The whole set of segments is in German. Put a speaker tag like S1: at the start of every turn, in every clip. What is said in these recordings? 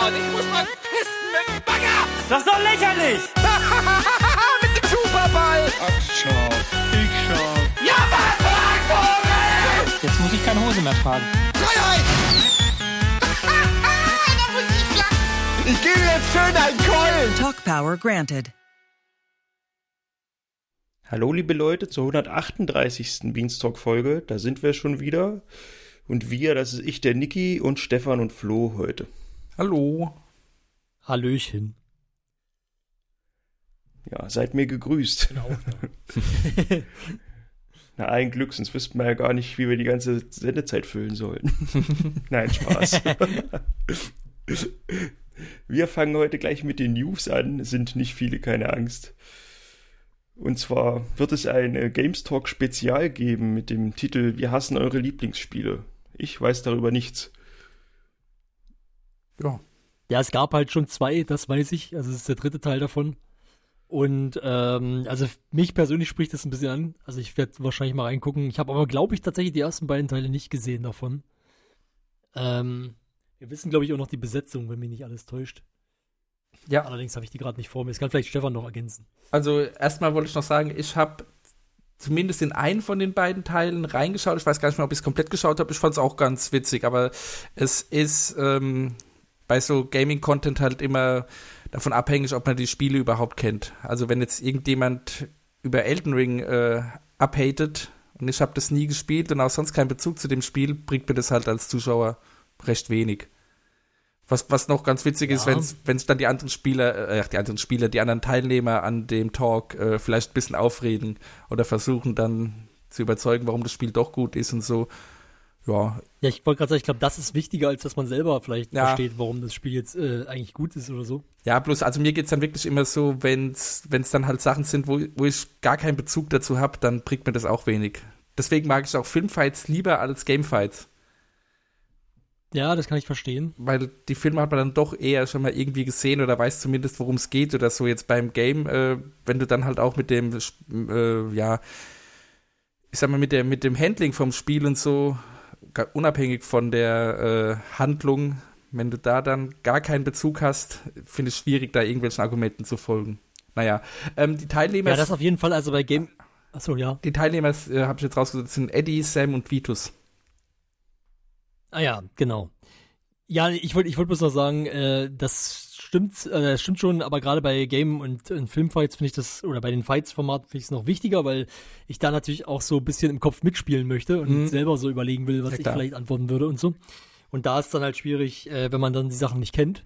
S1: Gott, ich muss mal pissen mit dem Bagger!
S2: Das ist doch lächerlich!
S1: mit dem Superball!
S3: Ach, schau. Ich schau.
S1: Ja, was, Vogel!
S2: Jetzt muss ich keine Hose mehr tragen.
S1: Freiheit! ich gebe jetzt schön einen Keulen!
S4: Talk Power granted.
S5: Hallo liebe Leute zur 138. Beanstalk-Folge. Da sind wir schon wieder. Und wir, das ist ich, der Niki und Stefan und Flo heute.
S6: Hallo.
S2: Hallöchen.
S5: Ja, seid mir gegrüßt.
S2: Genau.
S5: Na, ein Glück, sonst wüssten wir ja gar nicht, wie wir die ganze Sendezeit füllen sollen. Nein, Spaß. wir fangen heute gleich mit den News an. Es sind nicht viele, keine Angst. Und zwar wird es ein Games Talk Spezial geben mit dem Titel Wir hassen eure Lieblingsspiele. Ich weiß darüber nichts.
S6: Ja.
S2: Ja, es gab halt schon zwei, das weiß ich. Also es ist der dritte Teil davon. Und ähm, also mich persönlich spricht das ein bisschen an. Also ich werde wahrscheinlich mal reingucken. Ich habe aber, glaube ich, tatsächlich die ersten beiden Teile nicht gesehen davon. Ähm, wir wissen, glaube ich, auch noch die Besetzung, wenn mich nicht alles täuscht.
S6: Ja.
S2: Allerdings habe ich die gerade nicht vor mir. Das kann vielleicht Stefan noch ergänzen.
S6: Also erstmal wollte ich noch sagen, ich habe zumindest in einen von den beiden Teilen reingeschaut. Ich weiß gar nicht mehr, ob ich es komplett geschaut habe. Ich fand es auch ganz witzig, aber es ist ähm, bei so Gaming-Content halt immer davon abhängig, ob man die Spiele überhaupt kennt. Also wenn jetzt irgendjemand über Elden Ring äh, abhatet und ich habe das nie gespielt und auch sonst keinen Bezug zu dem Spiel, bringt mir das halt als Zuschauer recht wenig. Was, was noch ganz witzig
S2: Ja.
S6: ist, wenn sich dann die anderen Spieler, äh, die anderen Spieler, die anderen Teilnehmer an dem Talk äh, vielleicht ein bisschen aufreden oder versuchen dann zu überzeugen, warum das Spiel doch gut ist und so. Ja,
S2: Ja, ich wollte gerade sagen, ich glaube, das ist wichtiger, als dass man selber vielleicht
S6: Ja.
S2: versteht, warum das Spiel jetzt äh, eigentlich gut ist oder so.
S6: ja, bloß, also mir geht's dann wirklich immer so, wenn's wenn's dann halt Sachen sind, wo, wo ich gar keinen Bezug dazu habe, dann bringt mir das auch wenig. Deswegen mag ich auch Filmfights lieber als Gamefights.
S2: Ja, das kann ich verstehen.
S6: weil die Filme hat man dann doch eher schon mal irgendwie gesehen oder weiß zumindest, worum es geht oder so. Jetzt beim Game, äh, wenn du dann halt auch mit dem, äh, ja, ich sag mal, mit, der, mit dem Handling vom Spiel und so, unabhängig von der äh, Handlung, wenn du da dann gar keinen Bezug hast, finde ich es schwierig, da irgendwelchen Argumenten zu folgen. Naja, ähm, die Teilnehmer,
S2: Ja, das auf jeden Fall, also bei Game. Achso, ja.
S6: die Teilnehmer äh, habe ich jetzt rausgesucht, sind Eddie, Sam und Vitus.
S2: Ah ja, genau. Ja, ich wollte ich wollte bloß noch sagen, äh, das stimmt, äh, das stimmt schon, aber gerade bei Game- und, und Filmfights finde ich das, oder bei den Fights-Formaten finde ich es noch wichtiger, weil ich da natürlich auch so ein bisschen im Kopf mitspielen möchte und
S6: Mhm.
S2: selber so überlegen will, was
S6: Ja,
S2: ich vielleicht antworten würde und so. Und da ist dann halt schwierig, äh, wenn man dann die Sachen nicht kennt.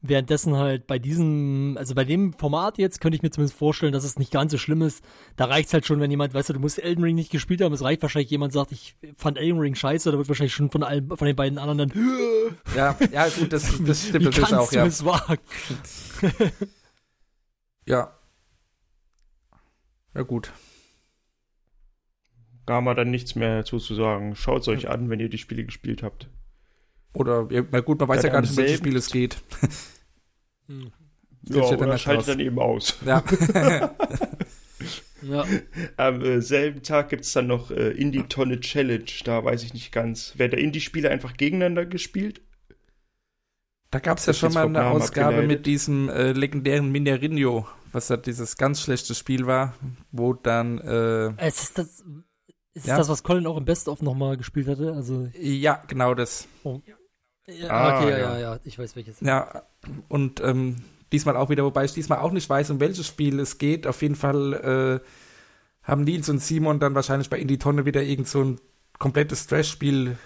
S2: Währenddessen halt bei diesem, also bei dem Format jetzt könnte ich mir zumindest vorstellen, dass es nicht ganz so schlimm ist. Da reicht's halt schon, wenn jemand, weißt du, du musst Elden Ring nicht gespielt haben. Es reicht wahrscheinlich, jemand sagt, ich fand Elden Ring scheiße, da wird wahrscheinlich schon von allen, von den beiden anderen dann,
S6: Ja, ja, gut, das, das stimmt
S2: wie
S6: natürlich auch,
S2: du
S6: ja.
S2: es wagen?
S6: Ja. Ja, gut.
S5: Da haben wir dann nichts mehr dazu zu sagen. Schaut es euch an, wenn ihr die Spiele gespielt habt.
S6: Oder, na gut, man weiß
S5: Ja,
S6: ja, gar
S5: dann
S6: nicht, um welche
S5: selben-
S6: Spiele es geht.
S2: Hm.
S5: Ja,
S6: ja dann
S5: schaltet dann eben aus.
S6: Ja.
S2: Ja.
S5: Am äh, selben Tag gibt es dann noch äh, Indie-Tonne Challenge. Da weiß ich nicht ganz. Wer der Indie-Spiele einfach gegeneinander gespielt?
S6: da gab es ja schon mal eine
S5: Namen
S6: Ausgabe
S5: abgeleitet.
S6: mit diesem äh, legendären Minerinho, was ja dieses ganz schlechte Spiel war, wo dann, äh,
S2: Es ist das, ist
S6: Ja.
S2: das, was Colin auch im Best-of nochmal gespielt hatte? Also,
S6: ja, genau das.
S2: ja,
S5: Ah,
S2: okay, ja,
S5: ja.
S2: ja, ja, ich weiß welches.
S6: Ja, und ähm, diesmal auch wieder, wobei ich diesmal auch nicht weiß, um welches Spiel es geht. Auf jeden Fall äh, haben Nils und Simon dann wahrscheinlich bei Indie Tonne wieder irgend so ein komplettes Trash-Spiel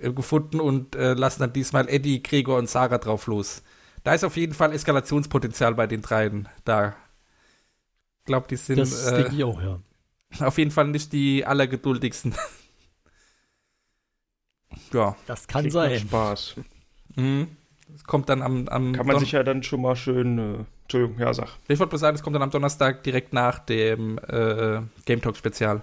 S6: äh, gefunden und äh, lassen dann diesmal Eddie, Gregor und Sarah drauf los. Da ist auf jeden Fall Eskalationspotenzial bei den dreien da. Ich glaube, die sind
S2: Das
S6: äh,
S2: denke ich auch, ja.
S6: auf jeden Fall nicht die allergeduldigsten. ja.
S2: Das kann
S5: Klingt
S2: sein.
S5: Spaß.
S6: Mhm. Das kommt dann am, am
S5: Kann man
S6: Don-
S5: sich ja dann schon mal schön. Äh, Entschuldigung, ja, sag.
S6: Ich wollte bloß sagen, es kommt dann am Donnerstag direkt nach dem äh, Game Talk Spezial.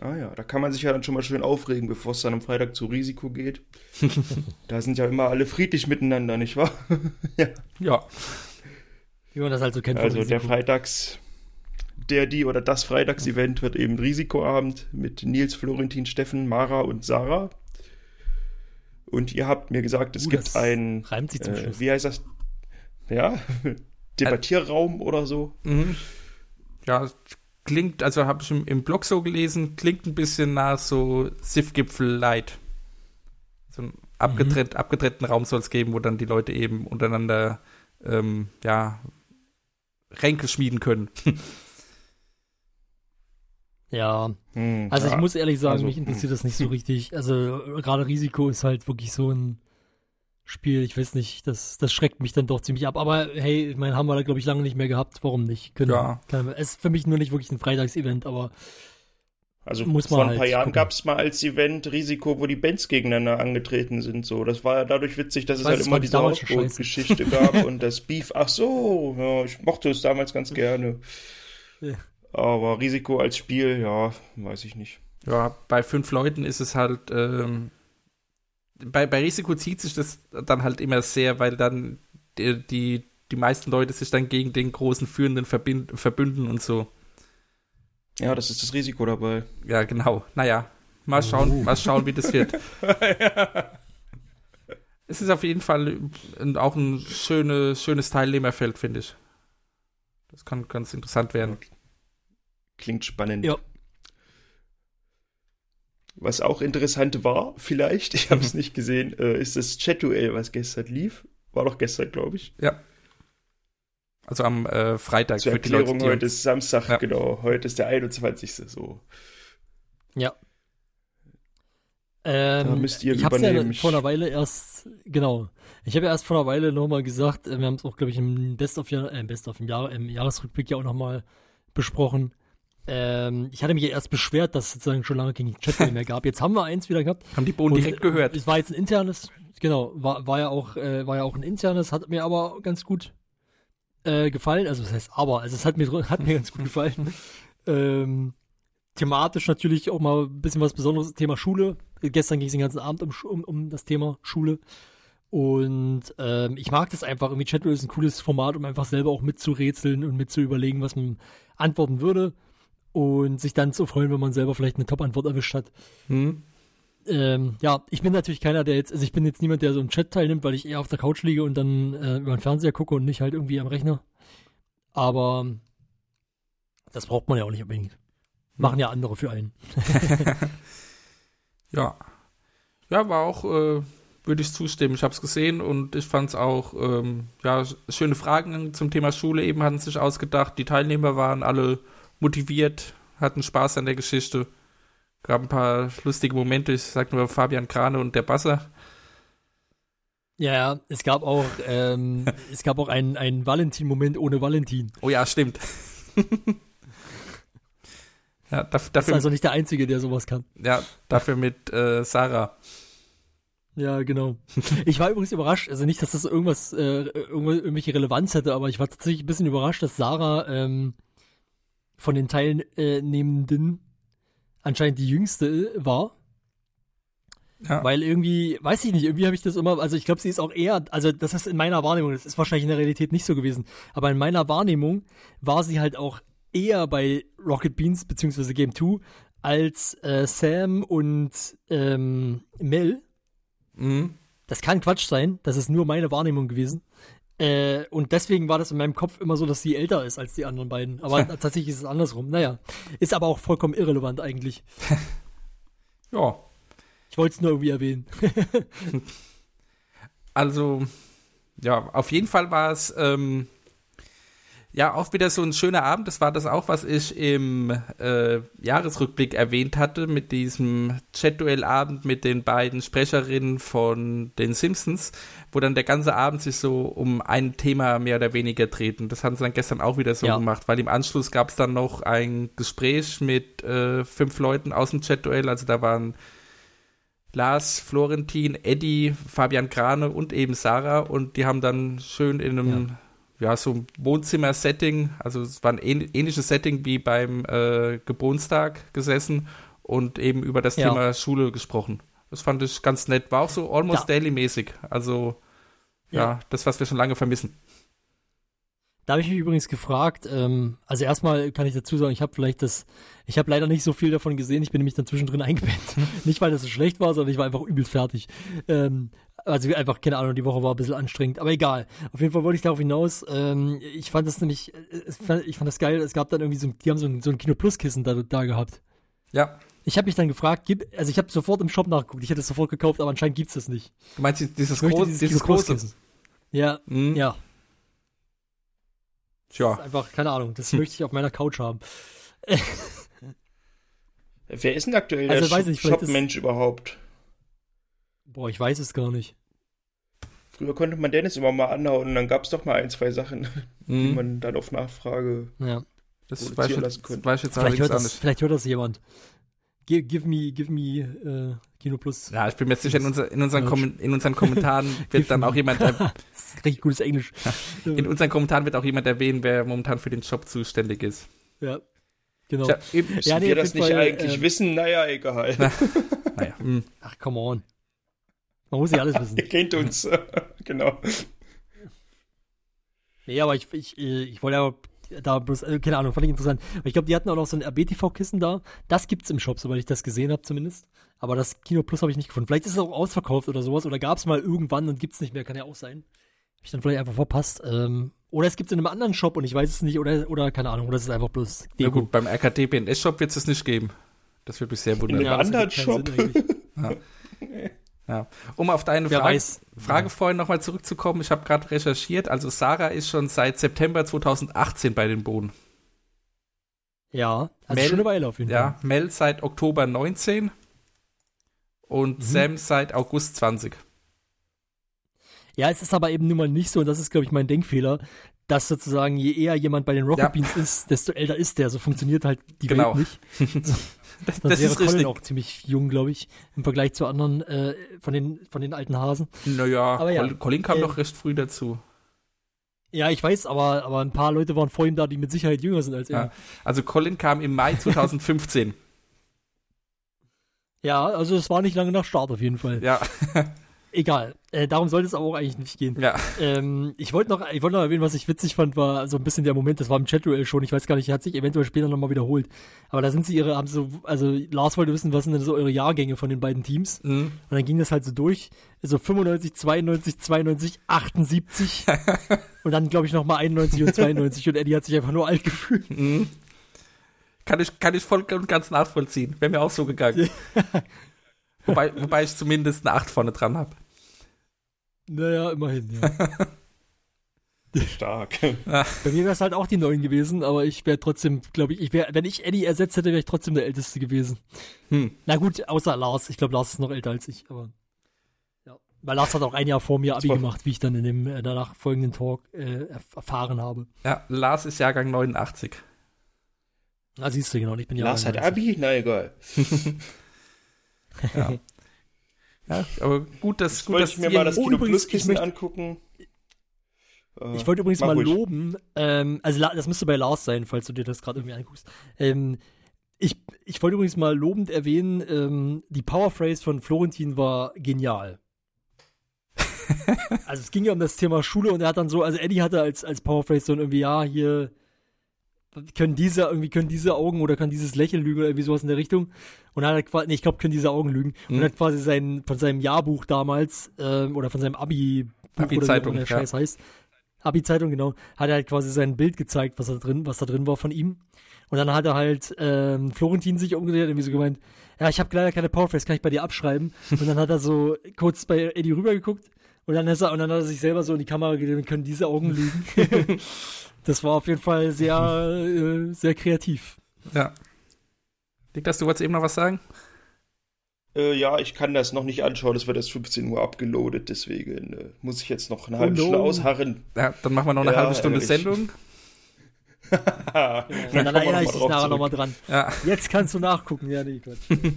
S5: Ah ja, da kann man sich ja dann schon mal schön aufregen, bevor es dann am Freitag zu Risiko geht. da sind ja immer alle friedlich miteinander, nicht wahr? ja.
S6: Ja.
S2: Wie man das halt so kennt. von
S5: Also der. Freitags, der, die oder das Freitagsevent wird eben Risikoabend mit Nils, Florentin, Steffen, Mara und Sarah. Und ihr habt mir gesagt, es
S2: Uh,
S5: gibt
S2: das
S5: ein,
S2: reimt sich zum
S5: äh,
S2: Schluss.
S5: wie heißt das? Ja, Debattierraum oder so.
S6: Mhm. Ja, klingt, also habe ich im, im Blog so gelesen, klingt ein bisschen nach so Sif-Gipfel-Light. So einen abgetrennt, abgetrennten Raum soll es geben, wo dann die Leute eben untereinander ähm, ja, Ränke schmieden können.
S2: Ja,
S5: Hm,
S2: also
S5: ja.
S2: ich muss ehrlich sagen,
S5: also,
S2: mich interessiert das nicht so richtig. Also gerade Risiko ist halt wirklich so ein Spiel, ich weiß nicht, das, das schreckt mich dann doch ziemlich ab. Aber hey, ich meine, haben wir da glaube ich lange nicht mehr gehabt, warum nicht? Können,
S6: Ja.
S2: Kann, es ist für mich nur nicht wirklich ein Freitagsevent, aber
S5: Also
S2: muss man
S5: vor ein
S2: halt
S5: paar Jahren gab es mal als Event Risiko, wo die Bands gegeneinander angetrieten sind. So, das war ja dadurch witzig, dass es
S2: weiß,
S5: halt immer
S2: ich
S5: diese Hausboot-Geschichte gab und das Beef. Ach so, ja, ich mochte es damals ganz gerne.
S2: Ja.
S5: Aber Risiko als Spiel, ja, weiß ich nicht.
S6: Ja, bei fünf Leuten ist es halt, ähm, bei, bei Risiko zieht sich das dann halt immer sehr, weil dann die, die, die meisten Leute sich dann gegen den großen Führenden verbind, verbünden und so.
S5: Ja, das ist das Risiko dabei.
S6: Ja, genau. Naja, mal schauen,
S2: Uh.
S6: mal schauen, wie das wird. Es ist auf jeden Fall auch ein schöne, schönes Teilnehmerfeld, finde ich. Das kann ganz interessant werden.
S5: Klingt spannend.
S2: Ja.
S5: Was auch interessant war, vielleicht, ich habe es nicht gesehen, äh, ist das Chat-Duell, was gestern lief. War doch gestern, glaube ich.
S6: Ja. Also am äh, Freitag
S5: Zur
S6: für die
S5: Erklärung,
S6: Leute, die
S5: heute
S6: uns-
S5: ist Samstag,
S6: Ja.
S5: genau. Heute ist der 21. So.
S2: ja.
S5: Da
S2: Ähm,
S5: müsst ihr
S2: ich habe ja vor einer Weile erst, genau. Ich habe ja erst vor einer Weile nochmal gesagt, äh, wir haben es auch, glaube ich, im Best of, Jahr, äh, Best of im, Jahr, im Jahresrückblick ja auch nochmal besprochen. Ähm, ich hatte mich ja erst beschwert, dass es sozusagen schon lange kein Chat mehr gab. Jetzt haben wir eins wieder gehabt.
S6: haben die Bohnen direkt gehört.
S2: Es war jetzt ein internes, genau, war, war ja auch, äh, war ja auch ein internes, hat mir aber ganz gut äh, gefallen. Also das heißt aber, also es hat mir hat mir ganz gut gefallen. ähm, thematisch natürlich auch mal ein bisschen was Besonderes, Thema Schule. Gestern ging es den ganzen Abend um, um, um das Thema Schule. Und ähm, ich mag das einfach. Irgendwie Chat ist ein cooles Format, um einfach selber auch mitzurätseln und mitzuüberlegen, was man antworten würde. Und sich dann zu freuen, wenn man selber vielleicht eine Top-Antwort erwischt hat.
S6: Hm?
S2: Ähm, ja, ich bin natürlich keiner, der jetzt, also ich bin jetzt niemand, der so im Chat teilnimmt, weil ich eher auf der Couch liege und dann äh, über den Fernseher gucke und nicht halt irgendwie am Rechner. Aber das braucht man ja auch nicht unbedingt. Machen ja andere für einen.
S6: Ja. Ja, war auch, äh, würde ich zustimmen. Ich habe es gesehen und ich fand es auch, ähm, ja, schöne Fragen zum Thema Schule eben hatten sich ausgedacht. Die Teilnehmer waren alle motiviert, hatten Spaß an der Geschichte. Gab ein paar lustige Momente. Ich sag nur Fabian Krane und der Basser.
S2: Ja, ja, es gab auch, ähm, es gab auch einen, einen Valentin-Moment ohne Valentin.
S6: Oh ja, stimmt. ja, daf
S2: Das ist
S6: dafür,
S2: also nicht der Einzige, der sowas kann.
S6: ja, dafür mit äh, Sarah.
S2: Ja, genau. Ich war übrigens überrascht, also nicht, dass das irgendwas, äh, irgendwelche Relevanz hätte, aber ich war tatsächlich ein bisschen überrascht, dass Sarah ähm, von den Teilnehmenden anscheinend die jüngste war.
S6: Ja.
S2: Weil irgendwie, weiß ich nicht, irgendwie habe ich das immer, also ich glaube, sie ist auch eher, also das ist in meiner Wahrnehmung, das ist wahrscheinlich in der Realität nicht so gewesen, aber in meiner Wahrnehmung war sie halt auch eher bei Rocket Beans beziehungsweise Game 2 als äh, Sam und ähm, Mel.
S6: Mhm.
S2: Das kann Quatsch sein, das ist nur meine Wahrnehmung gewesen. Äh, und deswegen war das in meinem Kopf immer so, dass sie älter ist als die anderen beiden. Aber tatsächlich ist es andersrum. Naja, ist aber auch vollkommen irrelevant eigentlich.
S6: Ja.
S2: Ich wollte es nur irgendwie erwähnen.
S6: Also, ja, auf jeden Fall war es ähm, ja auch wieder so ein schöner Abend. Das war das auch, was ich im äh, Jahresrückblick erwähnt hatte, mit diesem Chat-Duell-Abend mit den beiden Sprecherinnen von den Simpsons, wo dann der ganze Abend sich so um ein Thema mehr oder weniger drehten. Das haben sie dann gestern auch wieder so
S2: Ja.
S6: gemacht, weil im Anschluss gab es dann noch ein Gespräch mit äh, fünf Leuten aus dem Chat-Duell. Also da waren Lars, Florentin, Eddie, Fabian Krane und eben Sarah und die haben dann schön in einem, ja, so Wohnzimmer-Setting, also es war ein ähn ähnliches Setting wie beim äh, Geburtstag gesessen und eben über das
S2: Ja.
S6: Thema Schule gesprochen. Das fand ich ganz nett. War auch so almost
S2: Ja.
S6: daily-mäßig. Also, ja,
S2: Ja.
S6: das, was wir schon lange vermissen.
S2: Da habe ich mich übrigens gefragt, ähm, also erstmal kann ich dazu sagen, ich habe vielleicht das, ich habe leider nicht so viel davon gesehen, ich bin nämlich dann zwischendrin eingepennt. nicht, weil das so schlecht war, sondern ich war einfach übelst fertig. Ähm, also einfach, keine Ahnung, die Woche war ein bisschen anstrengend, aber egal. Auf jeden Fall wollte ich darauf hinaus, ähm, ich fand das nämlich, äh, ich fand das geil, es gab dann irgendwie so, die haben so ein, so ein Kino Plus Kissen da, da gehabt.
S6: Ja.
S2: Ich habe mich dann gefragt, gib, also ich habe sofort im Shop nachgeguckt, ich hätte es sofort gekauft, aber anscheinend gibt's das nicht.
S6: Du meinst dieses,
S2: Ich möchte
S6: groß,
S2: dieses
S6: dieses
S2: Kino Plus
S6: große?
S2: Kissen. Ja,
S6: Hm,
S2: ja. Das
S6: Tja.
S2: ist einfach, keine Ahnung, das möchte ich auf meiner Couch haben.
S5: Wer ist denn aktuell
S2: Also,
S5: der Shop-Mensch überhaupt?
S2: Boah, ich weiß es gar nicht.
S5: Früher konnte man Dennis immer mal anhauen und dann gab es doch mal ein, zwei Sachen, die
S6: Hm,
S5: man dann auf Nachfrage.
S2: Ja.
S6: das weiß ich,
S5: lassen
S6: jetzt-
S5: können.
S6: weiß jetzt
S2: Vielleicht hört,
S6: auch
S2: das,
S6: nicht.
S2: vielleicht hört das jemand. Give, give me, give me äh, Kino Plus.
S6: Ja, ich bin mir sicher, in, unser, in, unseren,
S2: Ja.
S6: Kommen- in unseren Kommentaren wird dann auch jemand,
S2: das ist richtig gutes Englisch.
S6: in unseren Kommentaren wird auch jemand erwähnen, wer momentan für den Job zuständig ist.
S2: ja, genau.
S6: Ich hab eben,
S2: Ja, nee,
S5: wir das nicht
S2: Fall,
S5: eigentlich
S2: ähm,
S5: wissen? Naja, egal.
S6: naja, hm.
S2: Ach, come on. Man muss ja alles wissen.
S5: Ihr kennt uns. genau.
S2: Nee, aber ich, ich, äh, ich wollte ja da bloß, äh, keine Ahnung, fand ich interessant. Aber ich glaube, die hatten auch noch so ein RBTV-Kissen da. Das gibt's im Shop, soweit ich das gesehen habe zumindest. Aber das Kino Plus habe ich nicht gefunden. Vielleicht ist es auch ausverkauft oder sowas. Oder gab's mal irgendwann und gibt's nicht mehr. Kann ja auch sein. Hab ich dann vielleicht einfach verpasst. Ähm, oder es gibt's in einem anderen Shop und ich weiß es nicht. Oder, oder keine Ahnung. Oder es ist einfach bloß
S6: ja
S2: Deko.
S6: gut, beim RKD BNS-Shop wird es das nicht geben. Das würde mich sehr wundern.
S5: In
S2: Ja,
S5: einem
S2: ergibt
S5: anderen Shop.
S2: Sinn eigentlich.
S6: Ja. Um auf deine
S2: Wer
S6: Frage,
S2: weiß.
S6: Frage vorhin nochmal zurückzukommen, ich habe gerade recherchiert, also Sarah ist schon seit September 2018 bei den Bohnen.
S2: Ja, also
S6: Mel-
S2: schon eine Weile auf jeden
S6: Ja,
S2: Fall.
S6: Mel seit Oktober 19 und
S2: Mhm.
S6: Sam seit August 20.
S2: Ja, es ist aber eben nun mal nicht so, und das ist, glaube ich, mein Denkfehler, dass sozusagen je eher jemand bei den Rocket
S6: Ja.
S2: Beans ist, desto älter ist der. So funktioniert halt die
S6: Genau.
S2: Welt nicht.
S6: Das, das
S2: wäre
S6: ist
S2: Colin
S6: richtig.
S2: auch ziemlich jung, glaube ich, im Vergleich zu anderen äh, von, den, von den alten Hasen.
S6: Naja,
S2: Aber ja,
S6: Colin, Colin kam
S2: äh,
S6: doch recht früh dazu.
S2: Ja, ich weiß, aber, aber ein paar Leute waren vor ihm da, die mit Sicherheit jünger sind als er.
S6: Ja. Also Colin kam im Mai 2015.
S2: Ja, also es war nicht lange nach Start auf jeden Fall.
S6: ja,
S2: Egal. Äh, darum sollte es aber auch eigentlich nicht gehen.
S6: ja.
S2: Ähm, ich wollte noch, ich wollte noch erwähnen, was ich witzig fand, war so ein bisschen der Moment, das war im Chat-Duell schon, ich weiß gar nicht, hat sich eventuell später nochmal wiederholt. Aber da sind sie ihre, haben so, also Lars wollte wissen, was sind denn so eure Jahrgänge von den beiden Teams?
S6: Mhm.
S2: Und dann ging das halt so durch, so 95, 92, 92, 78 und dann glaube ich nochmal 91 und 92 und Eddie hat sich einfach nur alt gefühlt.
S6: Mhm. Kann ich, kann ich voll und ganz nachvollziehen. Wäre mir auch so gegangen. wobei, wobei ich zumindest eine 8 vorne dran habe.
S2: Naja, immerhin, ja.
S5: Stark.
S2: Bei mir wäre es halt auch die Neuen gewesen, aber ich wäre trotzdem, glaube ich, ich wäre, wenn ich Eddie ersetzt hätte, wäre ich trotzdem der Älteste gewesen.
S6: Hm.
S2: Na gut, außer Lars. Ich glaube, Lars ist noch älter als ich, aber. Ja. Weil Lars hat auch ein Jahr vor mir Abi gemacht, wie ich dann in dem äh, danach folgenden Talk äh, erf- erfahren habe.
S6: Ja, Lars ist Jahrgang 89.
S2: Ah, siehst du, genau, ich bin ja.
S5: Lars hat Abi? Na egal.
S6: Ja. Ja, aber gut, dass,
S5: Jetzt
S6: gut,
S5: wollte
S6: dass
S5: ich mir mal das
S2: Oh,
S5: Kino
S2: übrigens,
S5: Plus Kissen
S2: ich möchte-
S5: angucken. Äh,
S2: Ich wollte übrigens
S5: mach
S2: mal
S5: ruhig.
S2: loben, ähm, also das müsste bei Lars sein, falls du dir das gerade irgendwie anguckst. Ähm, ich, ich wollte übrigens mal lobend erwähnen, ähm, die Powerphrase von Florentin war genial. also es ging ja um das Thema Schule und er hat dann so, also Eddie hatte als, als Powerphrase so irgendwie, ja, hier können diese, irgendwie können diese Augen oder kann dieses Lächeln lügen oder irgendwie sowas in der Richtung. Und dann hat er quasi, nee, ich glaube, können diese Augen lügen. Und
S6: Mhm.
S2: hat quasi sein, von seinem Jahrbuch damals, ähm, oder von seinem Abi,
S6: Abi-Zeitung,
S2: der
S6: ja.
S2: Scheiß heißt, Abi-Zeitung, genau, hat er halt quasi sein Bild gezeigt, was da drin, was da drin war von ihm. Und dann hat er halt ähm, Florentin sich umgedreht und irgendwie so gemeint, ja, ich habe leider keine Powerphrase, kann ich bei dir abschreiben? Und dann hat er so kurz bei Eddie rübergeguckt und dann, ist er, und dann hat er sich selber so in die Kamera gedreht und können diese Augen lügen. das war auf jeden Fall sehr, äh, sehr kreativ.
S6: Ja. Dick, dass du wolltest eben noch was sagen?
S5: Äh, ja, ich kann das noch nicht anschauen. Das wird erst 15 Uhr abgeloadet. Deswegen äh, muss ich jetzt noch eine
S2: Oh
S5: halbe
S2: no.
S5: Stunde ausharren.
S6: Ja, dann machen wir noch eine
S5: Ja,
S6: halbe Stunde
S5: ehrlich.
S6: Sendung.
S2: Und dann erinnere ich dich nachher nochmal dran.
S6: Ja,
S2: Jetzt kannst du nachgucken. Ja, nee, Quatsch.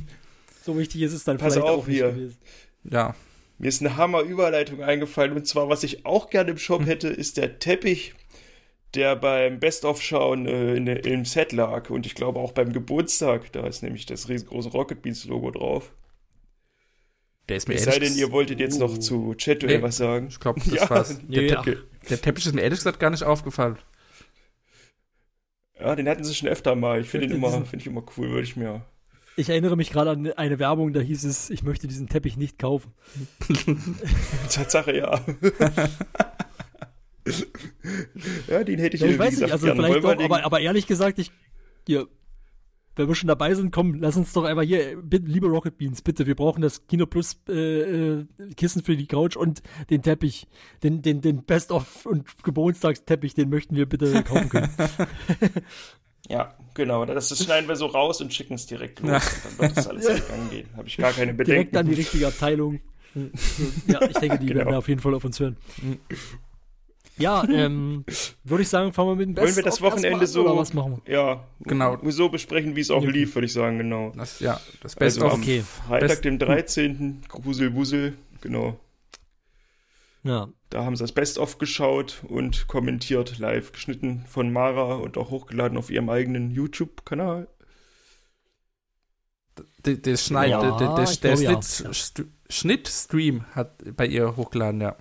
S2: so wichtig ist es dann
S5: Pass
S2: vielleicht
S5: auf
S2: auch nicht
S5: hier.
S2: gewesen.
S6: ja.
S5: Mir ist eine Hammer-Überleitung eingefallen. Und zwar, was ich auch gerne im Shop hätte, ist der Teppich, der beim Best-of-Schauen äh, in der- im Set lag. Und ich glaube auch beim Geburtstag. Da ist nämlich das riesengroße Rocket Beans-Logo drauf.
S6: Der ist mir
S5: Es sei denn, ihr wolltet jetzt noch zu Chat
S6: Nee.
S5: was sagen.
S6: Ich glaube, das
S5: Ja.
S6: war's. Der,
S2: Nee,
S6: Te
S2: ach.
S6: der Teppich ist mir ehrlich gesagt gar nicht aufgefallen.
S5: Ja, den hatten sie schon öfter mal. Ich finde
S2: möchte
S5: immer, finde ich immer cool, würde ich mir.
S2: Ich erinnere mich gerade an eine Werbung, da hieß es, ich möchte diesen Teppich nicht kaufen.
S5: Tatsache, ja. ja, den hätte ich,
S2: Ja, ich weiß nicht, also vielleicht
S5: den-
S2: aber, aber ehrlich gesagt, ich, hier, wenn wir schon dabei sind, komm, lass uns doch einfach hier, bitte, liebe Rocket Beans, bitte, wir brauchen das Kino Plus äh, äh, Kissen für die Couch und den Teppich, den, den, den Best-of und Geburtstagsteppich, den möchten wir bitte kaufen können.
S5: Ja, genau. Das, das schneiden wir so raus und schicken es direkt los. Dann wird das alles gegangen gehen. Habe ich gar keine Bedenken.
S2: Direkt an die richtige Abteilung. Ja, ich denke, die
S5: Genau.
S2: werden auf jeden Fall auf uns hören. Ja, ähm, würde ich sagen, fangen wir mit dem
S5: Wollen wir das
S2: Best-of
S5: Wochenende so-
S2: Oder was machen wir?
S5: Ja,
S6: Genau.
S5: so besprechen, wie es auch
S2: Ja.
S5: lief, würde ich sagen, genau.
S6: Das, ja, das Best
S5: Also
S6: of.
S5: am
S2: okay.
S5: Freitag,
S6: Best-
S5: dem 13. Grusel Wusel, genau.
S2: Ja,
S5: Da haben sie das Best-of geschaut und kommentiert, live geschnitten von Mara und auch hochgeladen auf ihrem eigenen YouTube-Kanal.
S6: Der, der Schneid,
S2: Ja,
S6: der, der, der,
S2: ich
S6: der
S2: glaube, ja.
S6: Schnitt, St- Schnittstream hat bei ihr hochgeladen, ja.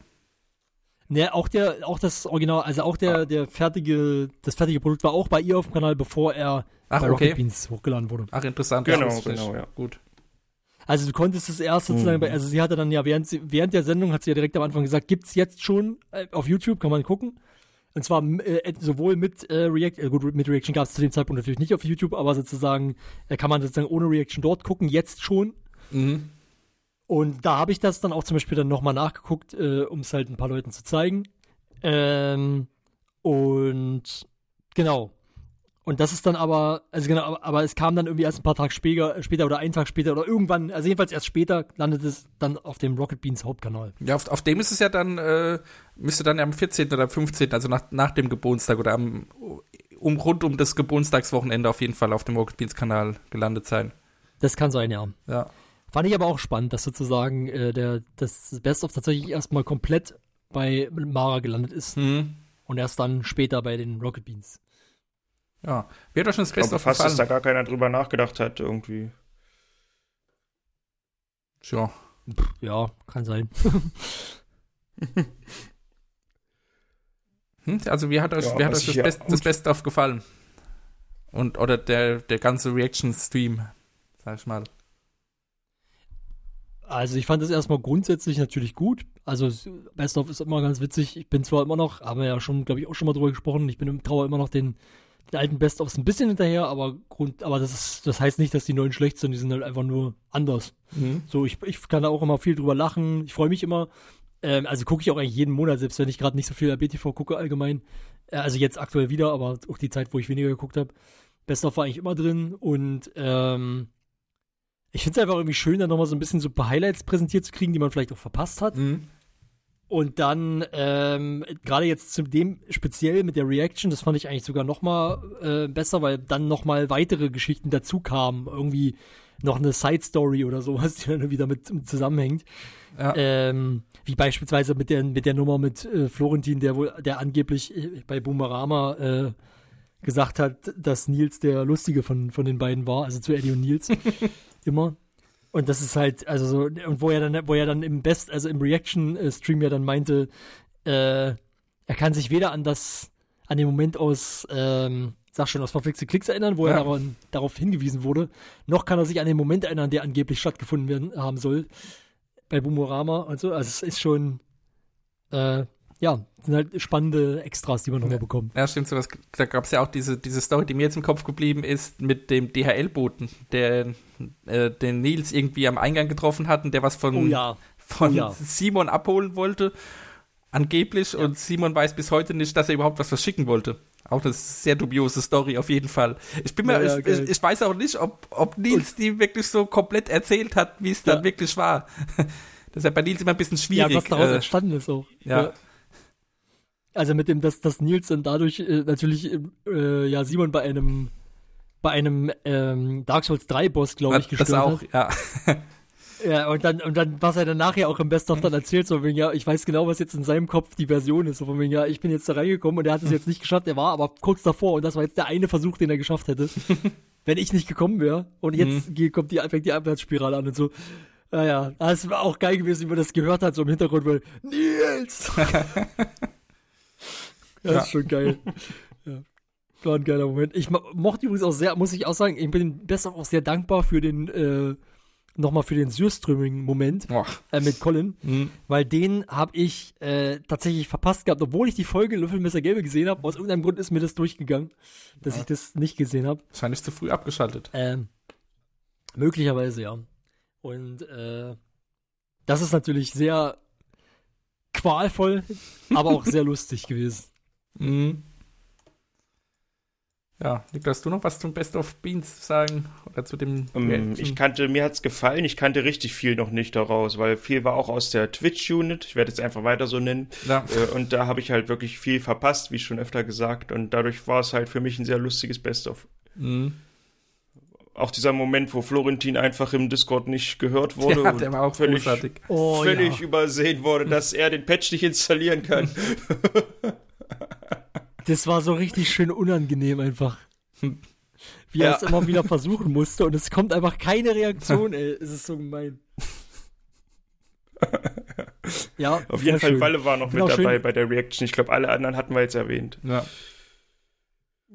S2: Ne, auch der, auch das Original, also auch der, der fertige, das fertige Produkt war auch bei ihr auf dem Kanal, bevor er
S6: Ach,
S2: bei Rocket
S6: okay.
S2: Beans hochgeladen wurde.
S6: Ach, interessant.
S5: Genau, genau, ja.
S6: Gut.
S2: Also du konntest es erst sozusagen
S5: Mhm.
S2: also sie hatte dann ja während, sie, während der Sendung hat sie ja direkt am Anfang gesagt, gibt's jetzt schon äh, auf YouTube, kann man gucken. Und zwar äh, sowohl mit äh, React, äh, gut, mit Reaction gab es zu dem Zeitpunkt natürlich nicht auf YouTube, aber sozusagen äh, kann man sozusagen ohne Reaction dort gucken, jetzt schon.
S6: Mhm.
S2: Und da habe ich das dann auch zum Beispiel dann nochmal nachgeguckt, äh, um es halt ein paar Leuten zu zeigen. Ähm, und genau. Und das ist dann aber, also genau, aber, aber es kam dann irgendwie erst ein paar Tage später, später oder einen Tag später oder irgendwann, also jedenfalls erst später landet es dann auf dem Rocket Beans Hauptkanal.
S6: Ja, auf, auf dem ist es ja dann, äh, müsste dann am 14. oder am 15., also nach, nach dem Geburtstag oder am, um, rund um das Geburtstagswochenende auf jeden Fall auf dem Rocket Beans Kanal gelandet sein.
S2: Das kann sein, ja.
S6: Ja.
S2: Fand ich aber auch spannend, dass sozusagen äh, der, das Best of tatsächlich erstmal komplett bei Mara gelandet ist
S6: Mhm.
S2: und erst dann später bei den Rocket Beans.
S6: Ja. Wie hat euch das
S5: Ich
S6: Best
S5: glaube
S6: of
S5: fast, dass da
S6: gefallen?
S5: gar keiner drüber nachgedacht hat, irgendwie.
S6: Ja.
S2: Ja, kann sein.
S6: Hm? Also wie hat euch,
S5: Ja,
S6: wie hat euch das, Best, das Best of gefallen? Und, oder der, der ganze Reaction-Stream, sag ich mal.
S2: Also ich fand es erstmal grundsätzlich natürlich gut. Also es- Best of ist immer ganz witzig. Ich bin zwar immer noch, haben wir ja schon, glaube ich, auch schon mal drüber gesprochen, ich bin im Trauer immer noch den, den alten Best ofs ein bisschen hinterher, aber Grund, aber das ist, das heißt nicht, dass die neuen schlecht sind, die sind halt einfach nur anders. So, ich, ich kann da auch immer viel drüber lachen. Ich freue mich immer. Ähm, also gucke ich auch eigentlich jeden Monat, selbst wenn ich gerade nicht so viel RBTV gucke allgemein. Äh, also jetzt aktuell wieder, aber auch die Zeit, wo ich weniger geguckt habe. Best of war eigentlich immer drin und ähm, ich finde es einfach irgendwie schön, dann nochmal so ein bisschen so ein paar Highlights präsentiert zu kriegen, die man vielleicht auch verpasst hat.
S6: Mhm.
S2: Und dann, ähm, gerade jetzt zu dem speziell mit der Reaction, das fand ich eigentlich sogar noch mal äh, besser, weil dann noch mal weitere Geschichten dazu kamen. Irgendwie noch eine Side-Story oder sowas, die dann irgendwie damit zusammenhängt.
S6: Ja.
S2: Ähm, wie beispielsweise mit der, mit der Nummer mit äh, Florentin, der wohl, der angeblich äh, bei Boomerama äh, gesagt hat, dass Nils der Lustige von, von den beiden war, also zu Eddie und Nils. Immer. Und das ist halt, also so, und wo er dann, wo er dann im Best, also im Reaction-Stream ja dann meinte, äh, er kann sich weder an das, an den Moment aus, ähm, sag schon, aus verflixte Klicks erinnern, wo
S6: Ja.
S2: er daran, darauf hingewiesen wurde, noch kann er sich an den Moment erinnern, der angeblich stattgefunden werden, haben soll, bei Boomorama und so. Also es ist schon, äh, ja, sind halt spannende Extras, die man nochmal bekommt.
S6: Ja, stimmt. Sowas, da gab es ja auch diese, diese Story, die mir jetzt im Kopf geblieben ist, mit dem DHL-Boten, der äh, den Nils irgendwie am Eingang getroffen hat und der was von,
S2: Oh ja,
S6: von
S2: oh ja.
S6: Simon abholen wollte. Angeblich. Und Simon weiß bis heute nicht, dass er überhaupt was verschicken wollte. Auch eine sehr dubiose Story auf jeden Fall. Ich bin mir,
S2: Ja, ja,
S6: ich, ich, ich weiß auch nicht, ob, ob Nils die wirklich so komplett erzählt hat, wie es dann
S2: Ja.
S6: wirklich war. Das ist ja bei Nils immer ein bisschen
S2: ja,
S6: schwierig.
S2: was daraus
S6: äh,
S2: entstanden ist auch.
S6: ja.
S2: Also mit dem, dass, dass Nils dann dadurch äh, natürlich äh, ja Simon bei einem bei einem ähm, Dark Souls 3 Boss, glaube ich,
S6: das
S2: gestört
S6: auch, ja.
S2: hat. Ja, und dann, und dann, was er dann nachher auch im Best of dann erzählt, so wegen, ja, ich weiß genau, was jetzt in seinem Kopf die Version ist. So von wegen, ja, ich bin jetzt da reingekommen und er hat es jetzt nicht geschafft, er war aber kurz davor und das war jetzt der eine Versuch, den er geschafft hätte. wenn ich nicht gekommen wäre. Und jetzt geht- kommt die, fängt die Abwärtsspirale an und so. Naja, es war auch geil gewesen, wie man das gehört hat, so im Hintergrund, weil, Nils! Ja,
S6: Ja.
S2: ist schon geil. ja. war ein geiler Moment. Ich mo- mochte übrigens auch sehr, muss ich auch sagen, ich bin of auch sehr dankbar für den, äh, nochmal für den Sürströming-Moment äh, mit Colin,
S6: Mhm.
S2: weil den habe ich äh, tatsächlich verpasst gehabt, obwohl ich die Folge Löffelmesser Gelbe gesehen habe. Aus irgendeinem Grund ist mir das durchgegangen, dass ich das nicht gesehen habe.
S6: Wahrscheinlich zu früh abgeschaltet.
S2: Ähm, möglicherweise, ja. Und äh, das ist natürlich sehr qualvoll, aber auch sehr lustig gewesen.
S6: Mhm. Ja, Niklas, du noch was zum Best of Beans sagen? Oder zu dem
S5: Ähm,
S6: Reaction?
S5: ich kannte, mir hat's gefallen, ich kannte richtig viel noch nicht daraus, weil viel war auch aus der Twitch-Unit, ich werde jetzt einfach weiter so nennen.
S6: ja.
S5: Äh, Und da habe ich halt wirklich viel verpasst, wie schon öfter gesagt. Und dadurch war es halt für mich ein sehr lustiges Best-of.
S6: Mhm.
S5: Auch dieser Moment, wo Florentin einfach im Discord nicht gehört wurde
S6: ja,
S5: und
S6: der war auch
S5: völlig,
S6: großartig.
S2: Oh,
S5: völlig
S2: ja.
S5: übersehen wurde, dass er den Patch nicht installieren kann.
S2: Das war so richtig schön unangenehm einfach. Wie er
S5: Ja.
S2: es immer wieder versuchen musste und es kommt einfach keine Reaktion, ey. Es ist so gemein. Ja,
S5: Auf jeden Fall,
S2: schön.
S5: Walle war noch
S2: Genau,
S5: mit dabei
S2: schön.
S5: bei der Reaction. Ich glaube, alle anderen hatten wir jetzt erwähnt.
S6: Ja.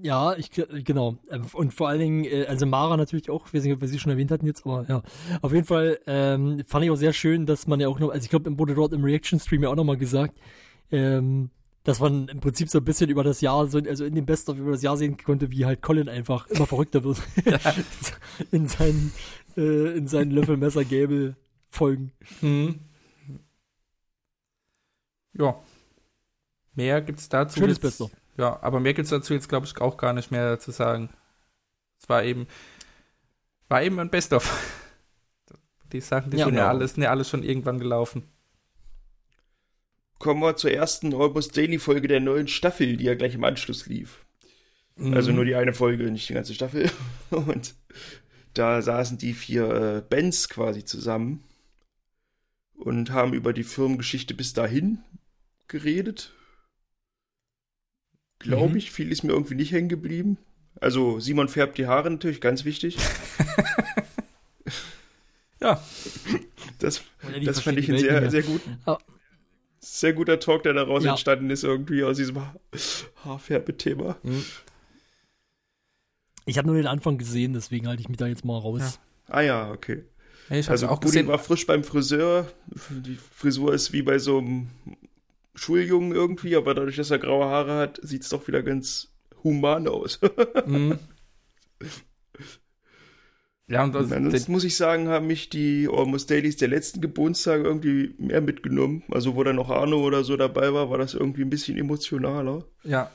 S2: Ja, ich genau. Ähm, Und vor allen Dingen, äh, also Mara natürlich auch, ich weiß nicht, ob wir sie schon erwähnt hatten jetzt, aber ja. Auf jeden Fall ähm, fand ich auch sehr schön, dass man ja auch noch, also ich glaube, im wurde dort im Reaction-Stream ja auch nochmal gesagt, ähm, dass man im Prinzip so ein bisschen über das Jahr, so, also in dem Best-of über das Jahr sehen konnte, wie halt Colin einfach immer verrückter wird. in seinen, äh, in seinen Löffelmesser-Gäbel-Folgen.
S6: Mhm. Ja. Mehr gibt's dazu
S2: Schönes
S6: jetzt.
S2: Best-of.
S6: Ja, aber mehr gibt's dazu jetzt, glaube ich, auch gar nicht mehr zu sagen. Es war eben, war eben ein Best-of. Die Sachen, die
S2: Ja,
S6: sind ja
S5: genau.
S6: alles, sind ja alles schon irgendwann gelaufen.
S5: Kommen wir zur ersten Almost Daily Folge der neuen Staffel, die ja gleich im Anschluss lief. Also
S6: Mhm.
S5: nur die eine Folge, nicht die ganze Staffel. Und da saßen die vier äh, Bands quasi zusammen und haben über die Firmengeschichte bis dahin geredet. Glaube
S6: Mhm.
S5: ich, viel ist mir irgendwie nicht hängen geblieben. Also Simon färbt die Haare natürlich, ganz wichtig.
S6: Ja.
S5: Das, das fand ich einen sehr, sehr guten,
S2: Aber-
S5: sehr guter Talk, der daraus
S2: Ja.
S5: entstanden ist, irgendwie aus diesem Ha- Haarfärbethema.
S6: Mhm.
S2: Ich habe nur den Anfang gesehen, deswegen halte ich mich da jetzt mal raus.
S6: Ja.
S5: Ah ja, okay.
S6: Ich
S5: Also
S6: auch
S5: Buddy
S6: gesehen.
S5: war frisch beim Friseur. Die Frisur ist wie bei so einem Schuljungen irgendwie, aber dadurch, dass er graue Haare hat, sieht es doch wieder ganz human aus.
S6: Mhm. Ja, und also,
S5: ansonsten muss ich sagen, haben mich die Almost Dailies der letzten Geburtstage irgendwie mehr mitgenommen. Also wo dann noch Arno oder so dabei war, war das irgendwie ein bisschen emotionaler
S6: ja.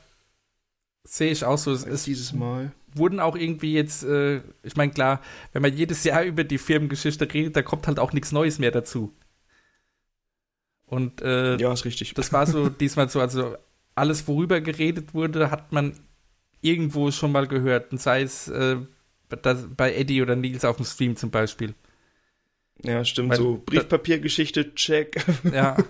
S6: Sehe ich auch so. Es, es
S5: dieses Mal.
S6: wurden auch irgendwie jetzt, äh, ich meine, klar, wenn man jedes Jahr über die Firmengeschichte redet, da kommt halt auch nichts Neues mehr dazu. Und äh,
S5: Ja, ist richtig.
S6: das war so diesmal so, also alles, worüber geredet wurde, hat man irgendwo schon mal gehört. Und sei es äh, das, bei Eddie oder Nils auf dem Stream zum Beispiel.
S5: Ja, stimmt.
S6: Weil-
S5: so Briefpapiergeschichte, check.
S6: Ja.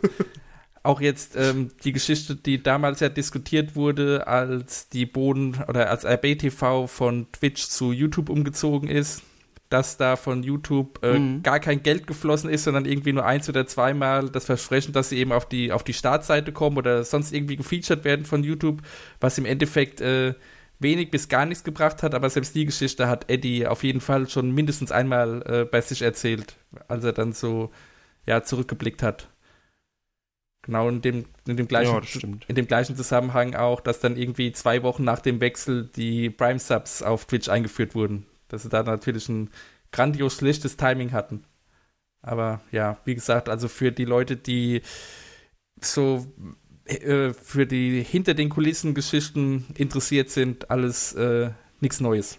S6: Auch jetzt ähm, die Geschichte, die damals ja diskutiert wurde, als die Boden oder als RBTV von Twitch zu YouTube umgezogen ist, dass da von YouTube äh,
S5: Mhm.
S6: gar kein Geld geflossen ist, sondern irgendwie nur eins oder zweimal das Versprechen, dass sie eben auf die, auf die Startseite kommen oder sonst irgendwie gefeatured werden von YouTube, was im Endeffekt äh, wenig bis gar nichts gebracht hat, aber selbst die Geschichte hat Eddie auf jeden Fall schon mindestens einmal äh, bei sich erzählt, als er dann so ja, zurückgeblickt hat. Genau in dem, in dem gleichen
S5: Ja,
S6: in dem gleichen Zusammenhang auch, dass dann irgendwie zwei Wochen nach dem Wechsel die Prime Subs auf Twitch eingeführt wurden. Dass sie da natürlich ein grandios schlechtes Timing hatten. Aber ja, wie gesagt, also für die Leute, die so äh, für die hinter den Kulissen Geschichten interessiert sind, alles äh, nichts Neues.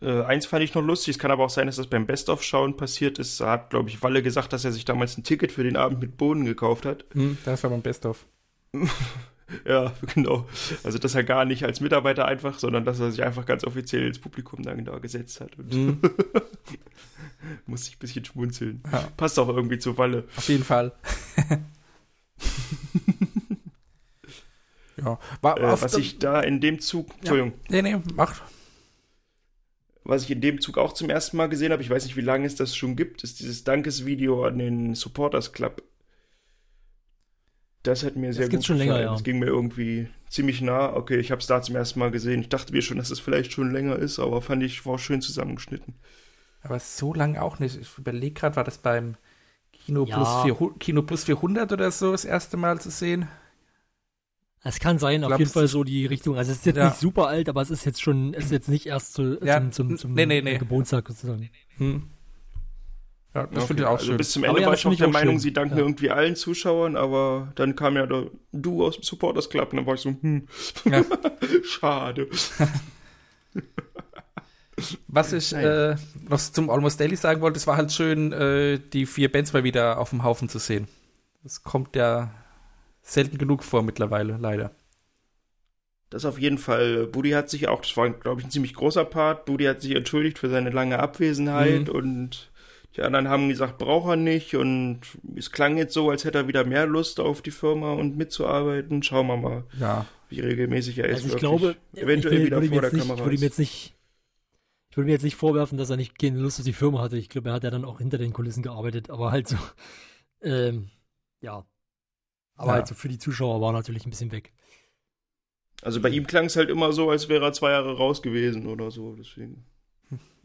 S5: Äh, eins fand ich noch lustig, es kann aber auch sein, dass das beim Best-of-Schauen passiert ist. Da hat, glaube ich, Walle gesagt, dass er sich damals ein Ticket für den Abend mit Bohnen gekauft hat.
S6: Hm, das war beim Best-of.
S5: Ja, genau. Also, dass er gar nicht als Mitarbeiter einfach, sondern dass er sich einfach ganz offiziell ins Publikum dann da gesetzt hat. Und
S6: Hm,
S5: muss ich ein bisschen schmunzeln.
S6: Ja.
S5: Passt auch irgendwie zu Walle.
S6: auf jeden Fall. ja, war
S5: Äh, was ich da in dem Zug, Entschuldigung,
S6: Nee, nee, mach.
S5: was ich in dem Zug auch zum ersten Mal gesehen habe, ich weiß nicht, wie lange es das schon gibt, ist dieses Dankesvideo an den Supporters Club. Das hat mir sehr
S2: gibt's
S5: gut
S2: schon länger,
S5: gefallen.
S2: ja.
S5: Das ging mir irgendwie ziemlich nah. Okay, ich habe es da zum ersten Mal gesehen. Ich dachte mir schon, dass es vielleicht schon länger ist, aber fand ich, war schön zusammengeschnitten.
S6: Aber so lange auch nicht. Ich überlege gerade, war das beim Kino,
S2: Ja.
S6: Plus 400, Kino Plus 400 oder so das erste Mal zu sehen?
S2: Es kann sein, auf
S6: Glaubst
S2: jeden Fall so die Richtung. Also es ist jetzt
S6: Ja.
S2: nicht super alt, aber es ist jetzt schon, es ist jetzt nicht erst zu,
S6: Ja,
S2: zum, zum, zum
S6: nee, nee, nee.
S2: Geburtstag sozusagen.
S6: Hm. Ja, das
S5: Okay,
S6: finde ich auch
S5: also
S6: schön.
S5: bis zum Ende
S2: ja,
S5: war ich
S2: ich
S5: der
S2: auch
S5: Meinung,
S2: schön.
S5: sie danken
S2: Ja.
S5: irgendwie allen Zuschauern, aber dann kam ja der, du aus dem Supporters Club und dann war ich so, hm,
S6: Ja.
S5: schade.
S6: Was ich äh, noch zum Almost Daily sagen wollte, es war halt schön, äh, die vier Bands mal wieder auf dem Haufen zu sehen. Das kommt ja selten genug vor mittlerweile, leider.
S5: Das auf jeden Fall. Buddy hat sich auch, das war, glaube ich, ein ziemlich großer Part. Buddy hat sich entschuldigt für seine lange Abwesenheit
S6: Mhm.
S5: und die anderen haben gesagt, braucht er nicht. Und es klang jetzt so, als hätte er wieder mehr Lust auf die Firma und mitzuarbeiten. Schauen wir mal,
S6: Ja.
S5: wie regelmäßig er ist.
S2: Also ich
S5: wirklich.
S2: glaube,
S5: eventuell
S2: ich will-
S5: wieder vor der
S2: nicht,
S5: Kamera.
S2: Ich würde ihm
S5: ist.
S2: jetzt nicht, ich würde mir jetzt nicht vorwerfen, dass er nicht keine Lust auf die Firma hatte. Ich glaube, er hat ja dann auch hinter den Kulissen gearbeitet, aber halt so, ähm, ja. Aber
S6: Ja.
S2: halt so für die Zuschauer war er natürlich ein bisschen weg.
S5: Also bei ihm klang es halt immer so, als wäre er zwei Jahre raus gewesen oder so. Deswegen.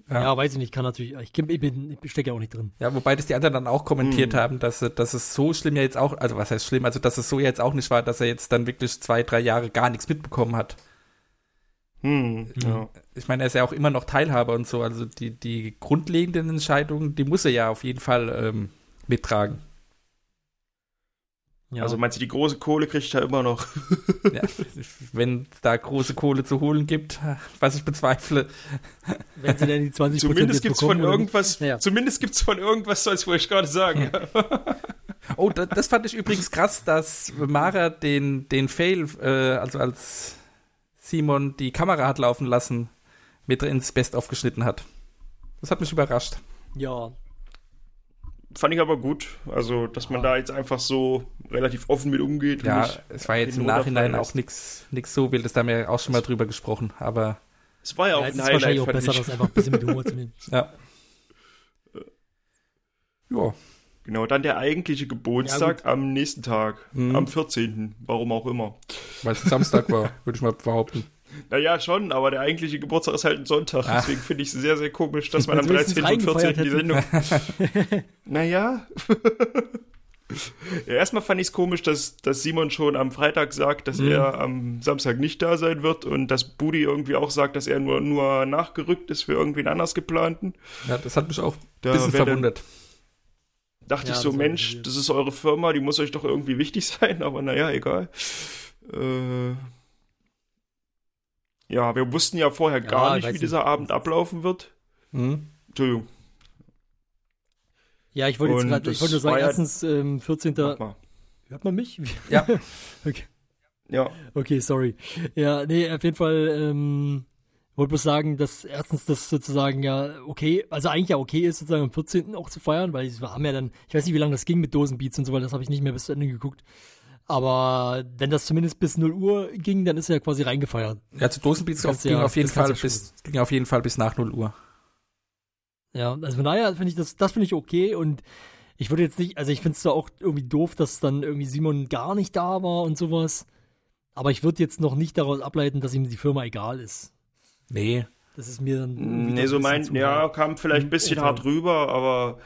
S6: Ja.
S2: Ja, weiß ich nicht, kann natürlich, ich, ich bin, ich stecke ja auch nicht drin.
S6: Ja, wobei das die anderen dann auch kommentiert
S5: Hm.
S6: haben, dass, dass es so schlimm ja jetzt auch, also was heißt schlimm, also dass es so jetzt auch nicht war, dass er jetzt dann wirklich zwei, drei Jahre gar nichts mitbekommen hat.
S5: Hm, ja.
S6: Ich meine, er ist ja auch immer noch Teilhaber und so, also die, die grundlegenden Entscheidungen, die muss er ja auf jeden Fall ähm, mittragen.
S2: Ja.
S5: Also meinst du, die große Kohle kriegt er immer noch?
S6: ja, wenn da große Kohle zu holen gibt, was ich bezweifle.
S2: wenn sie denn die 20
S5: Zumindest gibt's von
S2: bekommen, oder nicht?
S5: irgendwas,
S2: Ja.
S5: zumindest gibt's von irgendwas, wollte ich gerade sagen.
S6: Oh, das, das fand ich übrigens krass, dass Mara den, den Fail, äh, also als Simon die Kamera hat laufen lassen, mit ins Best aufgeschnitten hat. Das hat mich überrascht.
S2: Ja,
S5: Fand ich aber gut. Also, dass man da jetzt einfach so relativ offen mit umgeht.
S6: Ja, es war jetzt im Nachhinein auch nichts nix so wildes, da haben wir auch schon mal drüber gesprochen, aber
S5: Es war ja auch
S2: ja,
S5: ein Highlight,
S2: wahrscheinlich auch besser,
S5: ich.
S2: das einfach ein bisschen mit Humor zu nehmen.
S6: ja. Ja,
S5: Genau, dann der eigentliche Geburtstag am nächsten Tag,
S6: Mhm.
S5: am 14., warum auch immer.
S6: weil es Samstag war, würde ich mal behaupten.
S5: Naja, schon, aber der eigentliche Geburtstag ist halt ein Sonntag,
S6: Ah.
S5: deswegen finde ich es sehr, sehr komisch, dass man am
S2: Als wir
S5: 13. und
S2: wenigstens
S5: 14. die Sendung... naja... ja, erstmal fand ich es komisch, dass, dass Simon schon am Freitag sagt, dass
S6: Mhm.
S5: er am Samstag nicht da sein wird und dass Budi irgendwie auch sagt, dass er nur, nur nachgerückt ist für irgendwen anders geplanten.
S6: Ja, das hat mich auch ein
S5: Da
S6: bisschen
S5: dann-
S6: verwundert.
S5: dachte
S2: Ja,
S5: ich so,
S2: das
S5: Mensch, das ist eure Firma, die muss euch doch irgendwie wichtig sein, aber naja, egal. Äh, ja, wir wussten ja vorher gar
S2: ich
S5: nicht, wie
S2: nicht.
S5: dieser Abend ablaufen wird.
S6: Mhm.
S5: Entschuldigung,
S2: Ja, ich wollte jetzt gerade, ich wollte nur sagen,
S5: ja-
S2: erstens, ähm, 14.
S5: mach mal.
S2: Hört man mich?
S6: Ja.
S2: okay.
S5: Ja,
S2: Okay, sorry. Ja, nee, auf jeden Fall, ähm, wollte bloß sagen, dass erstens das sozusagen ja okay, also eigentlich ja okay ist, sozusagen am 14. auch zu feiern, weil wir haben ja dann, ich weiß nicht, wie lange das ging mit Dosenbeats und so, weil das habe ich nicht mehr bis zu Ende geguckt. Aber wenn das zumindest bis 0 Uhr ging, dann ist er ja quasi reingefeiert.
S6: Ja, zu Dosenbeats ging
S2: ja-
S6: auf jeden Fall bis ging auf jeden Fall bis nach 0 Uhr.
S2: Ja, also von daher finde ich das, das finde ich okay und ich würde jetzt nicht, also ich finde es zwar auch irgendwie doof, dass dann irgendwie Simon gar nicht da war und sowas, aber ich würde jetzt noch nicht daraus ableiten, dass ihm die Firma egal ist.
S6: Nee.
S2: Das ist mir dann.
S5: nee, so
S2: ein
S5: mein,
S2: bisschen zu
S5: ja, kam vielleicht ein bisschen
S2: Urteil.
S5: hart rüber, aber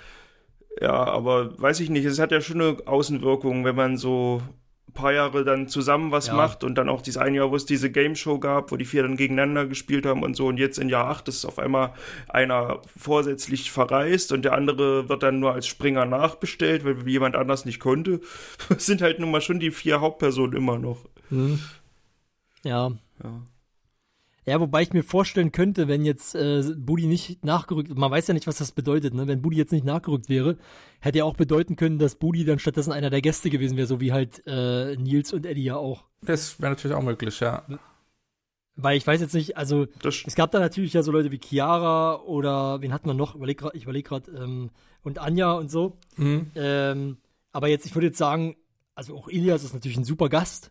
S5: ja, aber weiß ich nicht, es hat ja schon eine Außenwirkung, wenn man so ein paar Jahre dann zusammen was
S2: Ja.
S5: macht und dann auch dieses eine Jahr, wo es diese Game Show gab, wo die vier dann gegeneinander gespielt haben und so und jetzt in Jahr 8 ist auf einmal einer vorsätzlich verreist und der andere wird dann nur als Springer nachbestellt, weil jemand anders nicht konnte. Es sind halt nun mal schon die vier Hauptpersonen immer noch.
S6: Mhm.
S2: Ja.
S5: Ja.
S2: Ja, wobei ich mir vorstellen könnte, wenn jetzt äh, Budi nicht nachgerückt, man weiß ja nicht, was das bedeutet, ne? Wenn Budi jetzt nicht nachgerückt wäre, hätte ja auch bedeuten können, dass Budi dann stattdessen einer der Gäste gewesen wäre, so wie halt äh, Nils und Eddie ja auch.
S6: Das wäre natürlich auch möglich, ja.
S2: Weil ich weiß jetzt nicht, also
S5: Das,
S2: es gab da natürlich ja so Leute wie Chiara oder wen hat man noch? Überleg grad, ich überlege gerade, ähm, und Anja und so.
S6: Mhm.
S2: Ähm, aber jetzt, ich würde jetzt sagen, also auch Ilias ist natürlich ein super Gast.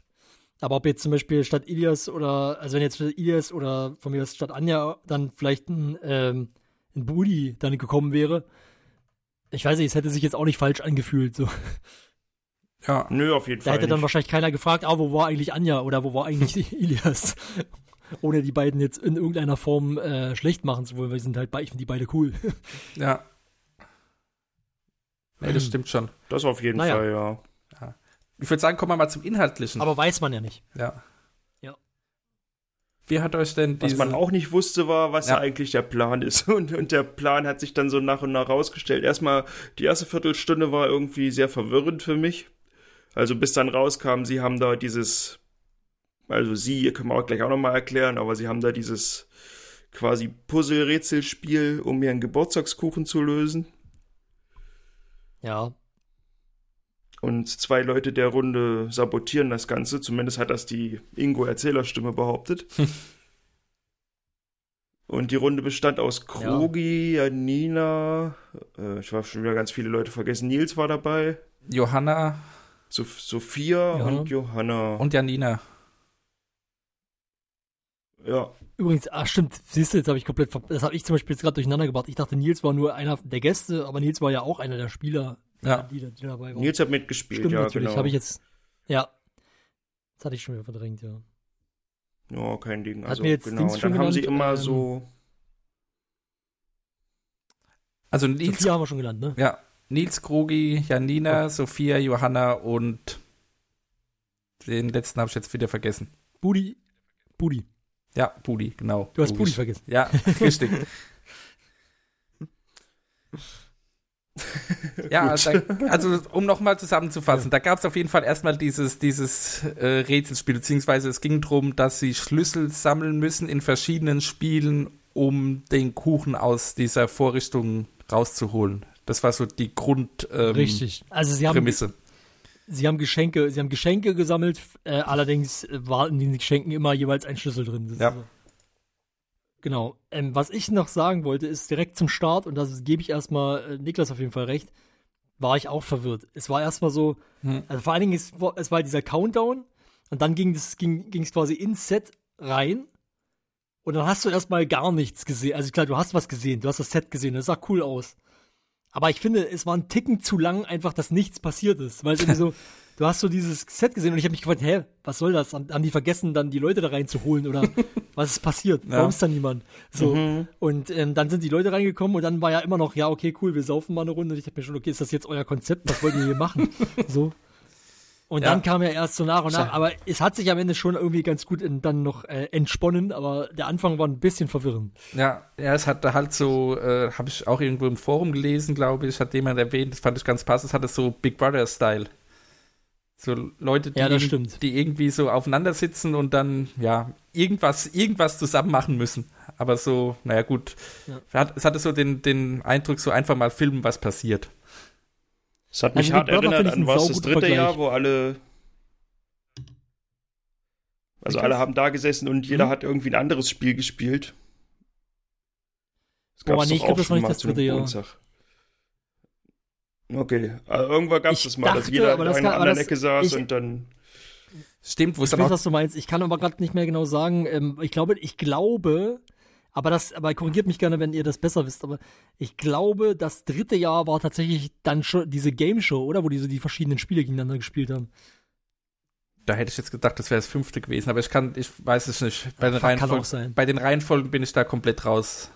S2: Aber ob jetzt zum Beispiel statt Ilias oder, also wenn jetzt statt Ilias oder von mir aus statt Anja dann vielleicht ein, ähm, ein Budi dann gekommen wäre, ich weiß nicht, es hätte sich jetzt auch nicht falsch angefühlt. So.
S6: Ja.
S5: Nö, auf jeden
S2: Da
S5: Fall.
S2: hätte dann wahrscheinlich keiner gefragt, ah, wo war eigentlich Anja oder wo war eigentlich Ilias? Ohne die beiden jetzt in irgendeiner Form äh, schlecht machen zu wollen, weil sie sind halt bei, ich finde die beide cool.
S6: Ja. Nee, das stimmt schon.
S5: Das auf jeden
S2: Naja.
S5: Fall, ja.
S6: Ich würde sagen, kommen wir mal zum Inhaltlichen.
S2: Aber weiß man ja nicht.
S6: ja.
S2: Ja.
S6: Wie hat euch denn
S5: Was
S6: diese...
S5: man auch nicht wusste, war, was
S6: Ja.
S5: eigentlich der Plan ist. Und, und der Plan hat sich dann so nach und nach rausgestellt. Erstmal, die erste Viertelstunde war irgendwie sehr verwirrend für mich. Also bis dann rauskam, sie haben da dieses, also sie, können wir auch gleich auch nochmal erklären, aber sie haben da dieses quasi Puzzle-Rätselspiel, um ihren Geburtstagskuchen zu lösen.
S2: Ja.
S5: Und zwei Leute der Runde sabotieren das Ganze. Zumindest hat das die Ingo-Erzählerstimme behauptet. Und die Runde bestand aus Krogi, Janina, äh, ich habe schon wieder ganz viele Leute vergessen. Nils war dabei,
S6: Johanna
S5: Sof Sophia
S2: Ja.
S5: und Johanna.
S6: und Janina.
S5: ja,
S2: Übrigens, ah, stimmt, siehst du, jetzt habe ich komplett, das habe ich zum Beispiel jetzt gerade durcheinander gebracht. Ich dachte, Nils war nur einer der Gäste, aber Nils war ja auch einer der Spieler,
S6: Ja.
S2: die, die dabei waren.
S5: Nils hat mitgespielt,
S2: Stimmt
S5: ja,
S2: natürlich,
S5: genau.
S2: habe ich jetzt, ja. Das hatte ich schon wieder verdrängt, ja.
S5: Ja, kein Ding. Also,
S2: jetzt
S5: genau.
S2: Dings
S5: Und dann haben sie
S2: genannt?
S5: immer
S2: Ähm,
S5: so,
S6: Also Nils,
S2: Sophia haben wir schon genannt, ne?
S6: ja, Nils, Krogi, Janina, Sophia, Johanna und den letzten habe ich jetzt wieder vergessen.
S2: Budi, Budi.
S6: Ja, Budi, genau.
S2: Du hast Budi vergessen.
S6: Ja, richtig. ja, da, also um nochmal zusammenzufassen, da gab es auf jeden Fall erstmal dieses, dieses äh, Rätselspiel, beziehungsweise es ging darum, dass sie Schlüssel sammeln müssen in verschiedenen Spielen, um den Kuchen aus dieser Vorrichtung rauszuholen. Das war so die Grund, ähm,
S2: Richtig. Also sie haben,
S6: Prämisse.
S2: sie haben Geschenke, sie haben Geschenke gesammelt, äh, allerdings äh, war in den Geschenken immer jeweils ein Schlüssel drin. Das
S6: Ja.
S2: so. Genau. Ähm, was ich noch sagen wollte, ist direkt zum Start, und das gebe ich erstmal äh, Niklas auf jeden Fall recht, war ich auch verwirrt. Es war erstmal so,
S6: Hm.
S2: also vor allen Dingen, es war, es war dieser Countdown, und dann ging es ging, ging's quasi ins Set rein, und dann hast du erstmal gar nichts gesehen. Also klar, du hast was gesehen, du hast das Set gesehen, das sah cool aus. Aber ich finde, es war ein Ticken zu lang, einfach, dass nichts passiert ist. Weil es irgendwie so, du hast so dieses Set gesehen und ich habe mich gefragt, hä, was soll das? Haben die vergessen, dann die Leute da reinzuholen oder was ist passiert?
S6: Ja.
S2: Warum ist da niemand? So. Und ähm, dann sind die Leute reingekommen und dann war ja immer noch, ja, okay, cool, wir saufen mal eine Runde. Und ich dachte mir schon, okay, ist das jetzt euer Konzept? Was wollt ihr hier machen? so. Und
S6: Ja.
S2: dann kam ja erst so nach und nach, aber es hat sich am Ende schon irgendwie ganz gut in, dann noch äh, entsponnen, aber der Anfang war ein bisschen verwirrend.
S6: Ja, ja, es hatte halt so, äh, habe ich auch irgendwo im Forum gelesen, glaube ich, hat jemand erwähnt, das fand ich ganz passend, es hatte so Big Brother-Style. So Leute, die,
S2: Ja, das
S6: irg-
S2: stimmt.
S6: die irgendwie so aufeinander sitzen und dann, ja, irgendwas, irgendwas zusammen machen müssen. Aber so, naja, gut.
S2: Ja.
S6: Hat, es hatte so den, den Eindruck, so einfach mal filmen, was passiert.
S5: es hat mich
S2: Also
S5: hart erinnert an was das dritte
S2: Vergleich.
S5: Jahr, wo alle also alle haben da gesessen und jeder
S2: Hm?
S5: hat irgendwie ein anderes Spiel gespielt. Das
S2: Boah,
S5: gab's
S2: nee,
S5: doch
S2: ich glaub,
S5: auch
S2: das war
S5: schon
S2: nicht
S5: mal
S2: das
S5: zu einem
S2: dritte Jahr.
S5: Geburtstag. Okay, also irgendwann gab es
S2: Ich
S5: das mal, dass jeder
S2: aber
S5: in
S2: das
S5: einer anderen Ecke saß
S2: ich-
S5: und dann
S6: Stimmt, wo es
S2: Ich
S6: dann
S2: weiß,
S6: auch,
S2: was du meinst. Ich kann aber gerade nicht mehr genau sagen. Ähm, ich glaube, ich glaube, aber das, aber korrigiert mich gerne, wenn ihr das besser wisst. Aber ich glaube, das dritte Jahr war tatsächlich dann schon diese Game Show, oder, wo die so die verschiedenen Spiele gegeneinander gespielt haben.
S6: da hätte ich jetzt gedacht, das wäre das fünfte gewesen, aber ich kann, ich weiß es nicht. Bei den,
S2: Fuck, kann
S6: Reihenfolgen,
S2: auch sein.
S6: bei den Reihenfolgen bin ich da komplett raus.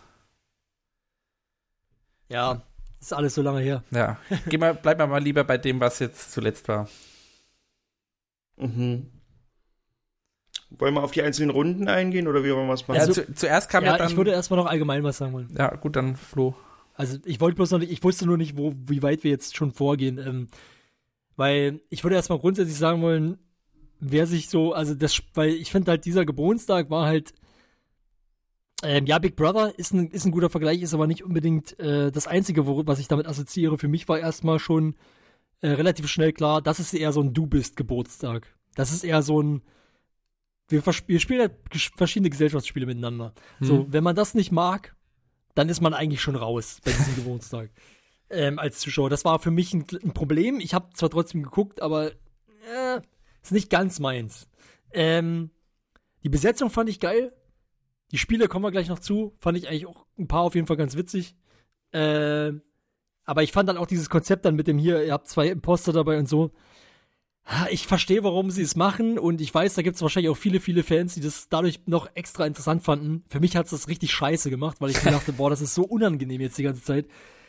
S2: Ja, ist alles so lange her.
S6: Ja. Geh mal, bleib mal lieber bei dem, was jetzt zuletzt war.
S5: Mhm. Wollen wir auf die einzelnen Runden eingehen oder wie wollen wir es machen?
S6: Ja,
S2: Also-
S6: zu, zuerst kam ja,
S2: Ja,
S6: dann.
S2: ich würde erstmal noch allgemein was sagen wollen.
S6: ja, gut, dann Flo.
S2: Also ich wollte bloß noch nicht, ich wusste nur nicht, wo, wie weit wir jetzt schon vorgehen. Ähm, weil ich würde erstmal grundsätzlich sagen wollen, wer sich so, also das, weil ich finde halt, dieser Geburtstag war halt, ähm, ja, Big Brother ist ein, ist ein guter Vergleich, ist aber nicht unbedingt äh, das Einzige, wo, was ich damit assoziiere. Für mich war erstmal schon äh, relativ schnell klar, das ist eher so ein Du bist Geburtstag. Das ist eher so ein, wir, wir spielen halt verschiedene Gesellschaftsspiele miteinander. So,
S6: Hm.
S2: wenn man das nicht mag, dann ist man eigentlich schon raus bei diesem Geburtstag. Ähm, als Zuschauer. Das war für mich ein, ein Problem. Ich habe zwar trotzdem geguckt, aber äh, ist nicht ganz meins. Ähm, die Besetzung fand ich geil. Die Spiele kommen wir gleich noch zu. Fand ich eigentlich auch ein paar auf jeden Fall ganz witzig. Ähm, aber ich fand dann auch dieses Konzept dann mit dem hier, ihr habt zwei Imposter dabei und so. ich verstehe, warum sie es machen und ich weiß, da gibt es wahrscheinlich auch viele, viele Fans, die das dadurch noch extra interessant fanden. Für mich hat es das richtig scheiße gemacht, weil ich mir dachte, boah, das ist so unangenehm jetzt die ganze Zeit.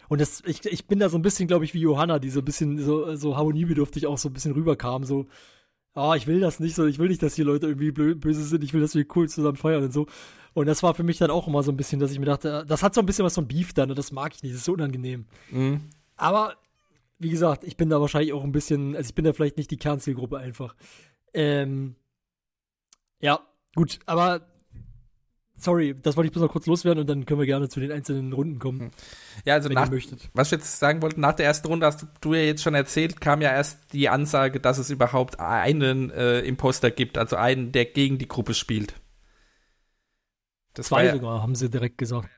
S2: Und das, ich, ich bin da so ein bisschen, glaube ich, wie Johanna, die so ein bisschen so, so harmoniebedürftig auch so ein bisschen rüberkam, so, ah, ich will das nicht so, ich will nicht, dass hier Leute irgendwie böse sind, ich will, dass wir cool zusammen feiern und so. Und das war für mich dann auch immer so ein bisschen, dass ich mir dachte, das hat so ein bisschen was von Beef dann und das mag ich nicht, das ist so unangenehm. Mhm. Aber wie gesagt, ich bin da wahrscheinlich auch ein bisschen, also ich bin da vielleicht nicht die Kernzielgruppe einfach. Ähm, ja, gut, aber sorry, das wollte ich bloß noch kurz loswerden und dann können wir gerne zu den einzelnen Runden kommen. Hm.
S6: Ja, also nach, was ich jetzt sagen wollte, nach der ersten Runde hast du, du, ja jetzt schon erzählt, kam ja erst die Ansage, dass es überhaupt einen äh, Imposter gibt, also einen, der gegen die Gruppe spielt.
S2: Das Zwei ja, sogar, haben sie direkt gesagt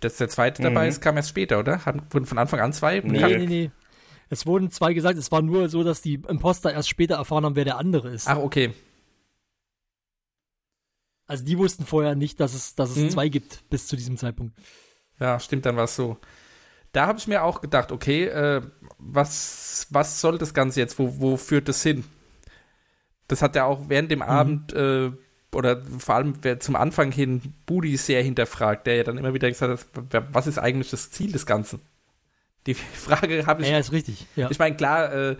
S6: dass der zweite mhm. dabei ist, kam erst später, oder? Hatten, wurden von Anfang an zwei?
S2: Nee, nee, nee. Es wurden zwei gesagt, es war nur so, dass die Imposter erst später erfahren haben, wer der andere ist.
S6: Ach, okay.
S2: Also die wussten vorher nicht, dass es, dass es mhm. zwei gibt bis zu diesem Zeitpunkt.
S6: Ja, stimmt, dann war es so. Da habe ich mir auch gedacht, okay, äh, was, was soll das Ganze jetzt? Wo, wo führt das hin? Das hat ja auch während dem mhm. Abend äh, oder vor allem wer zum Anfang hin Budi sehr hinterfragt, der ja dann immer wieder gesagt hat, was ist eigentlich das Ziel des Ganzen? Die Frage habe ich.
S2: Ja, ist richtig. Ja.
S6: Ich meine, klar, äh,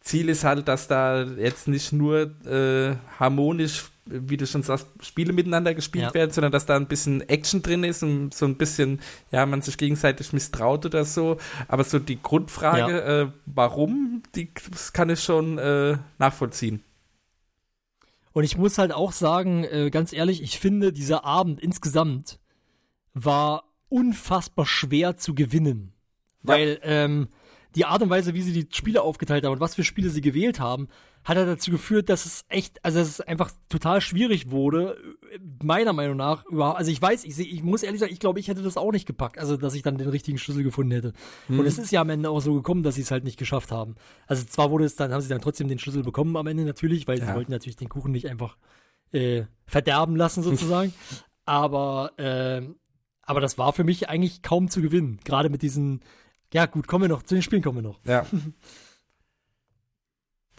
S6: Ziel ist halt, dass da jetzt nicht nur äh, harmonisch, wie du schon sagst, Spiele miteinander gespielt ja. werden, sondern dass da ein bisschen Action drin ist und so ein bisschen, ja, man sich gegenseitig misstraut oder so. Aber so die Grundfrage, ja. äh, warum, die das kann ich schon äh, nachvollziehen.
S2: Und ich muss halt auch sagen, äh, ganz ehrlich, ich finde, dieser Abend insgesamt war unfassbar schwer zu gewinnen. Ja. Weil ähm, die Art und Weise, wie sie die Spiele aufgeteilt haben und was für Spiele sie gewählt haben, hat er dazu geführt, dass es echt, also dass es einfach total schwierig wurde, meiner Meinung nach, überhaupt, also ich weiß, ich, ich muss ehrlich sagen, ich glaube, ich hätte das auch nicht gepackt, also dass ich dann den richtigen Schlüssel gefunden hätte. Mhm. Und es ist ja am Ende auch so gekommen, dass sie es halt nicht geschafft haben. Also zwar wurde es dann, haben sie dann trotzdem den Schlüssel bekommen am Ende natürlich, weil ja. sie wollten natürlich den Kuchen nicht einfach äh, verderben lassen sozusagen. aber, äh, aber das war für mich eigentlich kaum zu gewinnen, gerade mit diesen, ja gut, kommen wir noch, zu den Spielen kommen wir noch.
S6: Ja.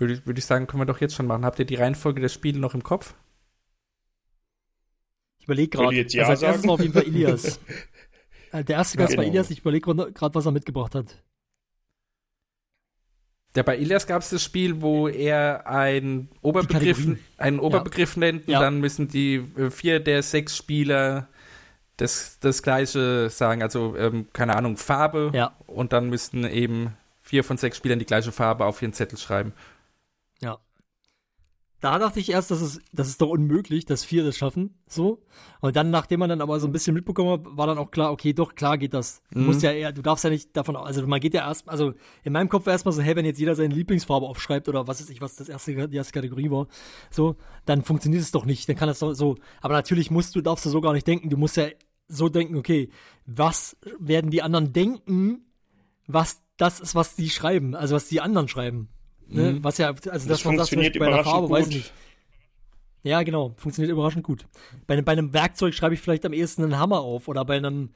S6: Würde, würde ich sagen, können wir doch jetzt schon machen. Habt ihr die Reihenfolge der Spiele noch im Kopf?
S2: Ich überlege gerade.
S5: Ja also als erstes
S2: war auf jeden Fall Ilias. Äh, der erste Gast ja, genau. war Ilias. Ich überlege gerade, was er mitgebracht hat.
S6: Ja, bei Ilias gab es das Spiel, wo er ein Oberbegriff, einen Oberbegriff ja. nennt und ja. dann müssen die äh, vier der sechs Spieler das, das gleiche sagen. Also, ähm, keine Ahnung, Farbe. Ja. Und dann müssten eben vier von sechs Spielern die gleiche Farbe auf ihren Zettel schreiben.
S2: Da dachte ich erst, das ist, das ist doch unmöglich, dass vier das schaffen, so. Und dann, nachdem man dann aber so ein bisschen mitbekommen hat, war dann auch klar, okay, doch, klar geht das. Du mhm. musst ja eher, du darfst ja nicht davon, also man geht ja erst, also in meinem Kopf war erstmal so, hey, wenn jetzt jeder seine Lieblingsfarbe aufschreibt oder was ist ich, was das erste, die erste Kategorie war, so, dann funktioniert es doch nicht, dann kann das doch so. Aber natürlich musst du, darfst du so gar nicht denken, du musst ja so denken, okay, was werden die anderen denken, was das ist, was die schreiben, also was die anderen schreiben. Ne? Mhm. Was ja, also das,
S5: das funktioniert sagt, bei einer Farbe, gut. weiß ich nicht.
S2: Ja, genau, funktioniert überraschend gut. Bei, bei einem Werkzeug schreibe ich vielleicht am ehesten einen Hammer auf oder bei einem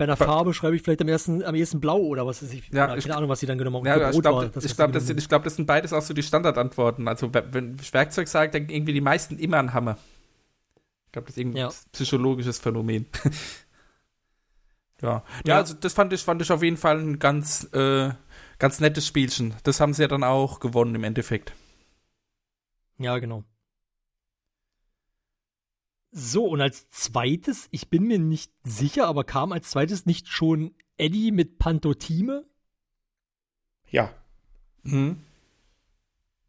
S2: bei einer Farbe schreibe ich vielleicht am ersten, am ehesten blau oder was weiß ich.
S6: Ja, keine
S2: ich, Ahnung, was sie dann genommen
S6: haben. Ja, ich glaube, das, glaub, das, sind, glaub, das sind beides auch so die Standardantworten. Also, wenn ich Werkzeug sagt, dann irgendwie die meisten immer ein Hammer. Ich glaube, das ist irgendwie ja. ein psychologisches Phänomen. ja. ja. Ja, also das fand ich, fand ich auf jeden Fall ein ganz äh, ganz nettes Spielchen. Das haben sie ja dann auch gewonnen im Endeffekt.
S2: Ja, genau. So, und als zweites, ich bin mir nicht sicher, aber kam als zweites nicht schon Eddie mit Pantotime?
S5: Ja. Mhm.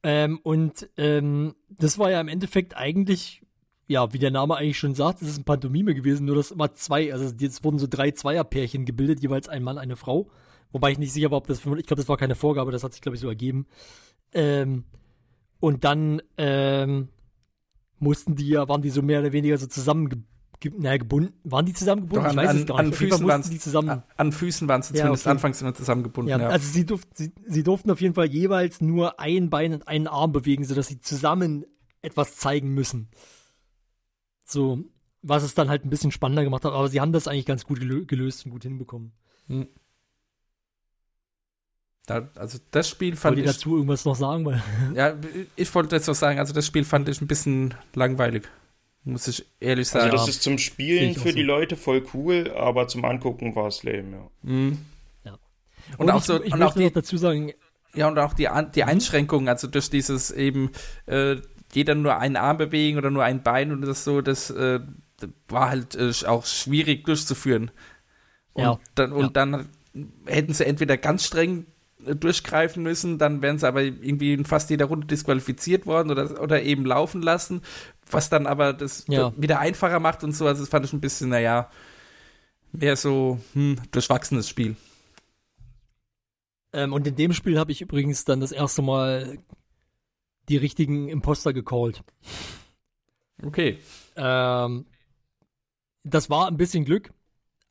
S2: Ähm, und ähm, das war ja im Endeffekt eigentlich, ja, wie der Name eigentlich schon sagt, es ist ein Pantomime gewesen, nur dass immer zwei, also jetzt wurden so drei Zweierpärchen gebildet, jeweils ein Mann, eine Frau. Wobei ich nicht sicher war, ob das, ich glaube, das war keine Vorgabe, das hat sich, glaube ich, so ergeben. Ähm, und dann ähm, mussten die ja, waren die so mehr oder weniger so zusammen ge naja, gebunden. Waren die zusammengebunden?
S6: Doch, an, ich weiß es gar nicht. An Füßen waren die zusammen. An, an Füßen waren sie zumindest okay. anfangs immer zusammengebunden. Ja,
S2: ja. Also sie, durf, sie, sie durften auf jeden Fall jeweils nur ein Bein und einen Arm bewegen, sodass sie zusammen etwas zeigen müssen. So, was es dann halt ein bisschen spannender gemacht hat. Aber sie haben das eigentlich ganz gut gelöst und gut hinbekommen. Hm.
S6: Da, also das Spiel
S2: Wollt
S6: fand
S2: ihr
S6: ich.
S2: dazu irgendwas noch sagen? Weil
S6: Ja, ich wollte jetzt noch sagen, also das Spiel fand ich ein bisschen langweilig. Muss ich ehrlich
S5: Also
S6: sagen.
S5: das ist zum Spielen für
S2: so.
S5: die Leute voll cool, aber zum Angucken war es lame, ja.
S6: Mhm.
S2: Ja.
S6: Und, auch
S2: ich,
S6: so,
S2: ich
S6: und auch die,
S2: noch dazu sagen,
S6: Ja, und auch die, die Einschränkungen, also durch dieses eben äh, jeder nur einen Arm bewegen oder nur ein Bein und das so, das äh, war halt äh, auch schwierig durchzuführen. Und
S2: Ja.
S6: dann, und
S2: Ja.
S6: dann hätten sie entweder ganz streng äh, durchgreifen müssen, dann wären sie aber irgendwie in fast jeder Runde disqualifiziert worden oder, oder eben laufen lassen, was dann aber das
S2: Ja.
S6: wieder einfacher macht und so. Also das fand ich ein bisschen, naja, mehr so hm, durchwachsenes Spiel.
S2: ähm, und in dem Spiel habe ich übrigens dann das erste Mal die richtigen Imposter gecallt.
S6: Okay.
S2: Ähm, das war ein bisschen Glück,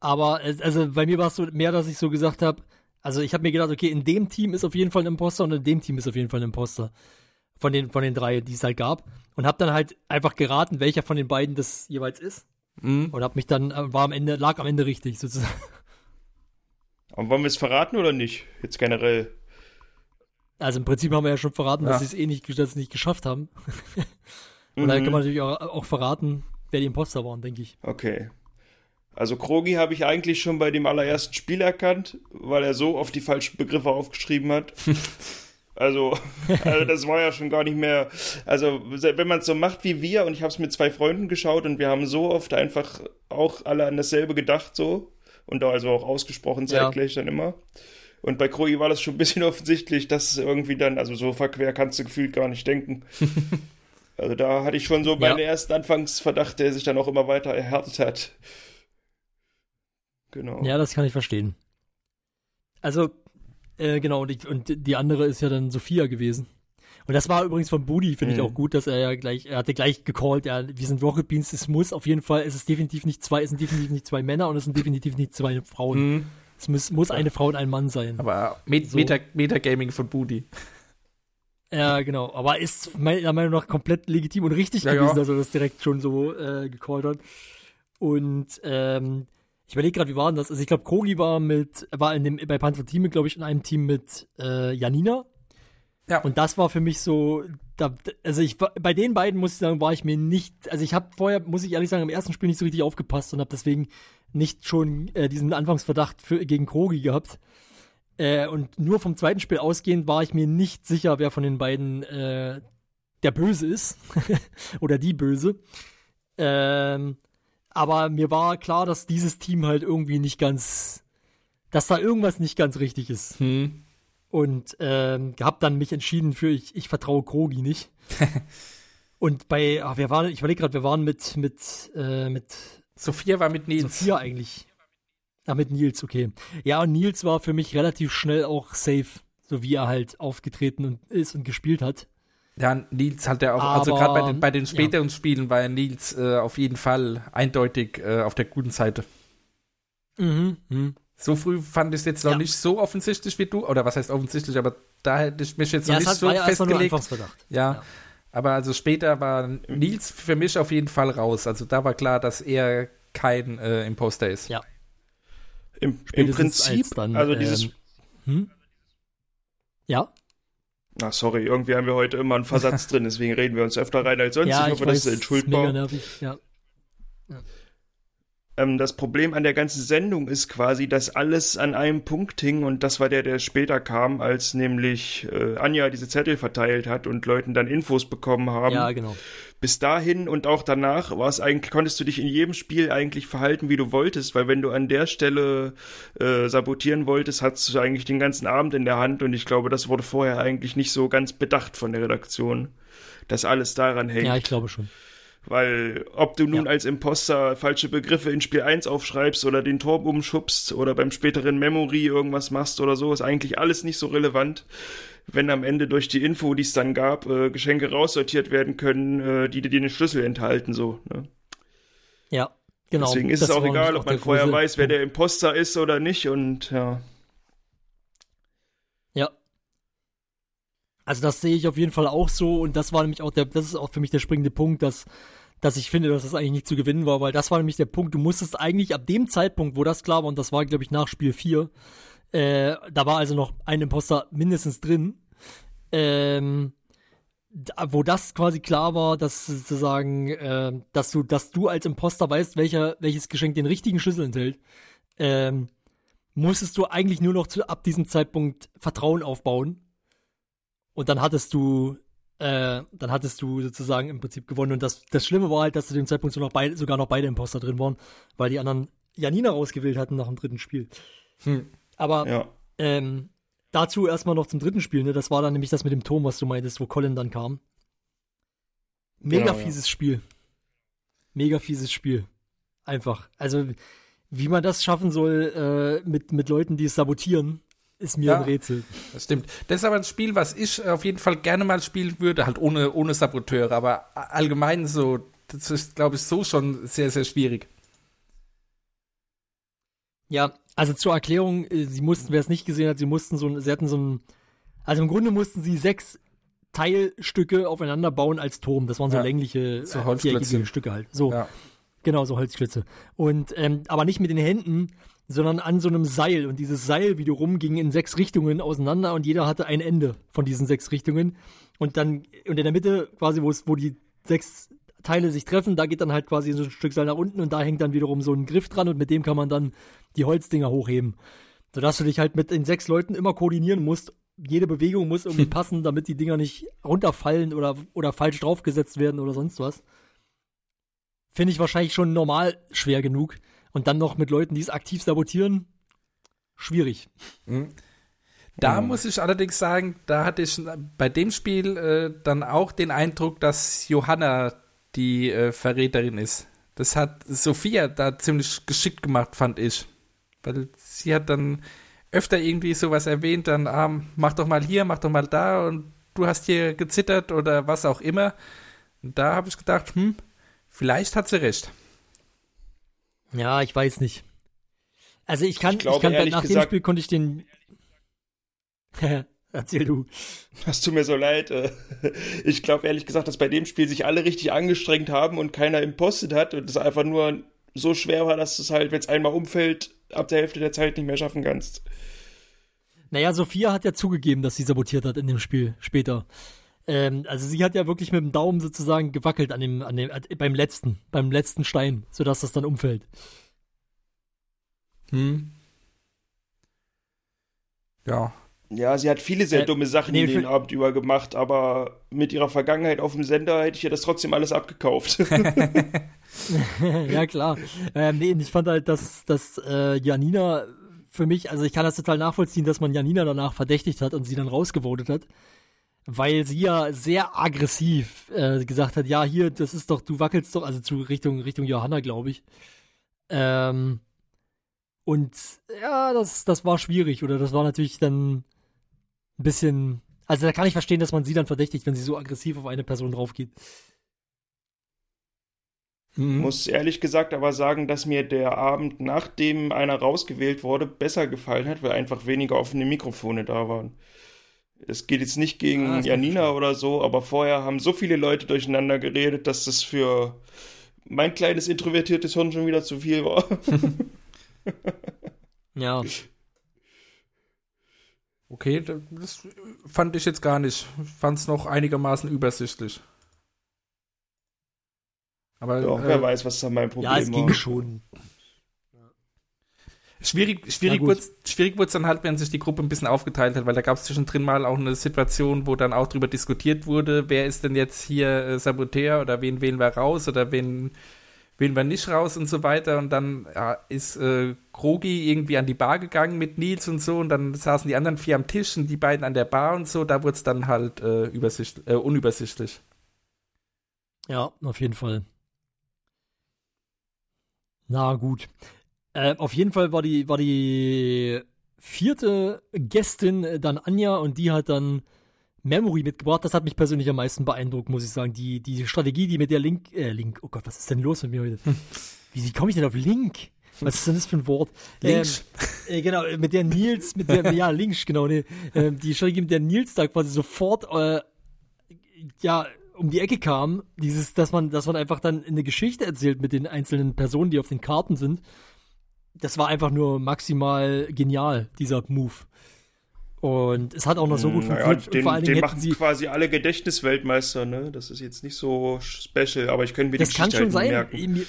S2: aber es, also bei mir war es so mehr, dass ich so gesagt habe, also ich habe mir gedacht, okay, in dem Team ist auf jeden Fall ein Imposter und in dem Team ist auf jeden Fall ein Imposter. Von den, von den drei, die es halt gab. Und habe dann halt einfach geraten, welcher von den beiden das jeweils ist.
S6: Mhm.
S2: Und habe mich dann, äh, war am Ende, lag am Ende richtig, sozusagen.
S5: Aber wollen wir es verraten oder nicht? Jetzt generell.
S2: Also im Prinzip haben wir ja schon verraten, dass
S6: Ja.
S2: sie es eh nicht, dass nicht geschafft haben. Und dann
S5: Mhm.
S2: kann man natürlich auch, auch verraten, wer die Imposter waren, denke ich.
S5: Okay. Also Krogi habe ich eigentlich schon bei dem allerersten Spiel erkannt, weil er so oft die falschen Begriffe aufgeschrieben hat. Also, also das war ja schon gar nicht mehr. Also wenn man es so macht wie wir und ich habe es mit zwei Freunden geschaut und wir haben so oft einfach auch alle an dasselbe gedacht so und da also auch ausgesprochen
S2: Ja.
S5: zeitgleich dann immer. Und bei Krogi war das schon ein bisschen offensichtlich, dass es irgendwie dann, also so verquer kannst du gefühlt gar nicht denken. Also da hatte ich schon so meinen
S2: Ja.
S5: ersten Anfangsverdacht, der sich dann auch immer weiter erhärtet hat. Genau.
S2: Ja, das kann ich verstehen. Also, äh, genau, und, ich, und die andere ist ja dann Sophia gewesen. Und das war übrigens von Budi, finde ich
S5: Mhm.
S2: auch gut, dass er ja gleich, er hatte gleich gecallt, ja, wir sind Rocket Beans, es muss auf jeden Fall, es ist definitiv nicht zwei, es sind definitiv nicht zwei Männer und es sind definitiv nicht zwei Frauen.
S6: Mhm.
S2: Es muss, muss eine Frau und ein Mann sein.
S6: Aber Met
S2: So.
S6: Meta Metagaming von Budi.
S2: Ja, genau. Aber ist meiner Meinung nach komplett legitim und richtig
S6: Ja,
S2: gewesen,
S6: ja.
S2: dass er das direkt schon so äh, gecallt hat. Und ähm, ich überlege gerade, wie war denn das? Also ich glaube, Kogi war mit, war in dem, bei Panther Team, glaube ich, in einem Team mit äh, Janina.
S6: Ja.
S2: Und das war für mich so, da, also ich bei den beiden muss ich sagen, war ich mir nicht, also ich habe vorher, muss ich ehrlich sagen, im ersten Spiel nicht so richtig aufgepasst und habe deswegen nicht schon äh, diesen Anfangsverdacht für, gegen Krogi gehabt. Äh, und nur vom zweiten Spiel ausgehend war ich mir nicht sicher, wer von den beiden äh, der Böse ist. Oder die Böse. Ähm, aber mir war klar, dass dieses Team halt irgendwie nicht ganz, dass da irgendwas nicht ganz richtig ist.
S6: Hm.
S2: Und ähm, hab dann mich entschieden für, ich, ich vertraue Krogi nicht. Und bei, ach, wir waren, ich überlege gerade, wir waren mit, mit, äh, mit
S6: Sophia war mit Nils.
S2: Sophia eigentlich. Ah, mit Nils, okay. Ja, und Nils war für mich relativ schnell auch safe, so wie er halt aufgetreten und ist und gespielt hat.
S6: Ja, Nils hat ja auch, also
S2: Aber,
S6: gerade bei den, bei den späteren Spielen war ja Nils äh, auf jeden Fall eindeutig äh, auf der guten Seite.
S2: Mhm. mhm.
S6: So früh fand ich es jetzt noch
S2: Ja.
S6: nicht so offensichtlich wie du, oder was heißt offensichtlich, aber da hätte ich mich jetzt
S2: Ja,
S6: noch nicht
S2: hat,
S6: so
S2: war ja erstmal nur
S6: festgelegt. Ja.
S2: Ja.
S6: Aber also später war Nils für mich auf jeden Fall raus. Also da war klar, dass er kein äh, Imposter ist.
S2: Ja.
S5: Im, Im Prinzip,
S2: als dann,
S5: also dieses.
S2: ähm, Hm? Ja?
S5: Na, sorry, irgendwie haben wir heute immer einen Versatz drin, deswegen reden wir uns öfter rein als sonst.
S2: ja,
S5: ich
S2: ich
S5: hoffe,
S2: weiß,
S5: das ist
S2: ist mega
S5: entschuldbar.
S2: nervig. Ja.
S5: Ähm, das Problem an der ganzen Sendung ist quasi, dass alles an einem Punkt hing und das war der, der später kam, als nämlich äh, Anja diese Zettel verteilt hat und Leuten dann Infos bekommen haben.
S2: ja, genau.
S5: Bis dahin und auch danach war es eigentlich, konntest du dich in jedem Spiel eigentlich verhalten, wie du wolltest, weil wenn du an der Stelle äh, sabotieren wolltest, hattest du eigentlich den ganzen Abend in der Hand und ich glaube, das wurde vorher eigentlich nicht so ganz bedacht von der Redaktion, dass alles daran hängt.
S2: Ja, ich glaube schon.
S5: Weil ob du nun
S2: Ja.
S5: als Imposter falsche Begriffe in Spiel 1 aufschreibst oder den Turm umschubst oder beim späteren Memory irgendwas machst oder so, ist eigentlich alles nicht so relevant. Wenn am Ende durch die Info, die es dann gab, äh, Geschenke raussortiert werden können, äh, die dir den Schlüssel enthalten, so. Ne?
S2: Ja, genau.
S5: Deswegen ist
S2: Das
S5: es auch egal,
S2: nämlich
S5: ob man vorher weiß, wer der Imposter ist oder nicht und. Ja.
S2: Also das sehe ich auf jeden Fall auch so und das war nämlich auch der, das ist auch für mich der springende Punkt, dass, dass ich finde, dass das eigentlich nicht zu gewinnen war, weil das war nämlich der Punkt, du musstest eigentlich ab dem Zeitpunkt, wo das klar war, und das war, glaube ich, nach Spiel 4, Äh, da war also noch ein Imposter mindestens drin. Ähm, da, wo das quasi klar war, dass sozusagen, äh, dass du, dass du als Imposter weißt, welcher, welches Geschenk den richtigen Schlüssel enthält, ähm, musstest du eigentlich nur noch zu, ab diesem Zeitpunkt Vertrauen aufbauen. Und dann hattest du, äh, dann hattest du sozusagen im Prinzip gewonnen. Und das, das Schlimme war halt, dass zu dem Zeitpunkt so noch beid, sogar noch beide Imposter drin waren, weil die anderen Janina rausgewählt hatten nach dem dritten Spiel.
S6: Hm.
S2: Aber
S5: Ja.
S2: ähm, dazu erstmal noch zum dritten Spiel, ne? Das war dann nämlich das mit dem Turm, was du meintest, wo Colin dann kam. Mega
S5: Genau, ja.
S2: fieses Spiel. Mega fieses Spiel. Einfach. Also, wie man das schaffen soll, äh, mit, mit Leuten, die es sabotieren, ist mir
S6: Ja.
S2: ein Rätsel.
S6: Das stimmt. Das ist aber ein Spiel, was ich auf jeden Fall gerne mal spielen würde, halt ohne, ohne Saboteure, aber allgemein so, das ist, glaube ich, so schon sehr, sehr schwierig.
S2: Ja, also zur Erklärung, äh, sie mussten, wer es nicht gesehen hat, sie mussten so, ein- sie hatten so ein, also im Grunde mussten sie sechs Teilstücke aufeinander bauen als Turm. Das waren so
S6: Ja,
S2: längliche,
S6: so
S2: äh,
S6: Holzklötze.
S2: viereckige Stücke halt. So,
S6: Ja.
S2: genau, so Holzklötze. Und, ähm, aber nicht mit den Händen, sondern an so einem Seil. Und dieses Seil wiederum ging in sechs Richtungen auseinander und jeder hatte ein Ende von diesen sechs Richtungen. Und dann, und in der Mitte quasi, wo es, wo die sechs Teile sich treffen, da geht dann halt quasi so ein Stück Seil nach unten und da hängt dann wiederum so ein Griff dran und mit dem kann man dann die Holzdinger hochheben. Sodass du dich halt mit den sechs Leuten immer koordinieren musst. Jede Bewegung muss irgendwie passen, damit die Dinger nicht runterfallen oder, oder falsch draufgesetzt werden oder sonst was. Finde ich wahrscheinlich schon normal schwer genug. Und dann noch mit Leuten, die es aktiv sabotieren, schwierig.
S6: Da muss ich allerdings sagen, da hatte ich bei dem Spiel äh, dann auch den Eindruck, dass Johanna die äh, Verräterin ist. Das hat Sophia da ziemlich geschickt gemacht, fand ich. Weil sie hat dann öfter irgendwie sowas erwähnt, dann, ah, mach doch mal hier, mach doch mal da und du hast hier gezittert oder was auch immer. Und da habe ich gedacht, hm, vielleicht hat sie recht.
S2: Ja, ich weiß nicht. Also ich kann,
S5: Ich
S2: ich,
S5: glaube,
S2: kann bei,
S5: ehrlich
S2: nach dem
S5: gesagt-
S2: Spiel konnte ich den. Erzähl du.
S5: Das tut mir so leid. äh. Ich glaube ehrlich gesagt, dass bei dem Spiel sich alle richtig angestrengt haben und keiner impostet hat und es einfach nur so schwer war, dass es halt, wenn es einmal umfällt, ab der Hälfte der Zeit nicht mehr schaffen kannst.
S2: Naja, Sophia hat ja zugegeben, dass sie sabotiert hat in dem Spiel später. Ähm, also sie hat ja wirklich mit dem Daumen sozusagen gewackelt an dem, an dem, äh, beim letzten, beim letzten Stein, sodass das dann umfällt.
S6: Hm. Ja.
S5: Ja, sie hat viele sehr
S2: Äh,
S5: dumme Sachen
S2: nee,
S5: den Abend über gemacht, aber mit ihrer Vergangenheit auf dem Sender hätte ich ihr das trotzdem alles abgekauft.
S2: ja, klar. Ähm, nee, ich fand halt, dass, dass äh, Janina für mich, also ich kann das total nachvollziehen, dass man Janina danach verdächtigt hat und sie dann rausgevotet hat. Weil sie ja sehr aggressiv äh, gesagt hat, ja, hier, das ist doch, du wackelst doch, also zu Richtung, Richtung Johanna, glaube ich. Ähm, und ja, das, das war schwierig, oder das war natürlich dann ein bisschen. Also da kann ich verstehen, dass man sie dann verdächtigt, wenn sie so aggressiv auf eine Person draufgeht.
S6: Mhm.
S5: Muss ehrlich gesagt aber sagen, dass mir der Abend, nachdem einer rausgewählt wurde, besser gefallen hat, weil einfach weniger offene Mikrofone da waren. Es geht jetzt nicht gegen
S2: Ah,
S5: Janina oder so, aber vorher haben so viele Leute durcheinander geredet, dass das für mein kleines introvertiertes Hirn schon wieder zu viel war.
S2: Ja.
S6: Okay, da- das fand ich jetzt gar nicht. Ich fand es noch einigermaßen übersichtlich. Aber
S5: Ja,
S6: äh,
S5: wer weiß, was da mein Problem
S2: Ja, es ging
S5: war.
S2: schon.
S6: Schwierig, schwierig wurde schwierig dann halt, wenn sich die Gruppe ein bisschen aufgeteilt hat, weil da gab es zwischendrin mal auch eine Situation, wo dann auch drüber diskutiert wurde, wer ist denn jetzt hier äh, Saboteur oder wen wählen wir raus oder wen wählen wir nicht raus und so weiter. Und dann ja, ist äh, Krogi irgendwie an die Bar gegangen mit Nils und so und dann saßen die anderen vier am Tisch und die beiden an der Bar und so. Da wurde es dann halt äh, übersicht, äh, unübersichtlich.
S2: Ja, auf jeden Fall. Na gut. Äh, auf jeden Fall war die, war die vierte Gästin äh, dann Anja und die hat dann Memory mitgebracht. Das hat mich persönlich am meisten beeindruckt, muss ich sagen. Die, die Strategie, die mit der Link, äh, Link, oh Gott, was ist denn los mit mir heute? Wie, wie komme ich denn auf Link? Was ist denn das für ein Wort?
S6: Links.
S2: Ähm, äh, genau, mit der Nils, mit der, ja, Links, genau, ne, ähm, die Strategie, mit der Nils da quasi sofort, äh, ja, um die Ecke kam, dieses, dass man, dass man einfach dann eine Geschichte erzählt mit den einzelnen Personen, die auf den Karten sind. Das war einfach nur maximal genial, dieser Move. Und es hat auch noch so gut
S5: Hm, naja,
S2: funktioniert.
S5: den,
S2: und vor allen
S5: den
S2: Dingen
S5: machen
S2: sie.
S5: quasi alle Gedächtnisweltmeister, ne? Das ist jetzt nicht so special, aber ich könnte mir
S2: Das
S5: die
S2: kann schon
S5: halt
S2: sein.
S5: merken.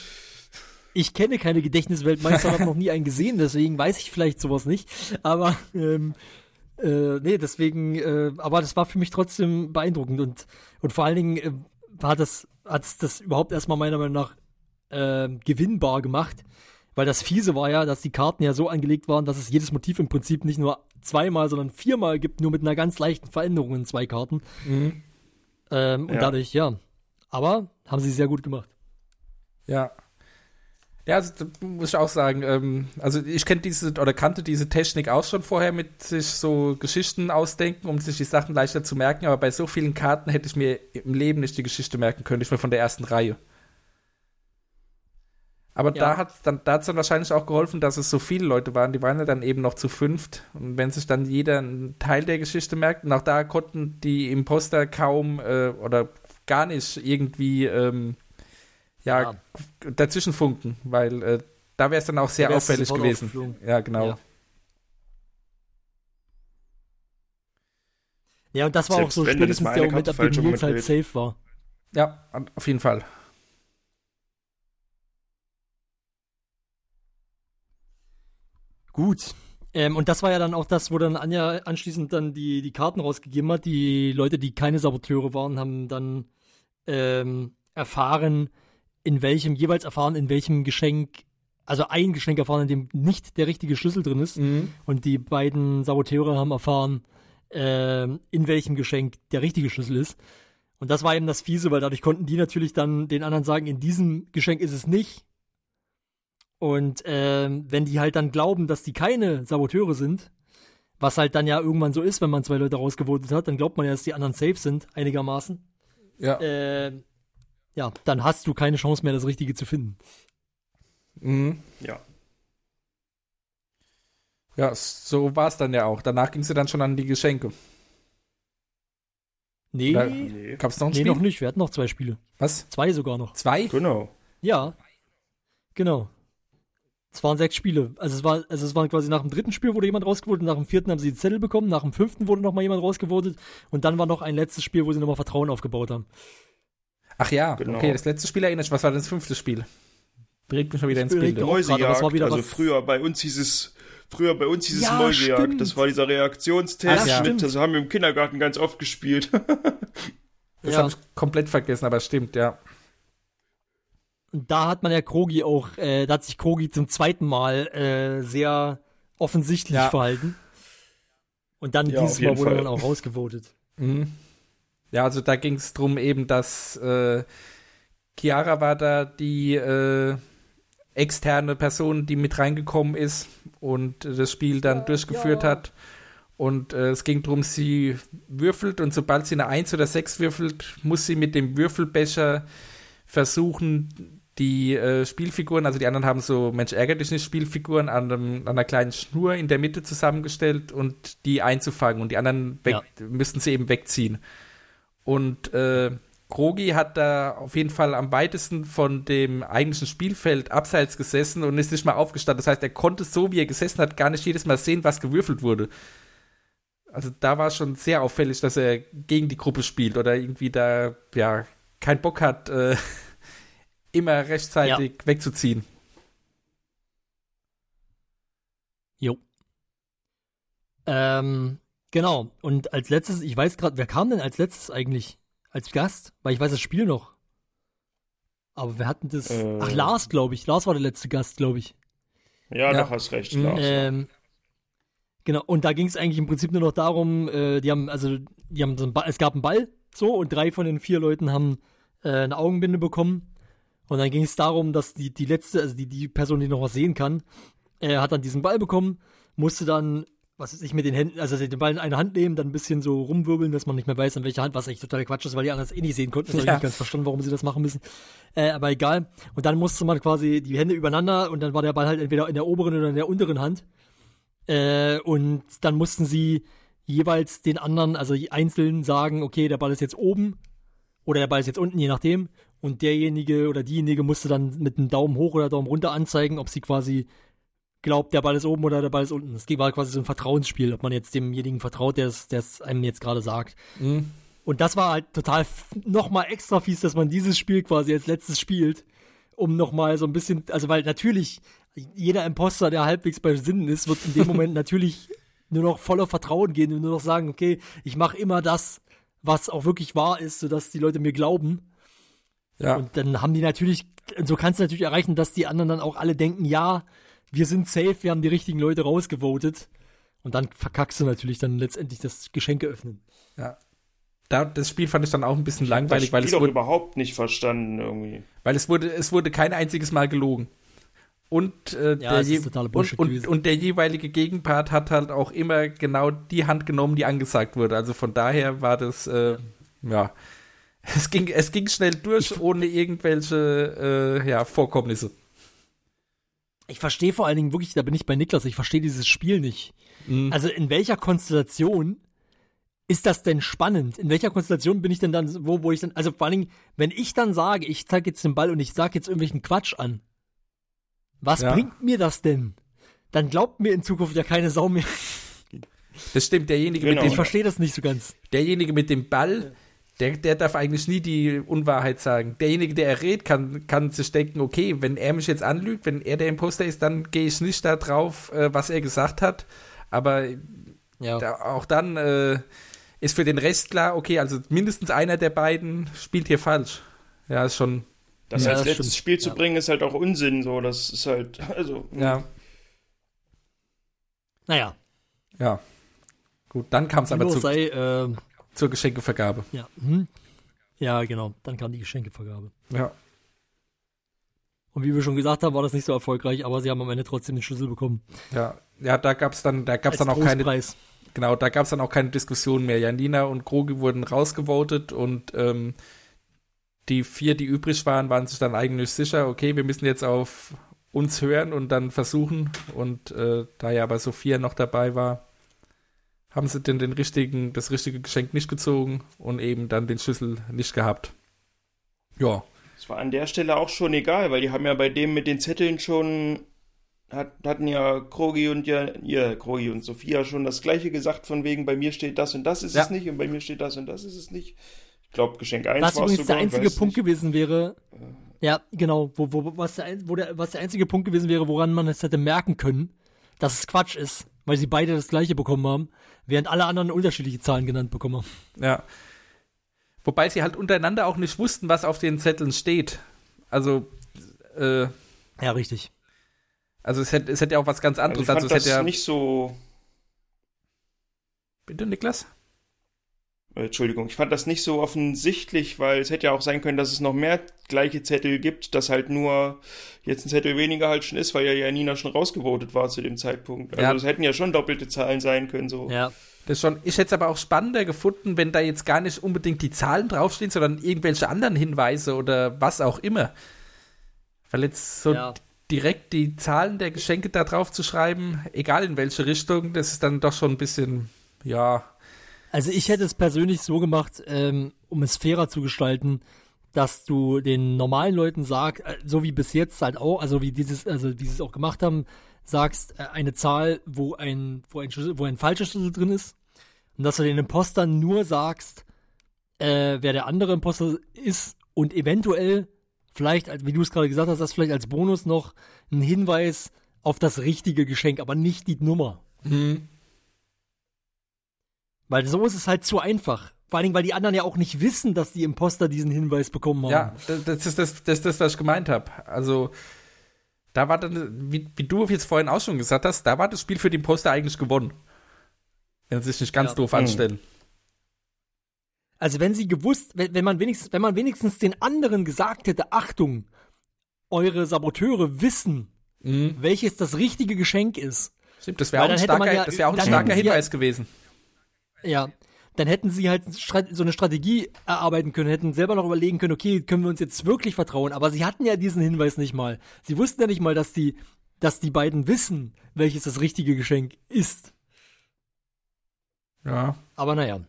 S2: Ich kenne keine Gedächtnisweltmeister, habe noch nie einen gesehen, deswegen weiß ich vielleicht sowas nicht. Aber ähm, äh, nee, deswegen, äh, aber das war für mich trotzdem beeindruckend und, und vor allen Dingen äh, war das, hat das überhaupt erstmal meiner Meinung nach äh, gewinnbar gemacht. Weil das Fiese war ja, dass die Karten ja so angelegt waren, dass es jedes Motiv im Prinzip nicht nur zweimal, sondern viermal gibt, nur mit einer ganz leichten Veränderung in zwei Karten.
S6: Mhm.
S2: Ähm, und
S5: Ja.
S2: dadurch, ja. Aber haben sie sehr gut gemacht.
S6: Ja. Ja, also, muss ich auch sagen, ähm, also ich kenne diese oder kannte diese Technik auch schon vorher mit sich so Geschichten ausdenken, um sich die Sachen leichter zu merken, aber bei so vielen Karten hätte ich mir im Leben nicht die Geschichte merken können, nicht mehr von der ersten Reihe. Aber
S2: Ja.
S6: da hat dann da hat's dann wahrscheinlich auch geholfen, dass es so viele Leute waren, die waren ja dann eben noch zu fünft. Und wenn sich dann jeder einen Teil der Geschichte merkt, und auch da konnten die Imposter kaum äh, oder gar nicht irgendwie ähm, ja,
S2: Ja.
S6: dazwischen funken, weil äh, da wäre es dann auch sehr
S2: Da
S6: auffällig gewesen.
S2: aufgeflogen.
S6: Ja, genau.
S2: Ja. Ja, und das war
S5: Selbst
S2: auch so spätestens der Moment, ab dem Nils halt safe war.
S6: Ja, auf jeden Fall.
S2: Gut. Ähm, und das war ja dann auch das, wo dann Anja anschließend dann die, die Karten rausgegeben hat. Die Leute, die keine Saboteure waren, haben dann ähm, erfahren, in welchem, jeweils erfahren, in welchem Geschenk, also ein Geschenk erfahren, in dem nicht der richtige Schlüssel drin ist. Und die beiden Saboteure haben erfahren, ähm, in welchem Geschenk der richtige Schlüssel ist. Und das war eben das Fiese, weil dadurch konnten die natürlich dann den anderen sagen, in diesem Geschenk ist es nicht. Und ähm, wenn die halt dann glauben, dass die keine Saboteure sind, was halt dann ja irgendwann so ist, wenn man zwei Leute rausgevotet hat, dann glaubt man ja, dass die anderen safe sind, einigermaßen.
S6: Ja.
S2: Ähm, ja, dann hast du keine Chance mehr, das Richtige zu finden.
S6: Mhm.
S5: Ja.
S6: Ja, so war es dann ja auch. Danach ging sie dann schon an die Geschenke.
S2: Nee,
S6: Oder-
S5: Nee.
S6: Gab es noch ein
S2: nee,
S6: Spiel?
S2: noch nicht. Wir hatten noch zwei Spiele.
S6: Was?
S2: Zwei sogar noch.
S6: Zwei?
S5: Genau.
S2: Ja, genau. Es waren sechs Spiele. Also es war, also es waren quasi nach dem dritten Spiel wurde jemand rausgevotet, nach dem vierten haben sie die Zettel bekommen, nach dem fünften wurde noch mal jemand rausgevotet und dann war noch ein letztes Spiel, wo sie nochmal Vertrauen aufgebaut haben.
S6: Ach ja,
S5: Genau.
S6: okay, das letzte Spiel erinnere ich. Was war denn das fünfte Spiel? Bringt mich mal wieder ins
S2: Spiel
S6: Bild.
S5: Mäusejagd.
S2: das war wieder
S5: also
S2: was-
S5: früher bei uns hieß es, früher bei uns hieß es
S2: Ja,
S5: Mäusejagd.
S2: stimmt.
S5: Das war dieser Reaktionstest
S6: Ach ja.
S5: mit,
S2: Stimmt.
S5: das haben wir im Kindergarten ganz oft gespielt.
S6: Das
S2: Ja.
S6: habe ich komplett vergessen, aber stimmt, ja.
S2: Und da hat man ja Krogi auch, äh, da hat sich Krogi zum zweiten Mal äh, sehr offensichtlich
S6: Ja.
S2: verhalten. Und dann
S5: Ja,
S2: dieses Mal wurde
S5: Fall.
S2: dann auch rausgevotet.
S6: Mhm. Ja, also da ging es drum eben, dass äh, Chiara war da die äh, externe Person, die mit reingekommen ist und das Spiel dann durchgeführt
S2: ja.
S6: hat. Und äh, es ging drum, sie würfelt und sobald sie eine 1 oder 6 würfelt, muss sie mit dem Würfelbecher versuchen, die äh, Spielfiguren, also die anderen haben so Mensch ärger dich nicht Spielfiguren an, einem, an einer kleinen Schnur in der Mitte zusammengestellt und die einzufangen und die anderen weg, müssten sie eben wegziehen. Und äh, Krogi hat da auf jeden Fall am weitesten von dem eigentlichen Spielfeld abseits gesessen und ist nicht mal aufgestanden. Das heißt, er konnte so, wie er gesessen hat, gar nicht jedes Mal sehen, was gewürfelt wurde. Also da war schon sehr auffällig, dass er gegen die Gruppe spielt oder irgendwie da ja keinen Bock hat, äh, immer rechtzeitig wegzuziehen.
S2: Jo. Ähm, genau. Und als letztes, ich weiß gerade, wer kam denn als letztes eigentlich als Gast? Weil ich weiß das Spiel noch. Aber wir hatten das.
S5: Äh.
S2: Ach, Lars, glaube ich. Lars war der letzte Gast, glaube ich.
S5: ja,
S6: Ja.
S5: doch, hast recht,
S6: Mhm.
S5: Lars.
S2: Ähm, genau, und da ging es eigentlich im Prinzip nur noch darum, äh, die haben, also, die haben so einen Ball, es gab einen Ball, so, und drei von den vier Leuten haben äh, eine Augenbinde bekommen. Und dann ging es darum, dass die, die letzte, also die, die Person, die noch was sehen kann, äh, hat dann diesen Ball bekommen, musste dann, was weiß ich, mit den Händen, also den Ball in eine Hand nehmen, dann ein bisschen so rumwirbeln, dass man nicht mehr weiß, an welcher Hand, was eigentlich total Quatsch ist, weil die anderen es eh nicht sehen konnten. Das habe ich
S6: Ja.
S2: nicht ganz verstanden, warum sie das machen müssen. Äh, aber egal. Und dann musste man quasi die Hände übereinander und dann war der Ball halt entweder in der oberen oder in der unteren Hand. Äh, und dann mussten sie jeweils den anderen, also einzeln sagen, okay, der Ball ist jetzt oben oder der Ball ist jetzt unten, je nachdem. Und derjenige oder diejenige musste dann mit einem Daumen hoch oder Daumen runter anzeigen, ob sie quasi glaubt, der Ball ist oben oder der Ball ist unten. Es war quasi so ein Vertrauensspiel, ob man jetzt demjenigen vertraut, der es einem jetzt gerade sagt.
S6: Mhm.
S2: Und das war halt total nochmal extra fies, dass man dieses Spiel quasi als letztes spielt, um nochmal so ein bisschen, also weil natürlich jeder Imposter, der halbwegs bei Sinnen ist, wird in dem Moment natürlich nur noch voller Vertrauen gehen und nur noch sagen, okay, ich mache immer das, was auch wirklich wahr ist, sodass die Leute mir glauben.
S6: Ja.
S2: Und dann haben die natürlich, so kannst du natürlich erreichen, dass die anderen dann auch alle denken, ja, wir sind safe, wir haben die richtigen Leute rausgevotet. Und dann verkackst du natürlich dann letztendlich das Geschenke öffnen.
S6: Ja. Da, das Spiel fand ich dann auch ein bisschen langweilig,
S5: das
S6: weil es
S5: wurde überhaupt nicht verstanden irgendwie.
S6: weil es wurde, es wurde kein einziges Mal gelogen. Und, äh, der, je
S2: totaler
S6: und, und, und der jeweilige Gegenpart hat halt auch immer genau die Hand genommen, die angesagt wurde. Also von daher war das, äh, ja, es ging, es ging schnell durch, ohne irgendwelche äh, ja, Vorkommnisse.
S2: Ich verstehe vor allen Dingen wirklich, da bin ich bei Niklas, ich verstehe dieses Spiel nicht.
S6: Mhm.
S2: Also in welcher Konstellation ist das denn spannend? In welcher Konstellation bin ich denn dann, wo, wo ich dann, also vor allen Dingen, wenn ich dann sage, ich zeige jetzt den Ball und ich sage jetzt irgendwelchen Quatsch an, was
S6: Ja.
S2: bringt mir das denn? Dann glaubt mir in Zukunft ja keine Sau mehr.
S6: Das stimmt, derjenige,
S5: Genau.
S6: mit
S2: Ich
S6: dem,
S2: verstehe das nicht so ganz.
S6: derjenige mit dem Ball, der, der darf eigentlich nie die Unwahrheit sagen. Derjenige, der errät, kann, kann sich denken, okay, wenn er mich jetzt anlügt, wenn er der Imposter ist, dann gehe ich nicht da drauf, äh, was er gesagt hat. Aber
S2: Ja.
S6: da, auch dann äh, ist für den Rest klar, okay, also mindestens einer der beiden spielt hier falsch. Ja, ist schon,
S5: Das
S2: Ja,
S5: als
S2: das
S5: letztes
S2: stimmt.
S5: Spiel zu
S2: Ja.
S5: bringen, ist halt auch Unsinn, so. Das ist halt, also.
S6: ja,
S2: Naja,
S6: ja. Gut, dann kam es aber zu,
S2: sei, äh,
S6: zur Geschenkevergabe.
S2: ja, hm? ja, genau, dann kam die Geschenkevergabe.
S6: Ja.
S2: Und wie wir schon gesagt haben, war das nicht so erfolgreich, aber sie haben am Ende trotzdem den Schlüssel bekommen.
S6: Ja, ja, da gab's dann, da gab's
S2: Als
S6: dann auch keine, genau, da gab's dann auch keine Diskussion mehr. Janina und Krogi wurden rausgevotet und ähm, die vier, die übrig waren, waren sich dann eigentlich sicher, okay, wir müssen jetzt auf uns hören und dann versuchen. Und äh, da ja aber Sophia noch dabei war, haben sie denn den richtigen, das richtige Geschenk nicht gezogen und eben dann den Schlüssel nicht gehabt. Ja,
S5: Es war an der Stelle auch schon egal, weil die haben ja bei dem mit den Zetteln schon, hat, hatten ja Krogi und ja, ihr, Krogi und Sophia schon das gleiche gesagt, von wegen, bei mir steht das und das ist
S6: Ja.
S5: es nicht und bei mir steht das und das ist es nicht. Ich glaube, Geschenk 1
S2: Was
S5: war es
S2: übrigens
S5: sogar.
S2: der einzige Punkt
S5: nicht.
S2: gewesen wäre, ja, genau, wo, wo, was, der, wo der, was der einzige Punkt gewesen wäre, woran man es hätte merken können, dass es Quatsch ist, weil sie beide das gleiche bekommen haben, während alle anderen unterschiedliche Zahlen genannt bekommen haben.
S6: Ja. Wobei sie halt untereinander auch nicht wussten, was auf den Zetteln steht. Also, äh,
S2: Ja, richtig.
S6: also es hätte, es hätte ja auch was ganz
S5: Also
S6: anderes.
S5: ich fand
S6: Also, es
S5: das
S6: hätte ja.
S5: nicht so,
S6: Bitte, Niklas?
S5: Äh, Entschuldigung, ich fand das nicht so offensichtlich, weil es hätte ja auch sein können, dass es noch mehr gleiche Zettel gibt, dass halt nur jetzt ein Zettel weniger halt schon ist, weil ja Janina schon rausgevotet war zu dem Zeitpunkt. Also
S6: Ja.
S5: es hätten ja schon doppelte Zahlen sein können, so.
S2: Ja.
S6: Das schon. Ich hätte es aber auch spannender gefunden, wenn da jetzt gar nicht unbedingt die Zahlen draufstehen, sondern irgendwelche anderen Hinweise oder was auch immer. Weil jetzt so
S2: ja.
S6: direkt die Zahlen der Geschenke da drauf zu schreiben, egal in welche Richtung, das ist dann doch schon ein bisschen, ja,
S2: Also ich hätte es persönlich so gemacht, ähm, um es fairer zu gestalten, dass du den normalen Leuten sagst, äh, so wie bis jetzt halt auch, also wie dieses, also wie sie es auch gemacht haben, sagst äh, eine Zahl, wo ein, wo ein Schlüssel, wo ein falscher Schlüssel drin ist, und dass du den Impostern nur sagst, äh, wer der andere Imposter ist und eventuell vielleicht, wie du es gerade gesagt hast, das vielleicht als Bonus noch ein Hinweis auf das richtige Geschenk, aber nicht die Nummer. Weil so ist es halt zu einfach. Vor allen Dingen, weil die anderen ja auch nicht wissen, dass die Imposter diesen Hinweis bekommen haben.
S6: Ja, das, ist das, das das, was ich gemeint habe. Also, da war dann, wie, wie du jetzt vorhin auch schon gesagt hast, da war das Spiel für den Poster eigentlich gewonnen. Wenn sie sich nicht ganz
S2: Ja.
S6: doof
S5: Mhm.
S6: anstellen.
S2: Also wenn sie gewusst, wenn, wenn man wenigstens, wenn man wenigstens den anderen gesagt hätte, Achtung, eure Saboteure wissen,
S6: Mhm.
S2: welches das richtige Geschenk ist.
S6: Stimmt, das wäre auch, ein starker,
S2: ja-
S6: wär auch ein starker
S2: sie ja-
S6: Hinweis gewesen.
S2: Ja. Dann hätten sie halt so eine Strategie erarbeiten können, hätten selber noch überlegen können, okay, können wir uns jetzt wirklich vertrauen? Aber sie hatten ja diesen Hinweis nicht mal. Sie wussten ja nicht mal, dass die, dass die beiden wissen, welches das richtige Geschenk ist.
S6: Ja.
S2: Aber naja,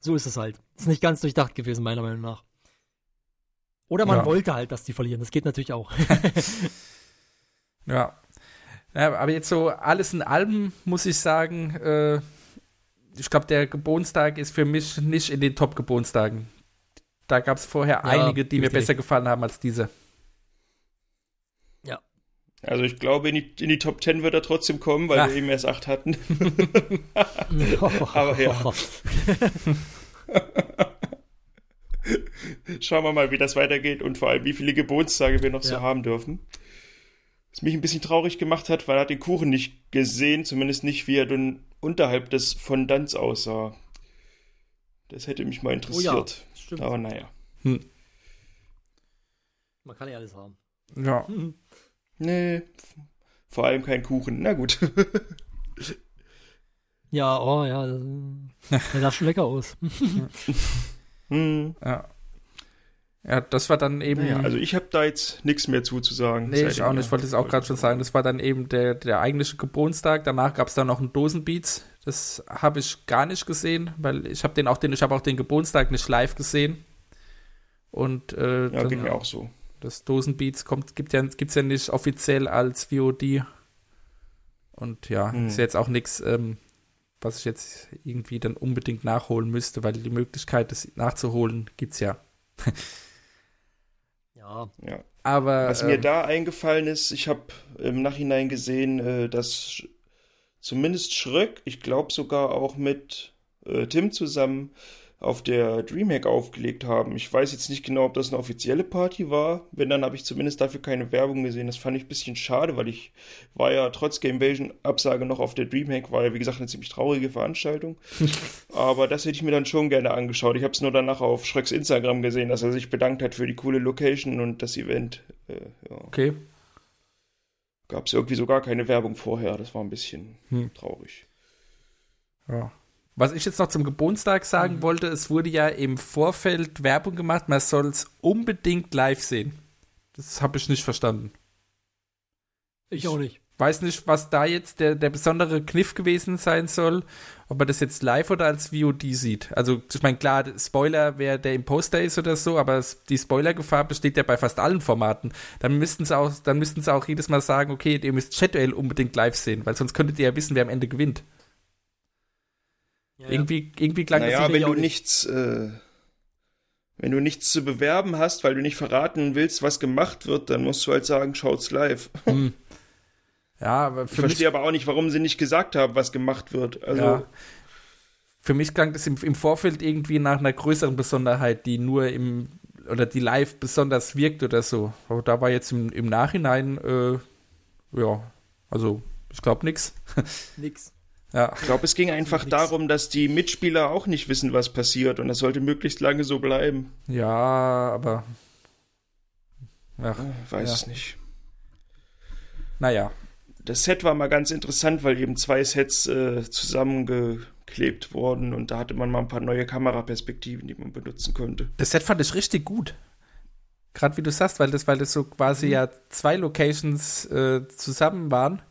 S2: so ist es halt. Ist nicht ganz durchdacht gewesen, meiner Meinung nach. Oder man
S6: Ja.
S2: wollte halt, dass die verlieren. Das geht natürlich auch.
S6: Ja. Ja, aber jetzt so alles in allem muss ich sagen, äh, ich glaube, der Geburtstag ist für mich nicht in den Top-Geburtstagen. Da gab es vorher
S2: Ja,
S6: einige, die mir besser gefallen haben als diese.
S5: Also ich glaube, in die, in die Top 10 wird er trotzdem kommen, weil
S6: Ja.
S5: wir eben erst 8 hatten. Aber ja. Schauen wir mal, wie das weitergeht und vor allem, wie viele Geburtstage wir noch so
S2: Ja.
S5: haben dürfen. Was mich ein bisschen traurig gemacht hat, weil er hat den Kuchen nicht gesehen, zumindest nicht, wie er dann unterhalb des Fondants aussah. Das hätte mich mal interessiert.
S2: stimmt.
S5: Aber naja.
S2: Man kann ja alles haben.
S6: Ja.
S5: Nee, vor allem kein Kuchen. Na gut.
S2: Ja, oh ja, das, der sah schon lecker aus.
S5: hm.
S6: Ja. Ja, das war dann eben.
S5: Naja, also ich habe da jetzt nichts mehr zuzusagen.
S6: Nee, ich auch nicht. Ich wollte es auch gerade schon sagen. Das war dann eben der, der eigentliche Geburtstag. Danach gab es dann noch einen Dosenbeats. Das habe ich gar nicht gesehen, weil ich habe den auch den, ich habe auch den Geburtstag nicht live gesehen. Und äh,
S5: Ja,
S6: dann,
S5: geht mir auch so.
S6: das Dosenbeats kommt, gibt ja, gibt's ja nicht offiziell als VOD. Und ja,
S5: Hm.
S6: ist jetzt auch nichts, ähm, was ich jetzt irgendwie dann unbedingt nachholen müsste, weil die Möglichkeit, das nachzuholen, gibt's ja.
S2: Ja,
S5: Ja.
S6: Aber
S5: Was mir
S6: ähm,
S5: da eingefallen ist, ich habe im Nachhinein gesehen, äh, dass zumindest Schröck, ich glaube sogar auch mit äh, Tim zusammen auf der Dreamhack aufgelegt haben. Ich weiß jetzt nicht genau, ob das eine offizielle Party war. Wenn, dann habe ich zumindest dafür keine Werbung gesehen. Das fand ich ein bisschen schade, weil ich war ja trotz Gamevasion Absage noch auf der Dreamhack, war ja wie gesagt eine ziemlich traurige Veranstaltung. Aber das hätte ich mir dann schon gerne angeschaut. Ich habe es nur danach auf Schröcks Instagram gesehen, dass er sich bedankt hat für die coole Location und das Event. Äh, ja.
S6: okay.
S5: Gab es irgendwie so gar keine Werbung vorher. Das war ein bisschen
S6: Hm.
S5: traurig.
S6: Ja. Was ich jetzt noch zum Geburtstag sagen wollte, es wurde ja im Vorfeld Werbung gemacht, man soll es unbedingt live sehen. Das habe ich nicht verstanden.
S2: ich auch nicht.
S6: Weiß nicht, was da jetzt der, der besondere Kniff gewesen sein soll, ob man das jetzt live oder als VOD sieht. Also, ich meine, klar, Spoiler, wer der im Poster ist oder so, aber die Spoilergefahr besteht ja bei fast allen Formaten. Dann müssten sie auch, dann müssten sie auch jedes Mal sagen, okay, ihr müsst Chat-Duell unbedingt live sehen, weil sonst könntet ihr ja wissen, wer am Ende gewinnt.
S2: Ja,
S6: Irgendwie, irgendwie klang
S5: naja,
S6: das
S5: wenn
S2: auch
S5: du
S2: nicht.
S5: nichts, äh, wenn du nichts zu bewerben hast, weil du nicht verraten willst, was gemacht wird, dann musst du halt sagen, schaut's live.
S6: Hm. Ja, aber
S5: Ich
S6: für mich,
S5: verstehe aber auch nicht, warum sie nicht gesagt haben, was gemacht wird. Also,
S6: ja, für mich klang das im, im Vorfeld irgendwie nach einer größeren Besonderheit, die nur im oder die live besonders wirkt oder so. Aber da war jetzt im, im Nachhinein, äh, ja, also ich glaube nix.
S2: Nix.
S6: Ja,
S5: ich glaube, es ging einfach darum, dass die Mitspieler auch nicht wissen, was passiert und das sollte möglichst lange so bleiben.
S6: ja, aber ach,
S5: Äh, Weiß
S6: Ja.
S5: es nicht.
S6: naja.
S5: Das Set war mal ganz interessant, weil eben zwei Sets äh, zusammengeklebt wurden und da hatte man mal ein paar neue Kameraperspektiven, die man benutzen konnte.
S6: Das Set fand ich richtig gut. Gerade wie du sagst, weil das, weil das so quasi ja zwei Locations äh, zusammen waren.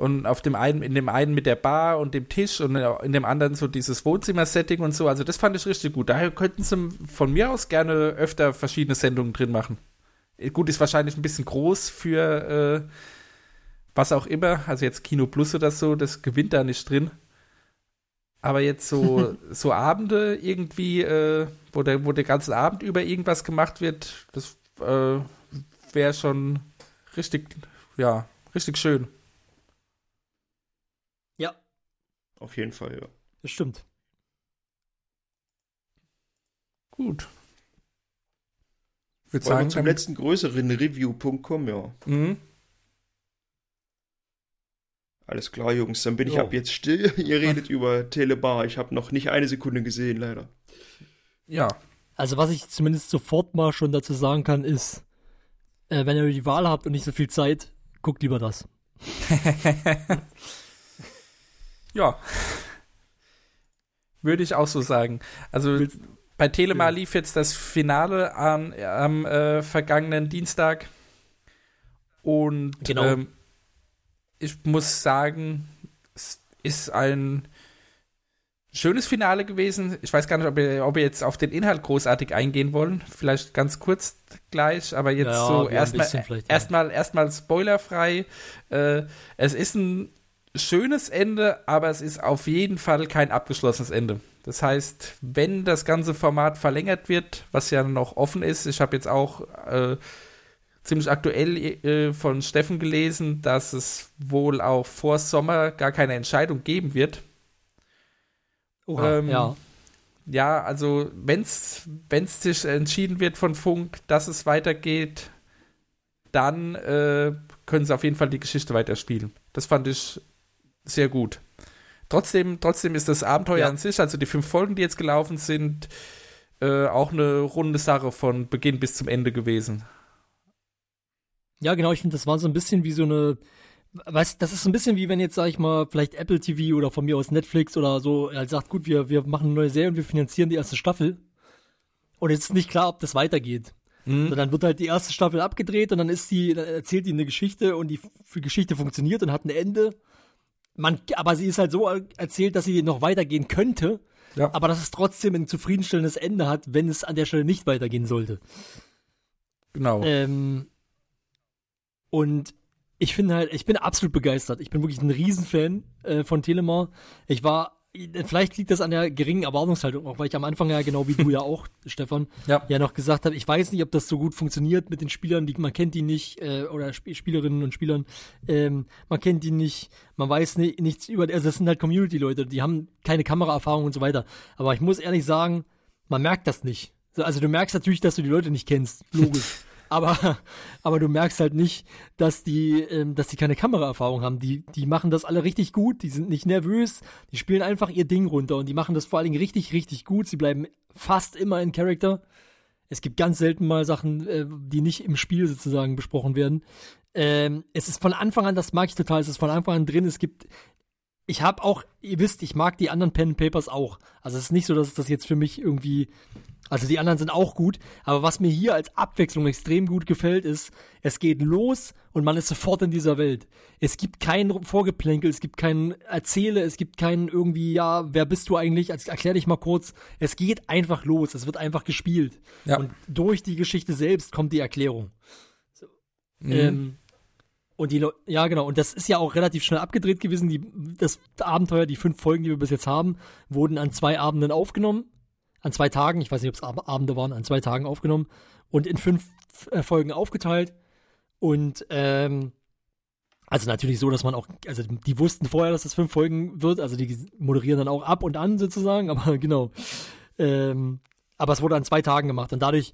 S6: Und auf dem einen, in dem einen mit der Bar und dem Tisch und in dem anderen so dieses Wohnzimmer-Setting und so. Also das fand ich richtig gut. Daher könnten sie von mir aus gerne öfter verschiedene Sendungen drin machen. Gut, ist wahrscheinlich ein bisschen groß für äh, was auch immer. Also jetzt Kino Plus oder so, das gewinnt da nicht drin. Aber jetzt so, so Abende irgendwie, äh, wo, der, wo der ganze Abend über irgendwas gemacht wird, das äh, wäre schon richtig, ja, richtig schön.
S2: Ja,
S5: Auf jeden Fall, ja.
S2: das stimmt.
S6: Gut. Ich würde
S5: Wollen wir
S6: sagen,
S5: zum
S6: dann-
S5: letzten größeren Review.com, ja.
S6: Mhm.
S5: Alles klar, Jungs, dann bin ich
S2: Jo.
S5: ab jetzt still. Ihr redet über Telebar. Ich habe noch nicht eine Sekunde gesehen, leider.
S6: Ja,
S2: Also was ich zumindest sofort mal schon dazu sagen kann, ist, äh, wenn ihr die Wahl habt und nicht so viel Zeit, guckt lieber das.
S6: ja. Würde ich auch so sagen. Also
S2: Willst-
S6: bei Telema
S2: Ja.
S6: lief jetzt das Finale an, am äh, vergangenen Dienstag. Und
S2: Genau.
S6: ähm, ich muss sagen, es ist ein schönes Finale gewesen. Ich weiß gar nicht, ob wir, ob wir jetzt auf den Inhalt großartig eingehen wollen. Vielleicht ganz kurz gleich, aber jetzt
S2: Ja,
S6: so erstmal
S2: vielleicht, ja.
S6: erstmal erstmal spoilerfrei. Äh, es ist ein schönes Ende, aber es ist auf jeden Fall kein abgeschlossenes Ende. Das heißt, wenn das ganze Format verlängert wird, was ja noch offen ist, ich habe jetzt auch äh, ziemlich aktuell äh, von Steffen gelesen, dass es wohl auch vor Sommer gar keine Entscheidung geben wird.
S2: Oha,
S6: Ähm,
S2: ja.
S6: Ja, also wenn's wenn's sich entschieden wird von Funk, dass es weitergeht, dann äh, können sie auf jeden Fall die Geschichte weiterspielen. Das fand ich sehr gut. Trotzdem, trotzdem ist das Abenteuer
S2: Ja.
S6: an sich, also die fünf Folgen, die jetzt gelaufen sind, äh, auch eine runde Sache von Beginn bis zum Ende gewesen.
S2: Ja, genau, ich finde, das war so ein bisschen wie so eine, weißt, das ist so ein bisschen wie wenn jetzt, sag ich mal, vielleicht Apple TV oder von mir aus Netflix oder so halt sagt, gut, wir, wir machen eine neue Serie und wir finanzieren die erste Staffel. Und jetzt ist nicht klar, ob das weitergeht. So, dann wird halt die erste Staffel abgedreht und dann ist die, dann erzählt die eine Geschichte und die Geschichte funktioniert und hat ein Ende. Man, aber sie ist halt so erzählt, dass sie noch weitergehen könnte,
S6: Ja.
S2: aber dass es trotzdem ein zufriedenstellendes Ende hat, wenn es an der Stelle nicht weitergehen sollte.
S6: Genau.
S2: Ähm, und ich finde halt, ich bin absolut begeistert. Ich bin wirklich ein Riesenfan äh, von Telemar. Ich war, vielleicht liegt das an der geringen Erwartungshaltung, auch weil ich am Anfang ja genau wie du ja auch, Stefan,
S6: Ja.
S2: ja noch gesagt habe, ich weiß nicht, ob das so gut funktioniert mit den Spielern, die man kennt die nicht, äh, oder Sp Spielerinnen und Spielern, ähm, man kennt die nicht, man weiß ni nichts über, also das sind halt Community-Leute, die haben keine Kameraerfahrung und so weiter. Aber ich muss ehrlich sagen, man merkt das nicht. So, Also du merkst natürlich, dass du die Leute nicht kennst, logisch. aber, aber du merkst halt nicht, dass die, ähm, dass die keine Kameraerfahrung haben. Die, die machen das alle richtig gut, die sind nicht nervös, die spielen einfach ihr Ding runter und die machen das vor allen Dingen richtig, richtig gut. Sie bleiben fast immer in Character. Es gibt ganz selten mal Sachen, äh, die nicht im Spiel sozusagen besprochen werden. Ähm, es ist von Anfang an, das mag ich total, es ist von Anfang an drin. Es gibt, ich habe auch, ihr wisst, ich mag die anderen Pen Papers auch. Also es ist nicht so, dass das jetzt für mich irgendwie, also die anderen sind auch gut. Aber was mir hier als Abwechslung extrem gut gefällt, ist, es geht los und man ist sofort in dieser Welt. Es gibt kein Vorgeplänkel, es gibt kein Erzähle, es gibt kein irgendwie, ja, wer bist du eigentlich? Also, erklär dich mal kurz. Es geht einfach los, es wird einfach gespielt.
S6: Ja.
S2: Und durch die Geschichte selbst kommt die Erklärung.
S6: Mhm.
S2: Ähm, und die Leu- ja genau, und das ist ja auch relativ schnell abgedreht gewesen. Die, das Abenteuer, die fünf Folgen, die wir bis jetzt haben, wurden an zwei Abenden aufgenommen. An zwei Tagen, ich weiß nicht, ob es Ab Abende waren, an zwei Tagen aufgenommen und in fünf äh, Folgen aufgeteilt. Und ähm, also natürlich so, dass man auch, also die wussten vorher, dass das fünf Folgen wird, also die moderieren dann auch ab und an sozusagen, aber genau. Ähm, aber es wurde an zwei Tagen gemacht und dadurch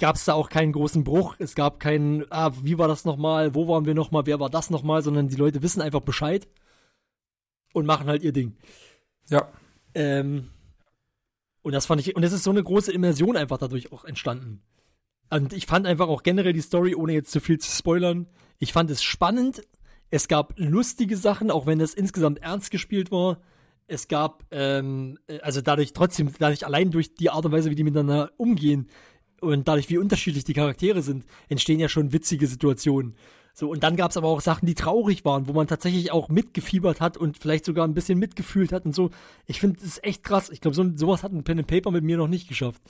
S2: gab es da auch keinen großen Bruch. Es gab keinen, ah, wie war das nochmal, wo waren wir nochmal, wer war das nochmal, sondern die Leute wissen einfach Bescheid und machen halt ihr Ding.
S6: ja.
S2: Ähm, und das fand ich, und es ist so eine große Immersion einfach dadurch auch entstanden. Und ich fand einfach auch generell die Story, ohne jetzt zu viel zu spoilern, ich fand es spannend. Es gab lustige Sachen, auch wenn das insgesamt ernst gespielt war. Es gab, ähm, äh, also dadurch trotzdem, dadurch allein durch die Art und Weise, wie die miteinander umgehen und dadurch, wie unterschiedlich die Charaktere sind, entstehen ja schon witzige Situationen. So, und dann gab es aber auch Sachen, die traurig waren, wo man tatsächlich auch mitgefiebert hat und vielleicht sogar ein bisschen mitgefühlt hat und so. Ich finde, das ist echt krass. Ich glaube, so, sowas hat ein Pen and Paper mit mir noch nicht geschafft.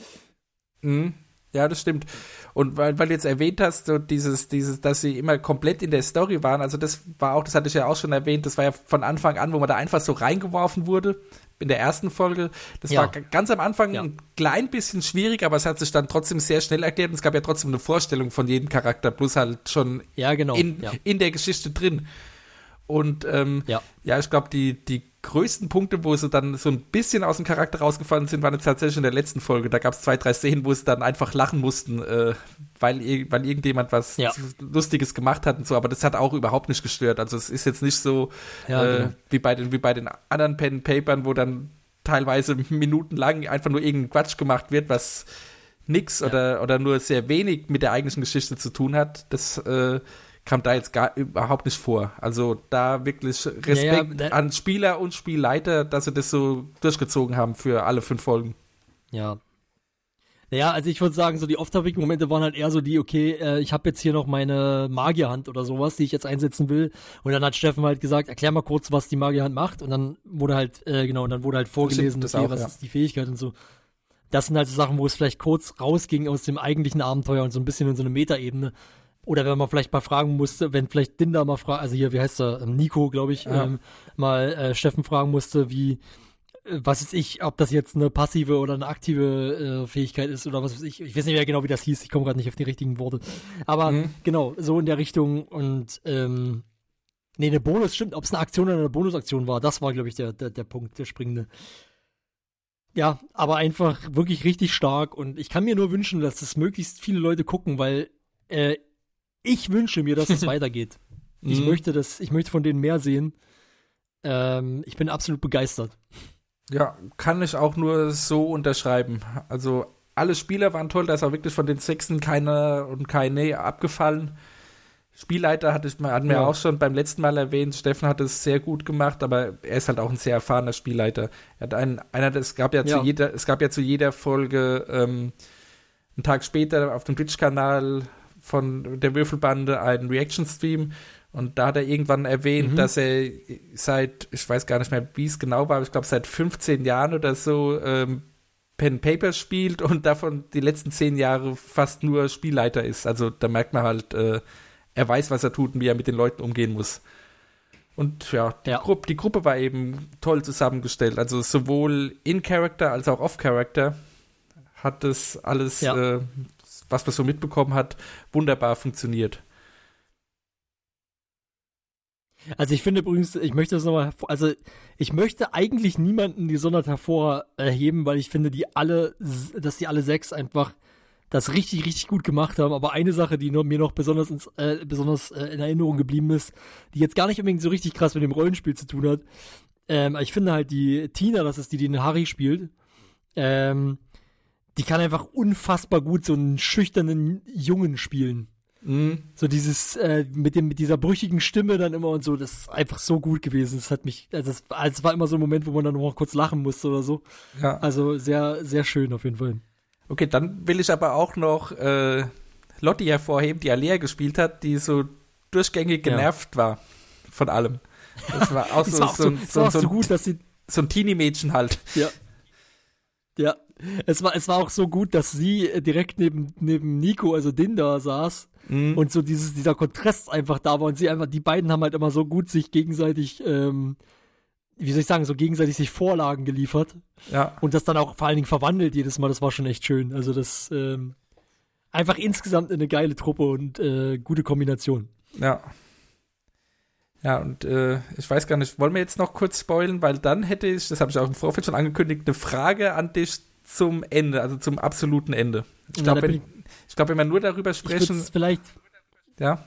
S6: Mhm. Ja, das stimmt. Und weil, weil du jetzt erwähnt hast, so dieses, dieses, dass sie immer komplett in der Story waren, also das war auch, das hatte ich ja auch schon erwähnt, das war ja von Anfang an, wo man da einfach so reingeworfen wurde, in der ersten Folge. Das
S2: Ja.
S6: war ganz am Anfang
S2: Ja.
S6: ein klein bisschen schwierig, aber es hat sich dann trotzdem sehr schnell erklärt und es gab ja trotzdem eine Vorstellung von jedem Charakter, plus halt schon
S2: Ja, genau.
S6: in, in der Geschichte drin. Und ähm,
S2: Ja.
S6: ja, ich glaube, die, die größten Punkte, wo sie dann so ein bisschen aus dem Charakter rausgefallen sind, waren jetzt tatsächlich in der letzten Folge. Da gab es zwei, drei Szenen, wo sie dann einfach lachen mussten, äh, weil, weil irgendjemand was
S2: Ja.
S6: Lustiges gemacht hat und so. Aber das hat auch überhaupt nicht gestört. Also es ist jetzt nicht so
S2: Ja,
S6: äh,
S2: genau.
S6: wie, bei den, wie bei den anderen Pen Papern, wo dann teilweise minutenlang einfach nur irgendein Quatsch gemacht wird, was nix oder, oder nur sehr wenig mit der eigentlichen Geschichte zu tun hat. Das äh, kam da jetzt gar überhaupt nicht vor. Also da wirklich Respekt
S2: Ja, ja,
S6: an Spieler und Spielleiter, dass sie das so durchgezogen haben für alle fünf Folgen.
S2: Ja. Naja, also ich würde sagen, so die Off-Topic-Momente waren halt eher so die, okay, äh, ich habe jetzt hier noch meine Magierhand oder sowas, die ich jetzt einsetzen will. Und dann hat Steffen halt gesagt, erklär mal kurz, was die Magierhand macht. Und dann wurde halt, äh, genau, und dann wurde halt vorgelesen,
S6: das
S2: okay,
S6: auch,
S2: was
S6: ja.
S2: ist die Fähigkeit und so. Das sind halt so Sachen, wo es vielleicht kurz rausging aus dem eigentlichen Abenteuer und so ein bisschen in so eine Metaebene. Oder wenn man vielleicht mal fragen musste, wenn vielleicht Dinda mal fragt, also hier, wie heißt er, Nico, glaube ich,
S6: Ja.
S2: ähm, mal äh, Steffen fragen musste, wie, äh, was weiß ich, ob das jetzt eine passive oder eine aktive äh, Fähigkeit ist oder was weiß ich. Ich weiß nicht mehr genau, wie das hieß. Ich komme gerade nicht auf die richtigen Worte. Aber
S6: Mhm.
S2: genau, so in der Richtung und ähm, nee, eine Bonus, stimmt, ob es eine Aktion oder eine Bonusaktion war, das war, glaube ich, der, der, der Punkt, der springende. Ja, aber einfach wirklich richtig stark und ich kann mir nur wünschen, dass das möglichst viele Leute gucken, weil äh, ich wünsche mir, dass es weitergeht. Ich
S6: Mhm.
S2: möchte das, ich möchte von denen mehr sehen. Ähm, ich bin absolut begeistert.
S6: Ja, kann ich auch nur so unterschreiben. Also alle Spieler waren toll, da ist auch wirklich von den Sechsen keiner und keine abgefallen. Spielleiter hatte ich, hat mir
S2: Ja.
S6: auch schon beim letzten Mal erwähnt, Steffen hat es sehr gut gemacht, aber er ist halt auch ein sehr erfahrener Spielleiter. Er hat einen, einer, es gab ja,
S2: Ja.
S6: zu jeder, es gab ja zu jeder Folge ähm, einen Tag später auf dem Twitch-Kanal von der Würfelbande einen Reaction-Stream und da hat er irgendwann erwähnt,
S2: Mhm.
S6: dass er seit, ich weiß gar nicht mehr, wie es genau war, aber ich glaube seit 15 Jahren oder so ähm, Pen Paper spielt und davon die letzten 10 Jahre fast nur Spielleiter ist. Also da merkt man halt, äh, er weiß, was er tut und wie er mit den Leuten umgehen muss. Und ja, die,
S2: Ja.
S6: Gruppe, die Gruppe war eben toll zusammengestellt. Also sowohl in Character als auch off Character hat das alles,
S2: Ja.
S6: äh, was man so mitbekommen hat, wunderbar funktioniert.
S2: Also ich finde übrigens, ich möchte das nochmal, also ich möchte eigentlich niemanden gesondert hervorheben, weil ich finde, die alle, dass die alle sechs einfach das richtig, richtig gut gemacht haben. Aber eine Sache, die mir noch besonders, ins, äh, besonders äh, in Erinnerung geblieben ist, die jetzt gar nicht unbedingt so richtig krass mit dem Rollenspiel zu tun hat. Ähm, ich finde halt die Tina, das ist die, die den Harry spielt, ähm, die kann einfach unfassbar gut so einen schüchternen Jungen spielen.
S6: Mhm.
S2: So dieses, äh, mit dem, mit dieser brüchigen Stimme dann immer und so, das ist einfach so gut gewesen. Das hat mich, also es, also es war immer so ein Moment, wo man dann noch kurz lachen musste oder so.
S6: Ja.
S2: Also sehr, sehr schön auf jeden Fall.
S6: Okay, dann will ich aber auch noch äh, Lotti hervorheben, die Alea gespielt hat, die so durchgängig
S2: Ja.
S6: genervt war von allem. Das war auch so,
S2: gut, dass sie,
S6: so ein Teenie-Mädchen halt.
S2: ja. Ja. Es war, es war auch so gut, dass sie äh, direkt neben, neben Nico, also Dinda, saß
S6: Mhm.
S2: und so dieses, dieser Kontrast einfach da war und sie einfach, die beiden haben halt immer so gut sich gegenseitig, ähm, wie soll ich sagen, so gegenseitig sich Vorlagen geliefert.
S6: ja.
S2: Und das dann auch vor allen Dingen verwandelt jedes Mal, das war schon echt schön. Also das ähm, einfach insgesamt eine geile Truppe und äh, gute Kombination.
S6: Ja. Ja, und äh, ich weiß gar nicht, wollen wir jetzt noch kurz spoilen, weil dann hätte ich, das habe ich auch im Vorfeld schon angekündigt, eine Frage an dich zum Ende, also zum absoluten Ende. Ich glaube, wenn, ich glaub, wenn wir nur darüber
S2: Ich
S6: sprechen,
S2: es vielleicht,
S6: ja,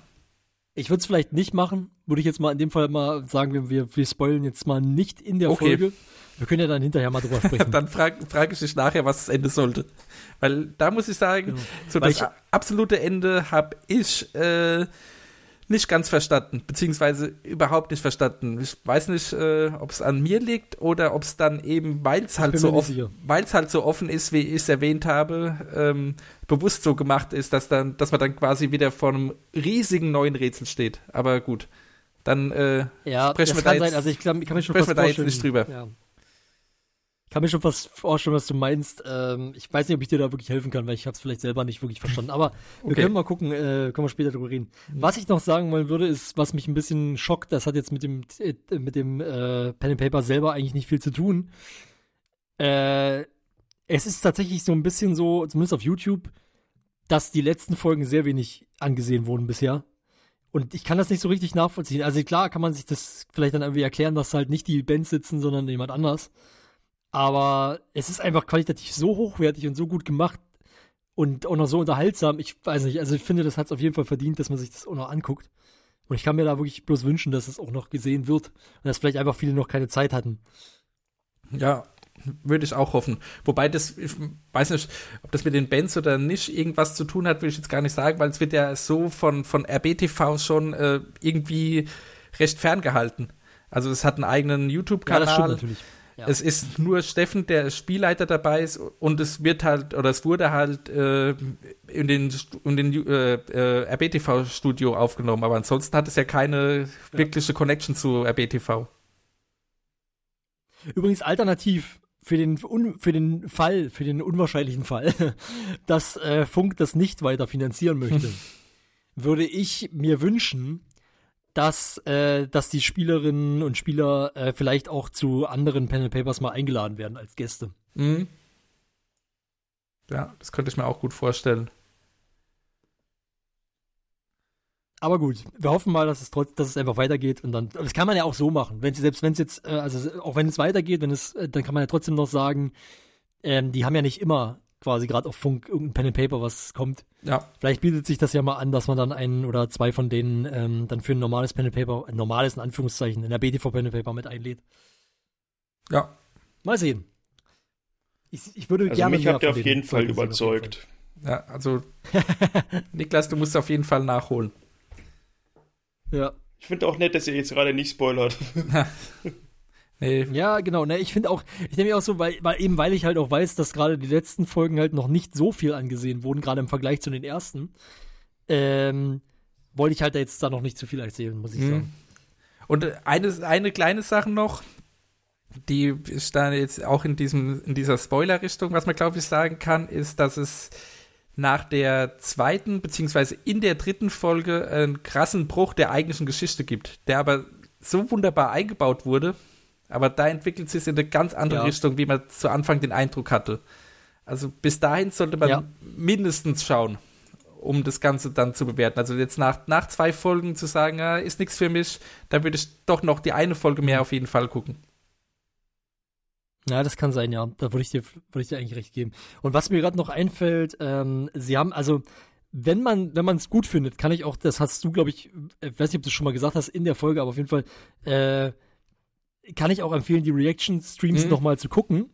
S2: ich würde es vielleicht nicht machen. Würde ich jetzt mal in dem Fall mal sagen, wir, wir, wir spoilen jetzt mal nicht in der
S6: Okay.
S2: Folge. Wir können ja dann hinterher mal drüber sprechen.
S6: dann frage frag ich dich nachher, was das Ende sollte. Weil da muss ich sagen,
S2: Genau.
S6: so
S2: Weil
S6: das
S2: ich-
S6: absolute Ende habe ich äh, nicht ganz verstanden, beziehungsweise überhaupt nicht verstanden. Ich weiß nicht, äh, ob es an mir liegt oder ob es dann eben, weil es halt so halt so offen ist, wie ich es erwähnt habe, ähm, bewusst so gemacht ist, dass dann, dass man dann quasi wieder vor einem riesigen neuen Rätsel steht. Aber gut, dann äh,
S2: ja,
S6: sprechen wir da
S2: kann sein.
S6: jetzt-
S2: Also ich, glaub, ich kann mir schon
S6: sprechen wir da jetzt nicht drüber.
S2: Ja. Ich kann mir schon fast vorstellen, was du meinst. Ähm, ich weiß nicht, ob ich dir da wirklich helfen kann, weil ich habe es vielleicht selber nicht wirklich verstanden. Aber wir
S6: Okay.
S2: können mal gucken, äh, können wir später drüber reden. Was ich noch sagen wollen würde, ist, was mich ein bisschen schockt, das hat jetzt mit dem äh, mit dem äh, Pen and Paper selber eigentlich nicht viel zu tun. Äh, es ist tatsächlich so ein bisschen so, zumindest auf YouTube, dass die letzten Folgen sehr wenig angesehen wurden bisher. Und ich kann das nicht so richtig nachvollziehen. Also klar kann man sich das vielleicht dann irgendwie erklären, dass halt nicht die Bands sitzen, sondern jemand anders. Aber es ist einfach qualitativ so hochwertig und so gut gemacht und auch noch so unterhaltsam. Ich weiß nicht, also ich finde, das hat es auf jeden Fall verdient, dass man sich das auch noch anguckt. Und ich kann mir da wirklich bloß wünschen, dass es auch noch gesehen wird und dass vielleicht einfach viele noch keine Zeit hatten.
S6: Ja, würde ich auch hoffen. Wobei das, ich weiß nicht, ob das mit den Bands oder nicht irgendwas zu tun hat, will ich jetzt gar nicht sagen, weil es wird ja so von, von RBTV schon äh, irgendwie recht ferngehalten. Also es hat einen eigenen
S2: Ja, das stimmt
S6: YouTube-Kanal.
S2: natürlich. Ja.
S6: Es ist nur Steffen, der Spielleiter dabei ist und es wird halt, oder es wurde halt äh, in den, in den äh, äh, RBTV-Studio aufgenommen, aber ansonsten hat es ja keine wirkliche Connection zu RBTV.
S2: Übrigens alternativ für den, für den Fall, für den unwahrscheinlichen Fall, dass äh, Funk das nicht weiter finanzieren möchte, würde ich mir wünschen, dass, äh, dass die Spielerinnen und Spieler äh, vielleicht auch zu anderen and Papers mal eingeladen werden als Gäste.
S6: Mhm. Ja, das könnte ich mir auch gut vorstellen.
S2: Aber gut, wir hoffen mal, dass es trotz, dass es einfach weitergeht und dann, das kann man ja auch so machen. Wenn selbst wenn es jetzt, äh, also auch wenn es weitergeht, wenn es, äh, dann kann man ja trotzdem noch sagen, ähm, die haben ja nicht immer quasi gerade auf Funk irgendein Pen and Paper, was kommt.
S6: Ja.
S2: Vielleicht bietet sich das ja mal an, dass man dann einen oder zwei von denen ähm, dann für ein normales Pen and Paper, ein normales in Anführungszeichen, in der BTV Pen and Paper mit einlädt.
S6: Ja.
S2: Mal sehen. Ich, ich würde
S5: Also
S2: gerne
S5: mich habt ihr auf
S2: den
S5: jeden Fall überzeugt.
S6: Ja, also Niklas, du musst auf jeden Fall nachholen.
S2: Ja.
S5: Ich finde auch nett, dass ihr jetzt gerade nicht spoilert.
S6: Nee,
S2: Ja, genau. Ne, ich finde auch, ich mir auch so, weil, weil eben weil ich halt auch weiß, dass gerade die letzten Folgen halt noch nicht so viel angesehen wurden, gerade im Vergleich zu den ersten, ähm, wollte ich halt da jetzt da noch nicht zu viel erzählen, muss ich
S6: Mhm.
S2: sagen.
S6: Und äh, eine, eine kleine Sache noch, die ist da jetzt auch in, diesem, in dieser Spoiler-Richtung, was man glaube ich sagen kann, ist, dass es nach der zweiten beziehungsweise in der dritten Folge einen krassen Bruch der eigentlichen Geschichte gibt, der aber so wunderbar eingebaut wurde, aber da entwickelt sich es in eine ganz andere
S2: Ja.
S6: Richtung, wie man zu Anfang den Eindruck hatte. Also bis dahin sollte man
S2: Ja.
S6: mindestens schauen, um das Ganze dann zu bewerten. Also jetzt nach, nach zwei Folgen zu sagen, ah, ist nichts für mich, da würde ich doch noch die eine Folge mehr auf jeden Fall gucken.
S2: Ja, das kann sein, ja. Da würde ich dir, würde ich dir eigentlich recht geben. Und was mir gerade noch einfällt, ähm, sie haben, also, wenn man, wenn man es gut findet, kann ich auch, das hast du, glaube ich, ich weiß nicht, ob du es schon mal gesagt hast in der Folge, aber auf jeden Fall, äh, kann ich auch empfehlen, die Reaction-Streams
S6: Mhm.
S2: nochmal zu gucken,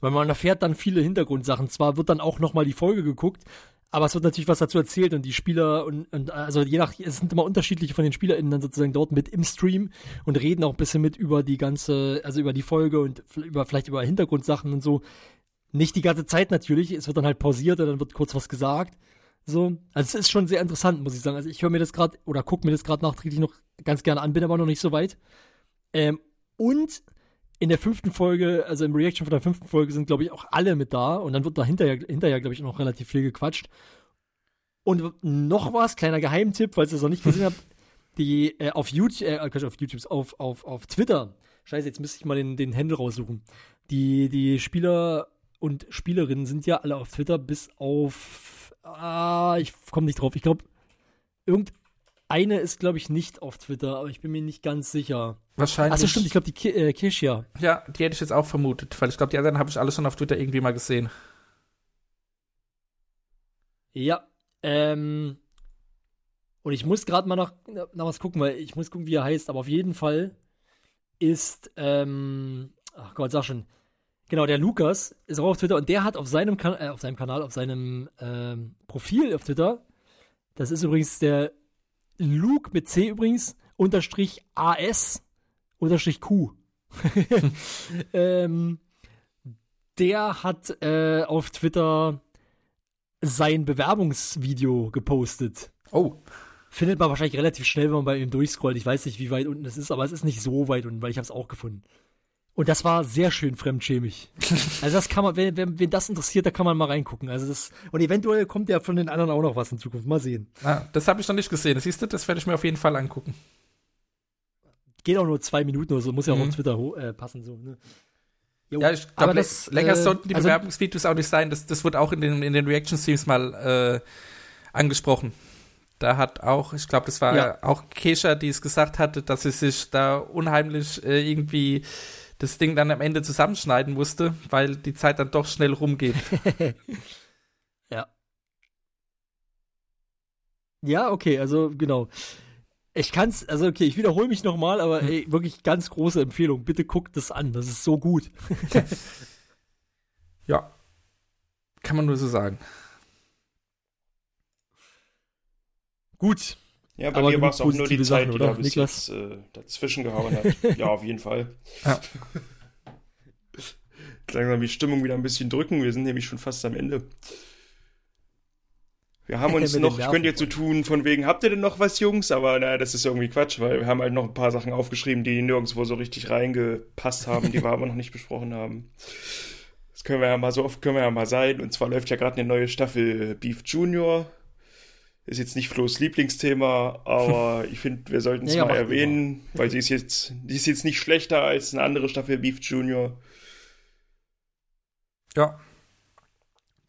S2: weil man erfährt dann viele Hintergrundsachen. Zwar wird dann auch nochmal die Folge geguckt, aber es wird natürlich was dazu erzählt und die Spieler und, und also je nach, es sind immer unterschiedliche von den SpielerInnen dann sozusagen dort mit im Stream und reden auch ein bisschen mit über die ganze, also über die Folge und über, vielleicht über Hintergrundsachen und so. Nicht die ganze Zeit natürlich, es wird dann halt pausiert und dann wird kurz was gesagt. So, also es ist schon sehr interessant, muss ich sagen. Also ich höre mir das gerade oder gucke mir das gerade nachträglich noch ganz gerne an, bin aber noch nicht so weit. Ähm, und in der fünften Folge, also im Reaction von der fünften Folge sind, glaube ich, auch alle mit da und dann wird da hinterher, glaube ich, noch relativ viel gequatscht. Und noch was, kleiner Geheimtipp, falls ihr es noch nicht gesehen habt, die äh, auf YouTube, äh, auf YouTube, auf, auf, auf Twitter, scheiße, jetzt müsste ich mal den, den Handle raussuchen. Die, die Spieler und Spielerinnen sind ja alle auf Twitter, bis auf, ah, ich komme nicht drauf. Ich glaube, irgendeine ist, glaube ich, nicht auf Twitter, aber ich bin mir nicht ganz sicher.
S6: Wahrscheinlich.
S2: Achso, stimmt, ich glaube, die Ki äh, Kishia.
S6: Ja, die hätte ich jetzt auch vermutet, weil ich glaube, die anderen habe ich alle schon auf Twitter irgendwie mal gesehen.
S2: Ja, ähm. Und ich muss gerade mal nach, nach was gucken, weil ich muss gucken, wie er heißt, aber auf jeden Fall ist, ähm, ach Gott, sag schon, genau, der Lukas ist auch auf Twitter und der hat auf seinem, kan äh, auf seinem Kanal, auf seinem ähm, Profil auf Twitter, das ist übrigens der Luke mit C übrigens, unterstrich AS, unterstrich Q. ähm, der hat äh, auf Twitter sein Bewerbungsvideo gepostet.
S6: Oh,
S2: Findet man wahrscheinlich relativ schnell, wenn man bei ihm durchscrollt. Ich weiß nicht, wie weit unten es ist, aber es ist nicht so weit unten, weil ich habe es auch gefunden. Und das war sehr schön fremdschämig. also das kann man, wenn, wenn, wen das interessiert, da kann man mal reingucken. Also das, und eventuell kommt ja von den anderen auch noch was in Zukunft. Mal sehen.
S6: ah, das habe ich noch nicht gesehen. Siehst du, das werde ich mir auf jeden Fall angucken.
S2: Geht auch nur zwei Minuten oder so, muss ja auch
S6: Mhm.
S2: auf Twitter äh, passen. So, ne?
S6: Ja, ich glaube,
S2: das,
S6: länger
S2: äh,
S6: sollten die
S2: also-
S6: Bewerbungsvideos auch nicht sein. Das, das wurde auch in den, in den Reaction-Streams mal äh, angesprochen. Da hat auch, ich glaube, das war
S2: Ja.
S6: auch Kesha, die es gesagt hatte, dass sie sich da unheimlich äh, irgendwie das Ding dann am Ende zusammenschneiden musste, weil die Zeit dann doch schnell rumgeht.
S2: Ja. Ja, okay, also genau. Ich kann's, also okay, ich wiederhole mich nochmal, aber
S6: Hm.
S2: ey, wirklich ganz große Empfehlung. Bitte guckt das an, das ist so gut.
S6: ja. Kann man nur so sagen.
S2: Gut.
S5: Ja, bei
S2: Aber
S5: mir war es auch nur die Zeit,
S2: Sachen,
S5: die
S2: oder,
S5: da bis
S2: Niklas?
S5: jetzt äh, dazwischen gehauen hat. ja, auf jeden Fall. langsam die Stimmung wieder ein bisschen drücken. Wir sind nämlich schon fast am Ende. Wir haben uns noch, ich könnte jetzt so tun, von wegen, habt ihr denn noch was, Jungs? Aber naja, das ist irgendwie Quatsch, weil wir haben halt noch ein paar Sachen aufgeschrieben, die nirgendwo so richtig reingepasst haben, die wir aber noch nicht besprochen haben. Das können wir ja mal so oft, können wir ja mal sein. Und zwar läuft ja gerade eine neue Staffel Beef Junior. Ist jetzt nicht Flo's Lieblingsthema, aber ich finde, wir sollten es
S2: Ja,
S5: mal erwähnen, weil sie ist jetzt, die ist jetzt nicht schlechter als eine andere Staffel Beef Junior.
S6: Ja.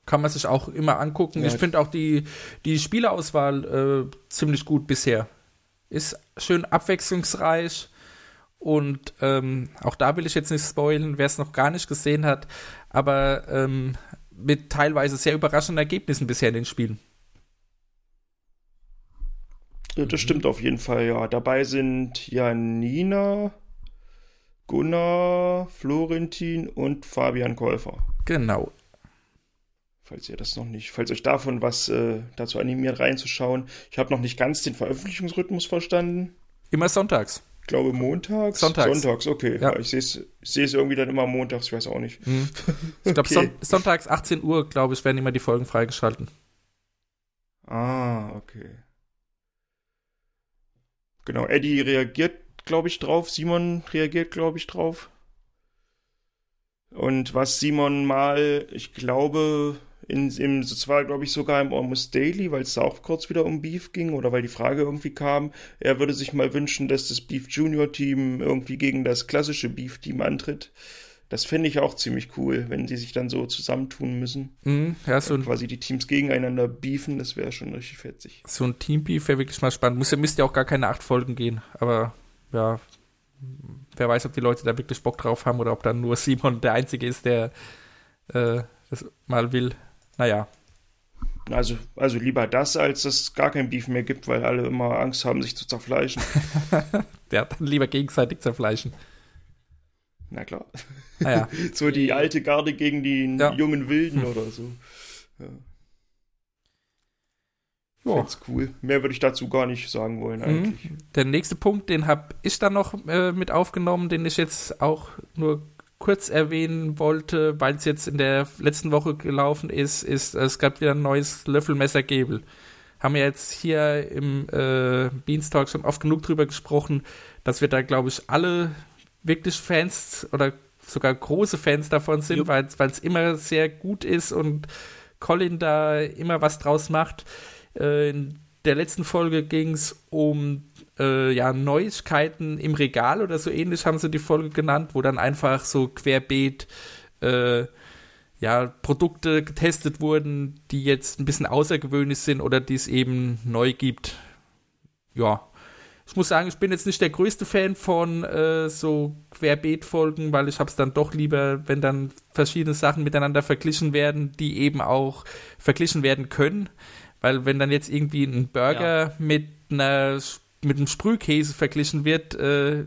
S6: Kann man sich auch immer angucken.
S5: Ja.
S6: Ich finde auch die, die Spielerauswahl äh, ziemlich gut bisher. Ist schön abwechslungsreich. Und ähm, auch da will ich jetzt nicht spoilen, wer es noch gar nicht gesehen hat, aber ähm, mit teilweise sehr überraschenden Ergebnissen bisher in den Spielen.
S5: Ja, Das stimmt auf jeden Fall, ja. Dabei sind Janina, Gunnar, Florentin und Fabian Käufer.
S6: Genau.
S5: Falls ihr das noch nicht, falls euch davon was äh, dazu animiert reinzuschauen. Ich habe noch nicht ganz den Veröffentlichungsrhythmus verstanden.
S6: Immer sonntags.
S5: Ich glaube montags.
S6: Sonntags.
S5: Sonntags, okay.
S6: Ja.
S5: Ich sehe es ich es irgendwie dann immer montags, ich weiß auch nicht.
S6: Mhm. Ich glaube,
S5: Okay.
S6: son sonntags 18 Uhr, glaube ich, werden immer die Folgen freigeschalten.
S5: Ah, okay. Genau, Eddie reagiert, glaube ich, drauf. Simon reagiert, glaube ich, drauf. Und was Simon mal, ich glaube, in, im, das war, glaube ich, sogar im Almost Daily, weil es da auch kurz wieder um Beef ging oder weil die Frage irgendwie kam, er würde sich mal wünschen, dass das Beef Junior Team irgendwie gegen das klassische Beef Team antritt. Das fände ich auch ziemlich cool, wenn sie sich dann so zusammentun müssen.
S6: Mhm. Ja, so
S5: Quasi die Teams gegeneinander beefen, das wäre schon richtig fetzig.
S6: so ein Teambeef wäre wirklich mal spannend. Muss ja, müsste ja auch gar keine acht Folgen gehen, aber ja, wer weiß, ob die Leute da wirklich Bock drauf haben oder ob dann nur Simon der Einzige ist, der äh, das mal will. Naja,
S5: Also, also lieber das, als dass es gar kein Beef mehr gibt, weil alle immer Angst haben, sich zu zerfleischen.
S6: der hat dann lieber gegenseitig zerfleischen.
S5: Na klar.
S6: Naja,
S5: So die alte Garde gegen die
S6: Ja.
S5: jungen Wilden oder so. Ja.
S6: ja.
S5: Find's cool. Mehr würde ich dazu gar nicht sagen wollen eigentlich.
S6: Der nächste Punkt, den habe ich dann noch äh, mit aufgenommen, den ich jetzt auch nur kurz erwähnen wollte, weil es jetzt in der letzten Woche gelaufen ist, ist, es gab wieder ein neues Löffelmesser-Gebel. Haben wir jetzt hier im äh, Beanstalk schon oft genug drüber gesprochen, dass wir da, glaube ich, alle wirklich Fans oder sogar große Fans davon sind,
S2: Jupp.
S6: weil es immer sehr gut ist und Colin da immer was draus macht. Äh, in der letzten Folge ging es um äh, ja, Neuigkeiten im Regal oder so ähnlich haben sie die Folge genannt, wo dann einfach so querbeet äh, ja, Produkte getestet wurden, die jetzt ein bisschen außergewöhnlich sind oder die es eben neu gibt. Ja. Ich muss sagen, ich bin jetzt nicht der größte Fan von äh, so Querbeet-Folgen, weil ich habe es dann doch lieber, wenn dann verschiedene Sachen miteinander verglichen werden, die eben auch verglichen werden können. Weil wenn dann jetzt irgendwie ein Burger mit einer mit einem Sprühkäse verglichen wird, äh,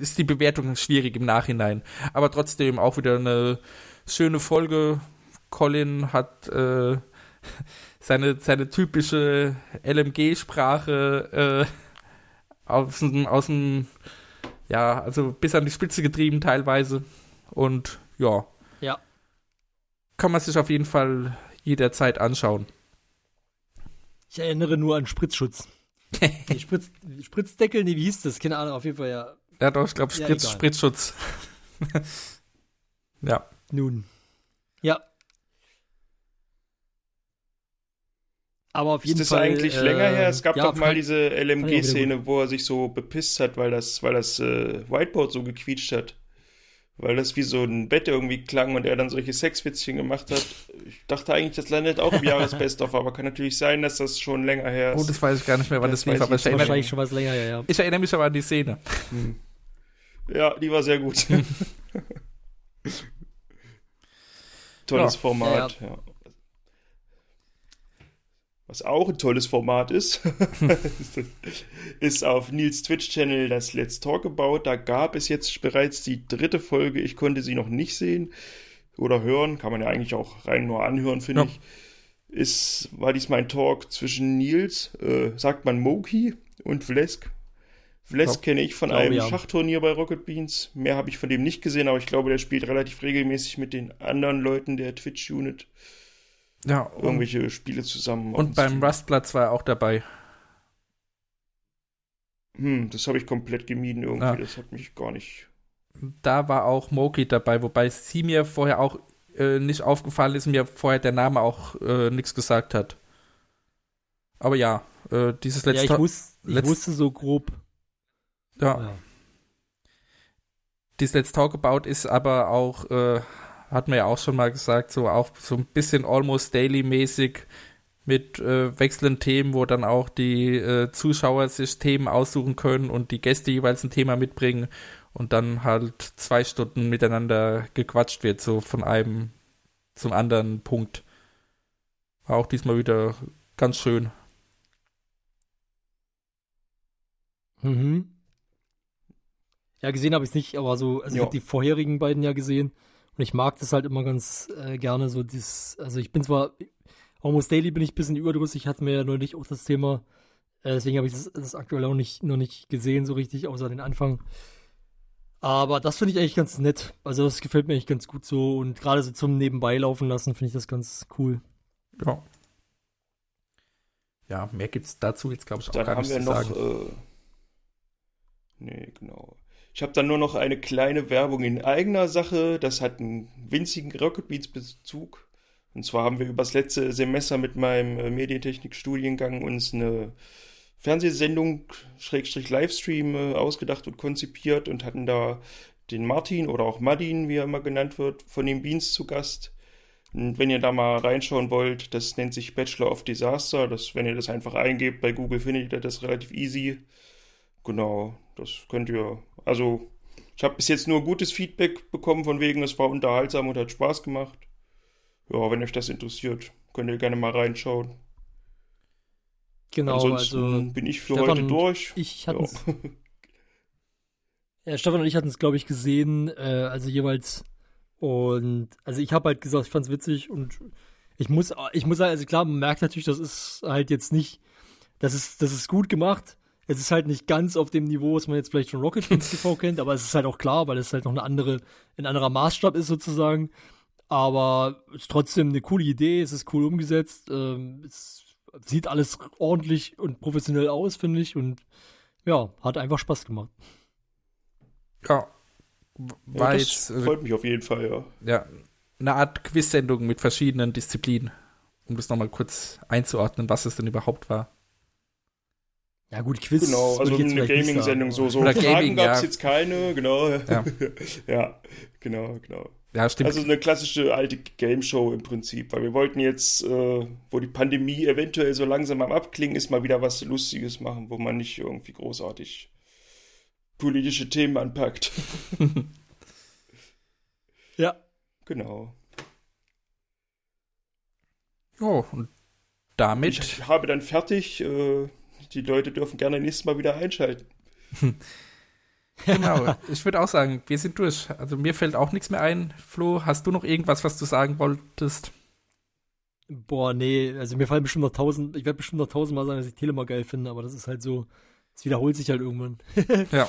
S6: ist die Bewertung schwierig im Nachhinein. Aber trotzdem auch wieder eine schöne Folge. Colin hat äh, seine, seine typische LMG-Sprache äh, aus dem, aus dem, ja, also bis an die Spitze getrieben teilweise. Und ja,
S2: Ja.
S6: kann man sich auf jeden Fall jederzeit anschauen.
S2: Ich erinnere nur an Spritzschutz. nee, Spritz, Spritzdeckel, nee, wie hieß das? Keine Ahnung, auf jeden Fall ja.
S6: Ja, doch, ich glaube,
S2: Ja,
S6: Spritz,
S2: egal.
S6: Spritzschutz. ja.
S2: Nun. Ja. Aber auf jeden
S5: Ist das
S2: Fall.
S5: eigentlich
S2: äh,
S5: länger her? Es gab
S2: ja,
S5: doch mal diese LMG-Szene, wo er sich so bepisst hat, weil das, weil das äh, Whiteboard so gequietscht hat. Weil das wie so ein Bett irgendwie klang und er dann solche Sexwitzchen gemacht hat. Ich dachte eigentlich, das landet auch im Jahresbest-of, aber kann natürlich sein, dass das schon länger her
S6: Oh,
S5: ist.
S6: das weiß ich gar nicht mehr, wann das,
S5: Das
S6: lief, aber
S5: ich
S6: ich
S5: jetzt
S6: erinnere,
S2: wahrscheinlich schon was länger, ja, ja.
S6: ich erinnere mich aber an die Szene.
S5: Ja, die war sehr gut. Tolles
S6: Ja.
S5: Format, ja. Was auch ein tolles Format ist, ist auf Nils Twitch-Channel das Let's Talk About. Da gab es jetzt bereits die dritte Folge. Ich konnte sie noch nicht sehen oder hören. Kann man ja eigentlich auch rein nur anhören, finde
S6: Ja.
S5: ich. Ist, war diesmal ein Talk zwischen Nils, äh, sagt man Moki und Vlesk. Vles kenne ich von
S2: glaube,
S5: einem
S2: ja.
S5: Schachturnier bei Rocket Beans. Mehr habe ich von dem nicht gesehen, aber ich glaube, der spielt relativ regelmäßig mit den anderen Leuten der Twitch-Unit
S6: Ja, und,
S5: irgendwelche Spiele zusammen.
S6: und beim
S5: Stream.
S6: Rustplatz war er auch dabei.
S5: Hm, das habe ich komplett gemieden irgendwie.
S6: Ja.
S5: Das hat mich gar nicht.
S6: Da war auch Moki dabei, wobei sie mir vorher auch äh, nicht aufgefallen ist, mir vorher der Name auch äh, nichts gesagt hat. Aber ja, äh, dieses
S2: Ja,
S6: letzte.
S2: ich, wus ich wusste so grob.
S6: ja,
S2: Ja.
S6: dieses Let's Talk About ist aber auch, äh, hat man ja auch schon mal gesagt, so auch so ein bisschen almost daily mäßig mit äh, wechselnden Themen, wo dann auch die äh, Zuschauer sich Themen aussuchen können und die Gäste jeweils ein Thema mitbringen und dann halt zwei Stunden miteinander gequatscht wird, so von einem zum anderen Punkt. War auch diesmal wieder ganz schön.
S2: Mhm. Ja, gesehen habe ich es nicht, aber so, also ich habe die vorherigen beiden ja gesehen und ich mag das halt immer ganz äh, gerne, so dieses, also ich bin zwar, Almost Daily bin ich ein bisschen überdrüssig, hatten wir ja neulich auch das Thema, äh, deswegen habe ich das, das aktuell auch nicht, noch nicht gesehen so richtig, außer den Anfang. Aber das finde ich eigentlich ganz nett, also das gefällt mir eigentlich ganz gut so und gerade so zum Nebenbei laufen lassen finde ich das ganz cool.
S6: Ja. Ja, mehr gibt's dazu jetzt, glaube ich, auch
S5: Dann
S6: gar
S5: haben
S6: nicht
S5: wir
S6: zu
S5: noch.
S6: sagen.
S5: Äh, genau. Ich habe dann nur noch eine kleine Werbung in eigener Sache. Das hat einen winzigen Rocket Beats Bezug. Und zwar haben wir übers letzte Semester mit meinem äh, Medientechnik-Studiengang uns eine Fernsehsendung, Schrägstrich Livestream, äh, ausgedacht und konzipiert und hatten da den Martin oder auch Madin, wie er immer genannt wird, von den Beans zu Gast. Und wenn ihr da mal reinschauen wollt, das nennt sich Bachelor of Disaster. Das, wenn ihr das einfach eingebt bei Google, findet ihr das relativ easy. Genau, das könnt ihr. Also, ich habe bis jetzt nur gutes Feedback bekommen, von wegen, es war unterhaltsam und hat Spaß gemacht. Ja, wenn euch das interessiert, könnt ihr gerne mal reinschauen.
S2: Genau,
S5: Ansonsten
S2: also
S5: bin ich für
S2: Stefan
S5: heute durch.
S2: ich
S5: Ja.
S2: Ja, Stefan und ich hatten es, glaube ich, gesehen, äh, also jeweils. Und also ich habe halt gesagt, ich fand's witzig und ich muss, ich muss sagen, also klar, man merkt natürlich, das ist halt jetzt nicht, das ist, das ist gut gemacht. Es ist halt nicht ganz auf dem Niveau, was man jetzt vielleicht von Rocket Beans TV kennt, aber es ist halt auch klar, weil es halt noch eine andere, ein anderer Maßstab ist sozusagen. Aber es ist trotzdem eine coole Idee, es ist cool umgesetzt, ähm, es sieht alles ordentlich und professionell aus, finde ich. Und ja, hat einfach Spaß gemacht.
S6: Ja.
S5: Ja,
S6: War
S5: das
S6: jetzt äh,
S5: freut mich auf jeden Fall, ja.
S6: ja, eine Art Quiz-Sendung mit verschiedenen Disziplinen. Um das nochmal kurz einzuordnen, was es denn überhaupt war.
S2: Ja, gut, Quiz.
S5: Genau, also eine Gaming-Sendung, so, so
S6: Oder
S5: Fragen
S6: Gaming,
S5: gab es
S6: ja.
S5: jetzt keine, genau.
S6: Ja.
S5: ja, genau, genau.
S6: Ja, stimmt.
S5: Also eine klassische alte Game Show im Prinzip, weil wir wollten jetzt, äh, wo die Pandemie eventuell so langsam am Abklingen ist, mal wieder was Lustiges machen, wo man nicht irgendwie großartig politische Themen anpackt.
S2: Ja.
S5: genau.
S6: oh, und damit.
S5: Ich habe dann fertig. Äh, die Leute dürfen gerne nächstes Mal wieder einschalten.
S6: Genau, ich würde auch sagen, wir sind durch. Also mir fällt auch nichts mehr ein. Flo, hast du noch irgendwas, was du sagen wolltest?
S2: Boah, nee, also mir fallen bestimmt noch tausend, ich werde bestimmt noch tausendmal sagen, dass ich Telema geil finde, aber das ist halt so, es wiederholt sich halt irgendwann.
S6: Ja.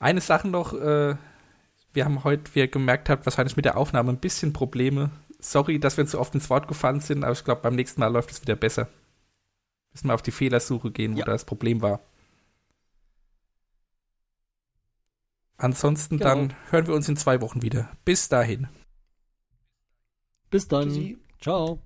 S6: Eine Sache noch, äh, wir haben heute, wie ihr gemerkt habt, wahrscheinlich mit der Aufnahme ein bisschen Probleme. Sorry, dass wir uns so oft ins Wort gefallen sind, aber ich glaube, beim nächsten Mal läuft es wieder besser. Müssen wir auf die Fehlersuche gehen, wo
S2: Ja.
S6: da das Problem war. Ansonsten
S2: Genau.
S6: dann hören wir uns in zwei Wochen wieder. Bis dahin.
S2: Bis dann.
S5: Tschüssi.
S2: Ciao.